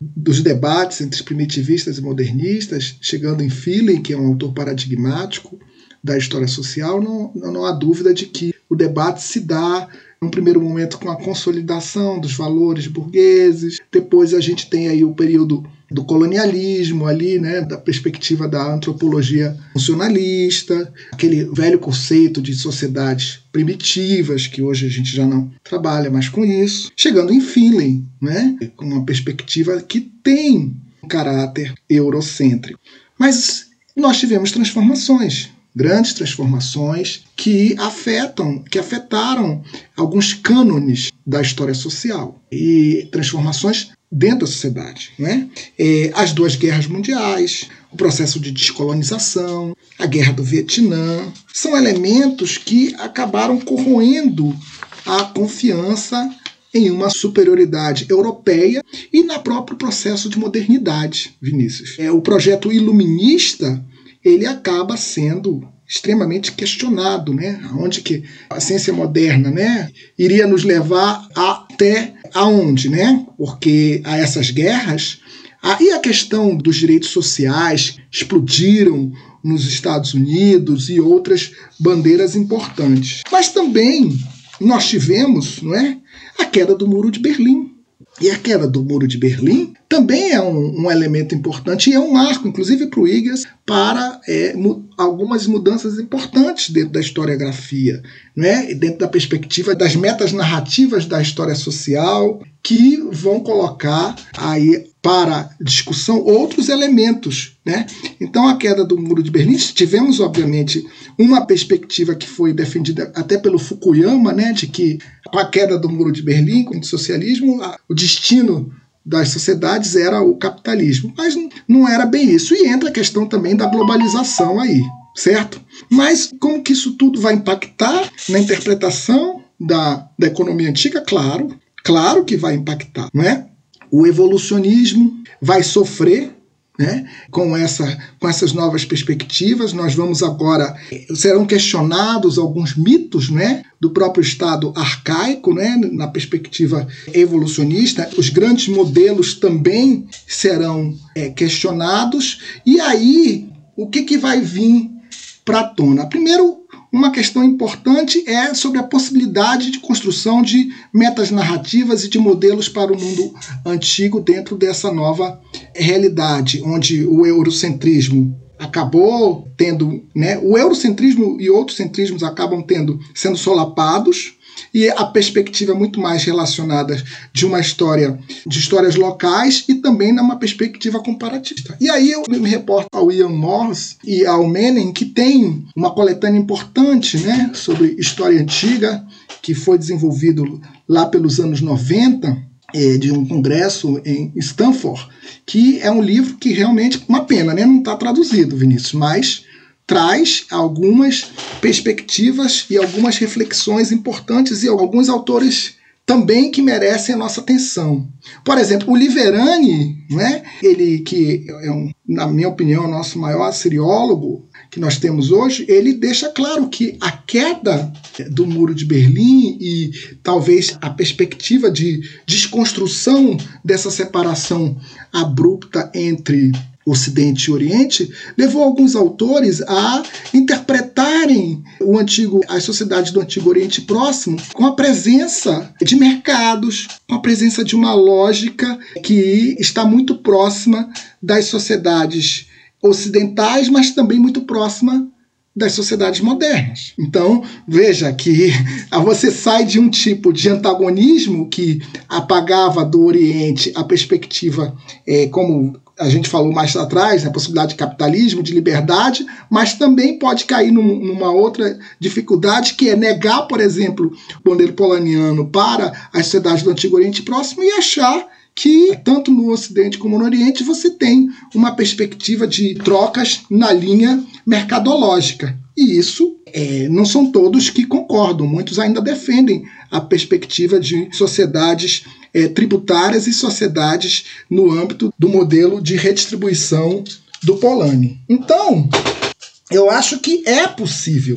dos debates entre primitivistas e modernistas, chegando em Feeling, que é um autor paradigmático da história social, não, não há dúvida de que o debate se dá num primeiro momento com a consolidação dos valores burgueses, depois a gente tem aí o período do colonialismo ali, né, da perspectiva da antropologia funcionalista, aquele velho conceito de sociedades primitivas que hoje a gente já não trabalha mais com isso, chegando em Finley, né, com uma perspectiva que tem um caráter eurocêntrico. Mas nós tivemos transformações grandes transformações que afetam, que afetaram alguns cânones da história social e transformações dentro da sociedade, né? É, as duas guerras mundiais, o processo de descolonização, a guerra do Vietnã, são elementos que acabaram corroendo a confiança em uma superioridade europeia e na próprio processo de modernidade, Vinícius. É, o projeto iluminista ele acaba sendo extremamente questionado, né? Onde que a ciência moderna, né, iria nos levar até aonde, né? Porque a essas guerras, aí a questão dos direitos sociais explodiram nos Estados Unidos e outras bandeiras importantes. Mas também nós tivemos, não é, a queda do Muro de Berlim. E a queda do Muro de Berlim também é um, um elemento importante e é um marco, inclusive para o Igas, para é, mu algumas mudanças importantes dentro da historiografia, né? dentro da perspectiva das metas narrativas da história social, que vão colocar aí para discussão outros elementos. Né? Então, a queda do Muro de Berlim, tivemos, obviamente, uma perspectiva que foi defendida até pelo Fukuyama, né, de que com a queda do Muro de Berlim, com o socialismo, o destino das sociedades era o capitalismo. Mas não era bem isso. E entra a questão também da globalização aí, certo? Mas como que isso tudo vai impactar na interpretação da, da economia antiga? Claro, claro que vai impactar, não é? O evolucionismo vai sofrer né? Com, essa, com essas novas perspectivas, nós vamos agora serão questionados alguns mitos, né, do próprio Estado arcaico, né, na perspectiva evolucionista. Os grandes modelos também serão é, questionados. E aí, o que, que vai vir para a tona? Primeiro, uma questão importante é sobre a possibilidade de construção de metas narrativas e de modelos para o mundo antigo dentro dessa nova realidade, onde o eurocentrismo acabou tendo, né, o eurocentrismo e outros centrismos acabam tendo sendo solapados e a perspectiva é muito mais relacionada de uma história, de histórias locais e também numa perspectiva comparativista. E aí eu me reporto ao Ian Morse e ao Menem, que tem uma coletânea importante né, sobre história antiga, que foi desenvolvido lá pelos anos 90, é, de um congresso em Stanford, que é um livro que realmente, uma pena, né? não está traduzido, Vinícius, mas traz algumas perspectivas e algumas reflexões importantes e alguns autores também que merecem a nossa atenção. Por exemplo, o Liverani, né, ele que é, um, na minha opinião, o nosso maior assiriólogo que nós temos hoje, ele deixa claro que a queda do Muro de Berlim e talvez a perspectiva de desconstrução dessa separação abrupta entre Ocidente e Oriente, levou alguns autores a interpretarem o antigo, as sociedades do Antigo Oriente Próximo com a presença de mercados, com a presença de uma lógica que está muito próxima das sociedades ocidentais, mas também muito próxima das sociedades modernas. Então, veja que você sai de um tipo de antagonismo que apagava do Oriente a perspectiva, é, como a gente falou mais atrás, a possibilidade de capitalismo, de liberdade, mas também pode cair num, numa outra dificuldade, que é negar, por exemplo, o modelo polaniano para as sociedades do Antigo Oriente Próximo e achar que tanto no Ocidente como no Oriente você tem uma perspectiva de trocas na linha mercadológica. E isso é, não são todos que concordam, muitos ainda defendem a perspectiva de sociedades é, tributárias e sociedades no âmbito do modelo de redistribuição do Polanyi. Então, eu acho que é possível,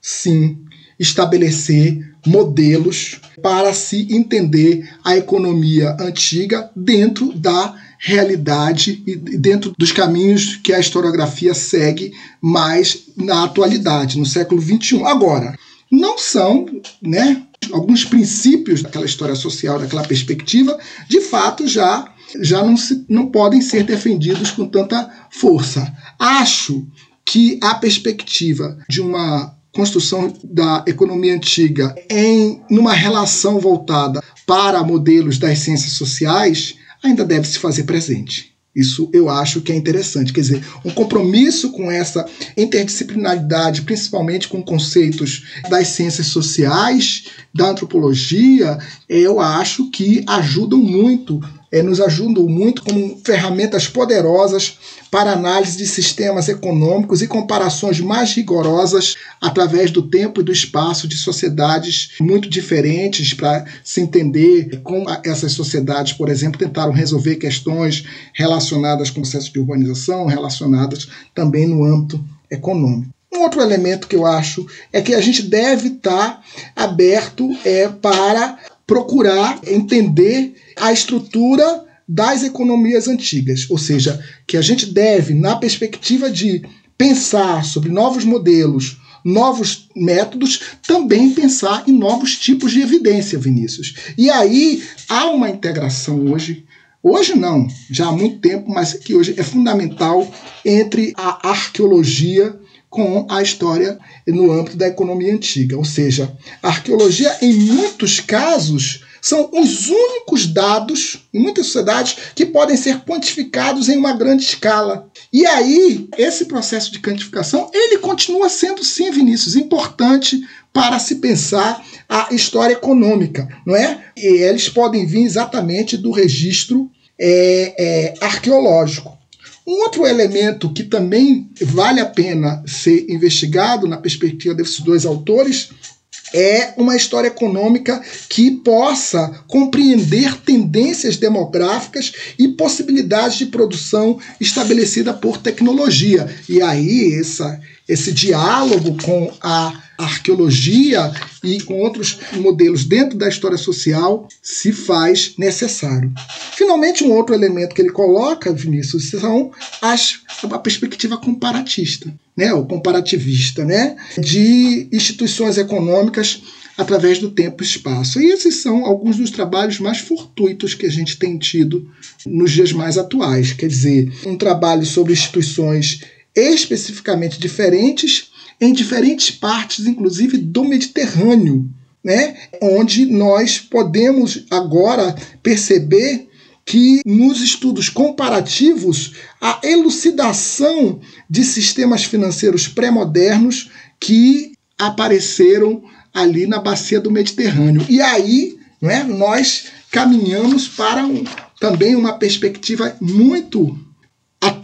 sim, estabelecer modelos para se entender a economia antiga dentro da realidade e dentro dos caminhos que a historiografia segue mais na atualidade, no século XXI. Agora, não são né, alguns princípios daquela história social, daquela perspectiva, de fato já, já não, se, não podem ser defendidos com tanta força. Acho que a perspectiva de uma construção da economia antiga em numa relação voltada para modelos das ciências sociais ainda deve se fazer presente. Isso eu acho que é interessante. Quer dizer, um compromisso com essa interdisciplinaridade, principalmente com conceitos das ciências sociais, da antropologia, eu acho que ajudam muito é, nos ajudam muito como ferramentas poderosas para análise de sistemas econômicos e comparações mais rigorosas através do tempo e do espaço de sociedades muito diferentes para se entender como essas sociedades, por exemplo, tentaram resolver questões relacionadas com o processo de urbanização, relacionadas também no âmbito econômico. Um outro elemento que eu acho é que a gente deve estar aberto é, para procurar entender a estrutura das economias antigas, ou seja, que a gente deve, na perspectiva de pensar sobre novos modelos, novos métodos, também pensar em novos tipos de evidência, Vinícius. E aí há uma integração hoje, hoje não, já há muito tempo, mas que hoje é fundamental entre a arqueologia com a história no âmbito da economia antiga. Ou seja, a arqueologia, em muitos casos, são os únicos dados em muitas sociedades que podem ser quantificados em uma grande escala. E aí, esse processo de quantificação, ele continua sendo, sim, Vinícius, importante para se pensar a história econômica, não é? E eles podem vir exatamente do registro é, é, arqueológico. Um outro elemento que também vale a pena ser investigado na perspectiva desses dois autores é uma história econômica que possa compreender tendências demográficas e possibilidades de produção estabelecida por tecnologia. E aí, essa, esse diálogo com a arqueologia e com outros modelos dentro da história social se faz necessário. Finalmente, um outro elemento que ele coloca, Vinícius, são as, a perspectiva comparatista, né, o comparativista, né, de instituições econômicas através do tempo e espaço. E esses são alguns dos trabalhos mais fortuitos que a gente tem tido nos dias mais atuais. Quer dizer, um trabalho sobre instituições especificamente diferentes em diferentes partes, inclusive do Mediterrâneo, né? onde nós podemos agora perceber que nos estudos comparativos a elucidação de sistemas financeiros pré-modernos que apareceram ali na bacia do Mediterrâneo. E aí né, nós caminhamos para um, também uma perspectiva muito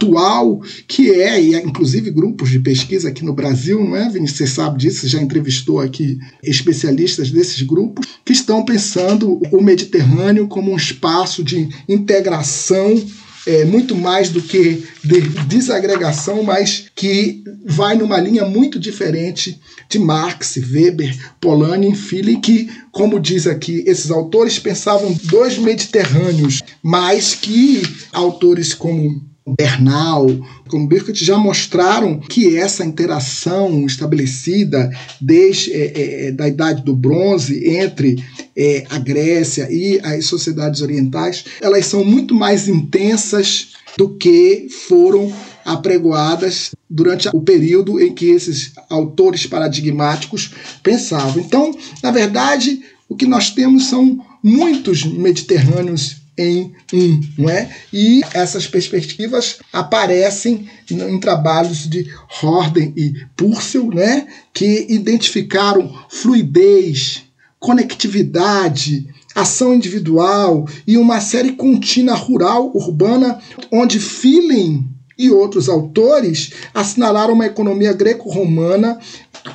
atual, que é, e é, inclusive grupos de pesquisa aqui no Brasil, não é, Vinícius? Você sabe disso, já entrevistou aqui especialistas desses grupos, que estão pensando o Mediterrâneo como um espaço de integração é, muito mais do que de desagregação, mas que vai numa linha muito diferente de Marx, Weber, Polanyi, Feeling, que, como diz aqui, esses autores pensavam dois Mediterrâneos, mas que autores como Bernal, como Birkett já mostraram que essa interação estabelecida desde é, é, da Idade do Bronze entre é, a Grécia e as sociedades orientais, elas são muito mais intensas do que foram apregoadas durante o período em que esses autores paradigmáticos pensavam. Então, na verdade, o que nós temos são muitos mediterrâneos em um, não é? E essas perspectivas aparecem em trabalhos de Horden e Purcell, né, que identificaram fluidez, conectividade, ação individual e uma série contínua rural urbana onde Feeling e outros autores assinalaram uma economia greco-romana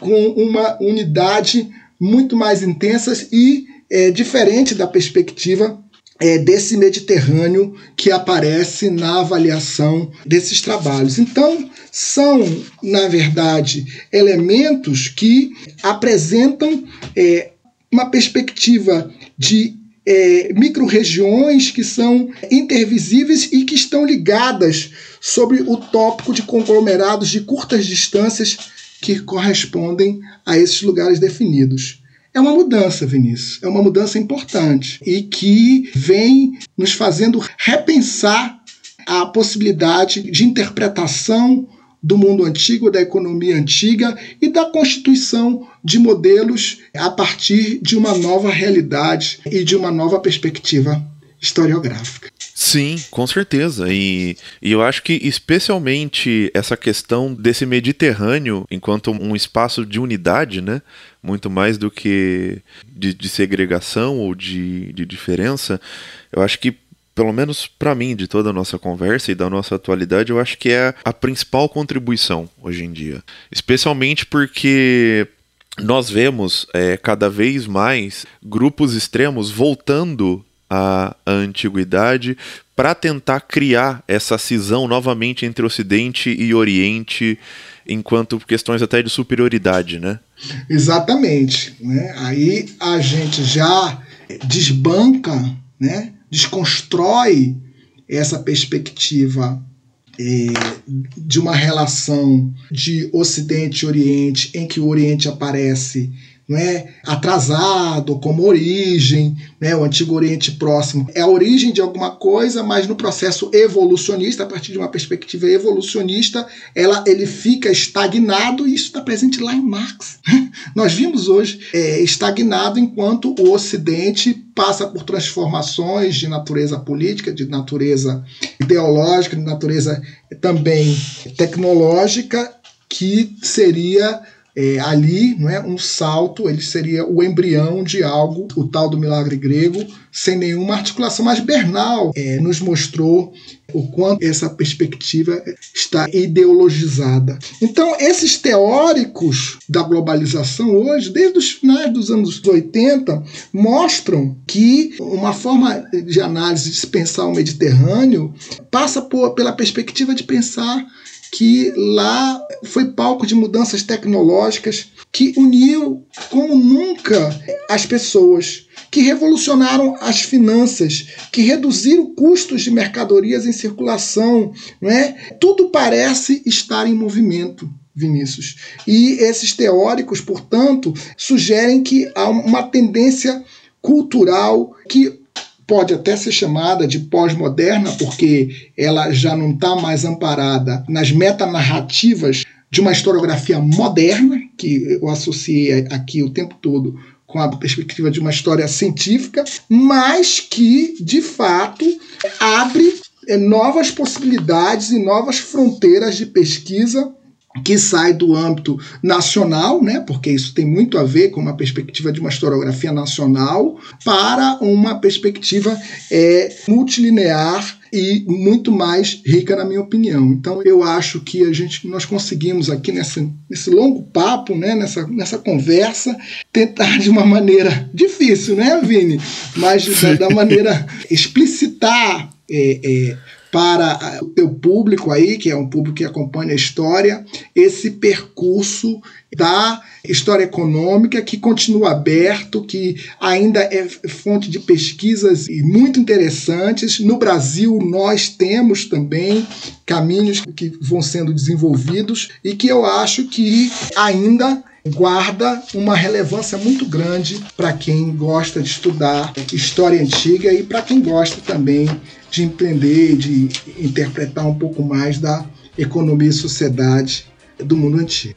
com uma unidade muito mais intensa e é, diferente da perspectiva é, desse Mediterrâneo que aparece na avaliação desses trabalhos. Então, são, na verdade, elementos que apresentam é, uma perspectiva de é, micro-regiões que são intervisíveis e que estão ligadas sobre o tópico de conglomerados de curtas distâncias que correspondem a esses lugares definidos. É uma mudança, Vinícius, é uma mudança importante e que vem nos fazendo repensar a possibilidade de interpretação do mundo antigo, da economia antiga e da constituição de modelos a partir de uma nova realidade e de uma nova perspectiva historiográfica. Sim, com certeza. E, e eu acho que especialmente essa questão desse Mediterrâneo enquanto um espaço de unidade, né? Muito mais do que de, de segregação ou de, de diferença, eu acho que pelo menos para mim, de toda a nossa conversa e da nossa atualidade, eu acho que é a principal contribuição hoje em dia. Especialmente porque nós vemos é, cada vez mais grupos extremos voltando à antiguidade para tentar criar essa cisão novamente entre Ocidente e Oriente, enquanto questões até de superioridade, né? Exatamente. Né? Aí a gente já desbanca, né? desconstrói essa perspectiva é, de uma relação de Ocidente e Oriente, em que o Oriente aparece é atrasado, como origem, né, o Antigo Oriente Próximo é a origem de alguma coisa, mas no processo evolucionista, a partir de uma perspectiva evolucionista, ela, ele fica estagnado, e isso está presente lá em Marx. Nós vimos hoje é, estagnado enquanto o Ocidente passa por transformações de natureza política, de natureza ideológica, de natureza também tecnológica, que seria é, ali, não é, um salto, ele seria o embrião de algo, o tal do milagre grego, sem nenhuma articulação. Mas Bernal é, nos mostrou o quanto essa perspectiva está ideologizada. Então, esses teóricos da globalização hoje, desde os finais dos anos 80, mostram que uma forma de análise de pensar o Mediterrâneo passa por, pela perspectiva de pensar que lá foi palco de mudanças tecnológicas que uniu como nunca as pessoas, que revolucionaram as finanças, que reduziram custos de mercadorias em circulação, não é? Tudo parece estar em movimento. Vinícius. E esses teóricos, portanto, sugerem que há uma tendência cultural que pode até ser chamada de pós-moderna, porque ela já não está mais amparada nas metanarrativas de uma historiografia moderna, que eu associei aqui o tempo todo com a perspectiva de uma história científica, mas que, de fato, abre é, novas possibilidades e novas fronteiras de pesquisa que sai do âmbito nacional, né, porque isso tem muito a ver com uma perspectiva de uma historiografia nacional, para uma perspectiva é, multilinear e muito mais rica na minha opinião. Então eu acho que a gente nós conseguimos aqui nessa, nesse longo papo, né, nessa, nessa conversa, tentar de uma maneira difícil, né, Vini? Mas da, da maneira explicitar é, é, para o teu público aí, que é um público que acompanha a história, esse percurso da história econômica que continua aberto, que ainda é fonte de pesquisas muito interessantes. No Brasil, nós temos também caminhos que vão sendo desenvolvidos e que eu acho que ainda guarda uma relevância muito grande para quem gosta de estudar história antiga e para quem gosta também de empreender, de interpretar um pouco mais da economia e sociedade do mundo antigo.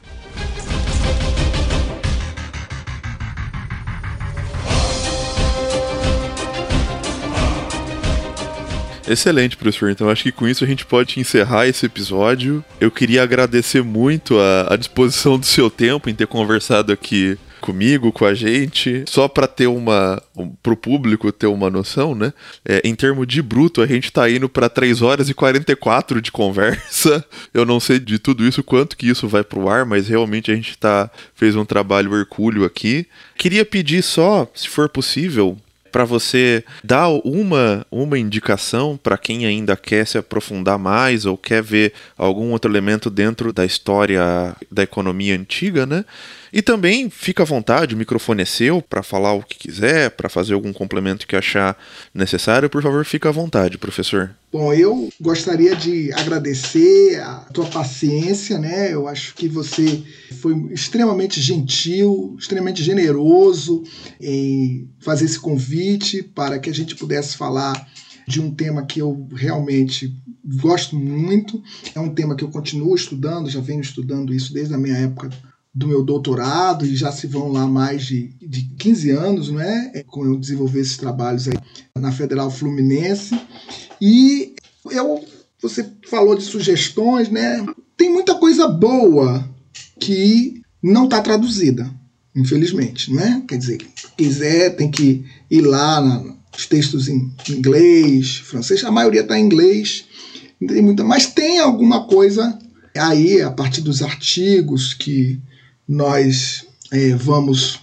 Excelente, professor. Então acho que com isso a gente pode encerrar esse episódio. Eu queria agradecer muito a, a disposição do seu tempo em ter conversado aqui comigo, com a gente, só para ter uma um, pro público ter uma noção, né? É, em termos de bruto, a gente tá indo para 3 horas e 44 de conversa. Eu não sei de tudo isso quanto que isso vai pro ar, mas realmente a gente tá fez um trabalho hercúleo aqui. Queria pedir só, se for possível, para você dar uma, uma indicação para quem ainda quer se aprofundar mais ou quer ver algum outro elemento dentro da história da economia antiga, né? E também fica à vontade, o microfone é seu para falar o que quiser, para fazer algum complemento que achar necessário, por favor, fica à vontade, professor. Bom, eu gostaria de agradecer a tua paciência, né? Eu acho que você foi extremamente gentil, extremamente generoso em fazer esse convite para que a gente pudesse falar de um tema que eu realmente gosto muito. É um tema que eu continuo estudando, já venho estudando isso desde a minha época do meu doutorado e já se vão lá mais de, de 15 anos, não é? Com eu desenvolver esses trabalhos aí na Federal Fluminense. E eu, você falou de sugestões, né? Tem muita coisa boa que não está traduzida, infelizmente, né? Quer dizer, se quiser tem que ir lá nos textos em inglês, francês, a maioria está em inglês, tem muita, mas tem alguma coisa aí a partir dos artigos que nós é, vamos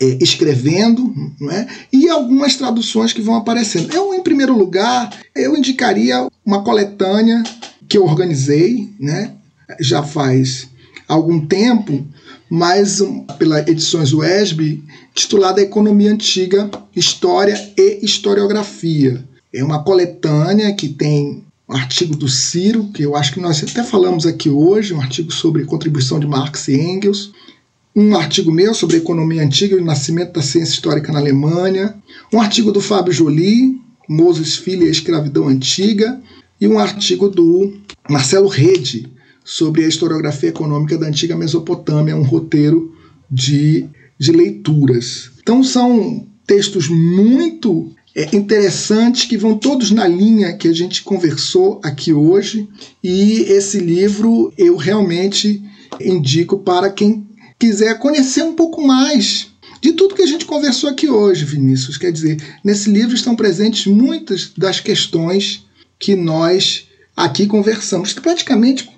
é, escrevendo, não é? e algumas traduções que vão aparecendo. Eu, em primeiro lugar, eu indicaria uma coletânea que eu organizei, né? já faz algum tempo, mas pela Edições UESB, titulada Economia Antiga, História e Historiografia. É uma coletânea que tem um artigo do Ciro, que eu acho que nós até falamos aqui hoje, um artigo sobre contribuição de Marx e Engels, um artigo meu sobre economia antiga e o nascimento da ciência histórica na Alemanha, um artigo do Fábio Joly, Moses Filho e a escravidão antiga, e um artigo do Marcelo Rede sobre a historiografia econômica da antiga Mesopotâmia, um roteiro de, de leituras. Então são textos muito é, interessantes que vão todos na linha que a gente conversou aqui hoje. E esse livro eu realmente indico para quem quiser conhecer um pouco mais de tudo que a gente conversou aqui hoje, Vinícius. Quer dizer, nesse livro estão presentes muitas das questões que nós aqui conversamos, praticamente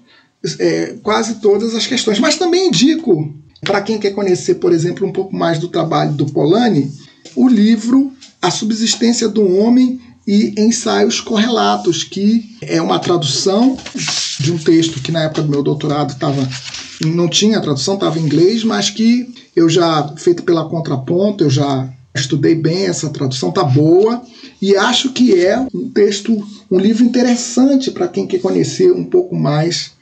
é, quase todas as questões. Mas também indico, para quem quer conhecer, por exemplo, um pouco mais do trabalho do Polanyi, o livro a subsistência do homem e ensaios correlatos, que é uma tradução de um texto que na época do meu doutorado estava não tinha tradução, estava em inglês, mas que eu já feito pela contraponto, eu já estudei bem essa tradução, tá boa e acho que é um texto, um livro interessante para quem quer conhecer um pouco mais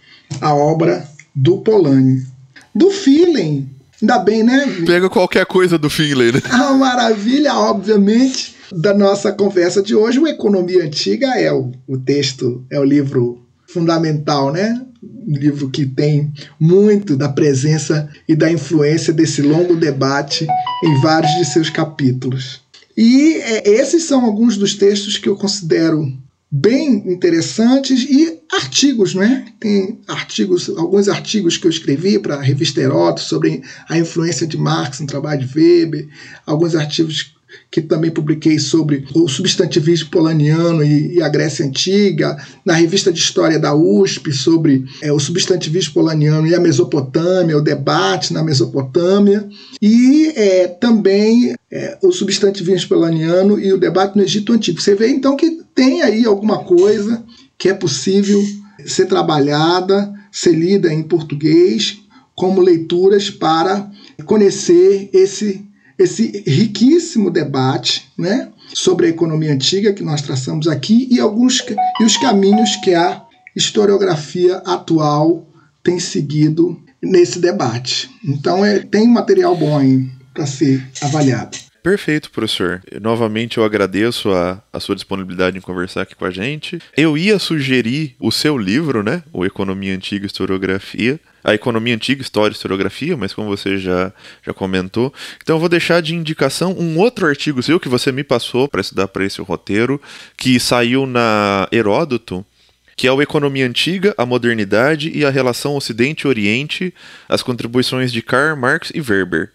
a obra do Polanyi. Do Feeling, Ainda bem, né? Pega qualquer coisa do Finlay, né? A maravilha, obviamente, da nossa conversa de hoje. O Economia Antiga é o, o texto, é o livro fundamental, né? Um livro que tem muito da presença e da influência desse longo debate em vários de seus capítulos. E é, esses são alguns dos textos que eu considero bem interessantes e artigos, né? Tem artigos, alguns artigos que eu escrevi para a revista Heródoto sobre a influência de Marx no trabalho de Weber, alguns artigos que também publiquei sobre o substantivismo polaniano e, e, a Grécia Antiga, na revista de História da USP sobre é, o substantivismo polaniano e a Mesopotâmia, o debate na Mesopotâmia, e é, também é, o substantivismo polaniano e o debate no Egito Antigo. Você vê então que tem aí alguma coisa que é possível ser trabalhada, ser lida em português, como leituras para conhecer esse esse riquíssimo debate né, sobre a economia antiga que nós traçamos aqui e alguns e os caminhos que a historiografia atual tem seguido nesse debate. Então é, tem material bom aí para ser avaliado. Perfeito, professor. Novamente eu agradeço a, a, sua disponibilidade em conversar aqui com a gente. Eu ia sugerir o seu livro, né? O Economia Antiga e Historiografia. A Economia Antiga, História e Historiografia, mas como você já, já comentou. Então eu vou deixar de indicação um outro artigo seu que você me passou para estudar para esse roteiro, que saiu na Heródoto, que é o Economia Antiga, a Modernidade e a Relação Ocidente-Oriente, as contribuições de Karl Marx e Weber.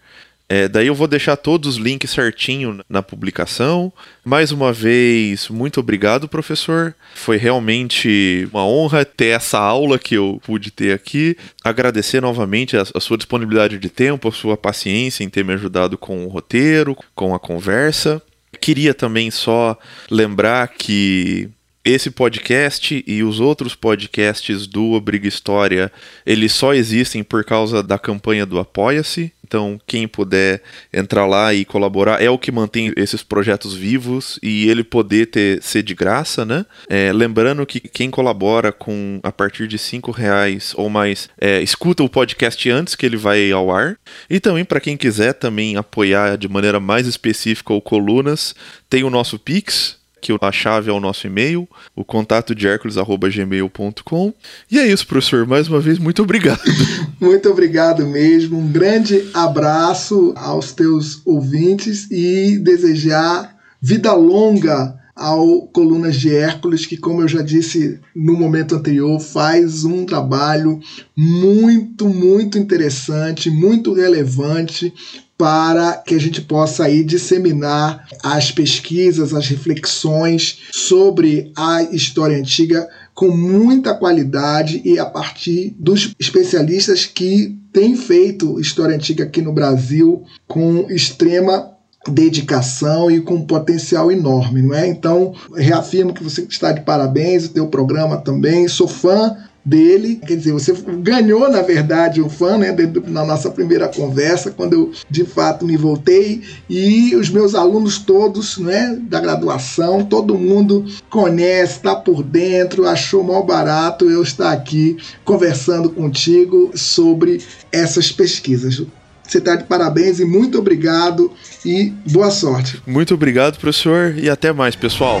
É, daí eu vou deixar todos os links certinho na publicação. Mais uma vez, muito obrigado, professor. Foi realmente uma honra ter essa aula que eu pude ter aqui. Agradecer novamente a, a sua disponibilidade de tempo, a sua paciência em ter me ajudado com o roteiro, com a conversa. Queria também só lembrar que esse podcast e os outros podcasts do Obriga História, eles só existem por causa da campanha do Apoia-se. Então, quem puder entrar lá e colaborar é o que mantém esses projetos vivos e ele poder ter, ser de graça, né? É, lembrando que quem colabora com a partir de cinco reais ou mais é, escuta o podcast antes que ele vai ao ar. E também para quem quiser também apoiar de maneira mais específica o Colunas, tem o nosso Pix, que a chave é o nosso e-mail, o contato de Hércules@gmail.com. E é isso, professor. Mais uma vez, muito obrigado. muito obrigado mesmo. Um grande abraço aos teus ouvintes e desejar vida longa ao Colunas de Hércules, que, como eu já disse no momento anterior, faz um trabalho muito, muito interessante, muito relevante para que a gente possa aí disseminar as pesquisas, as reflexões sobre a história antiga com muita qualidade e a partir dos especialistas que têm feito história antiga aqui no Brasil com extrema dedicação e com potencial enorme, não é? Então, reafirmo que você está de parabéns, o teu programa também, sou fã dele. Quer dizer, você ganhou, na verdade, o fã, né, na nossa primeira conversa, quando eu de fato me voltei. E os meus alunos todos, né, da graduação, todo mundo conhece, está por dentro, achou mal barato eu estar aqui conversando contigo sobre essas pesquisas. Você está de parabéns e muito obrigado e boa sorte. Muito obrigado, professor, e até mais, pessoal.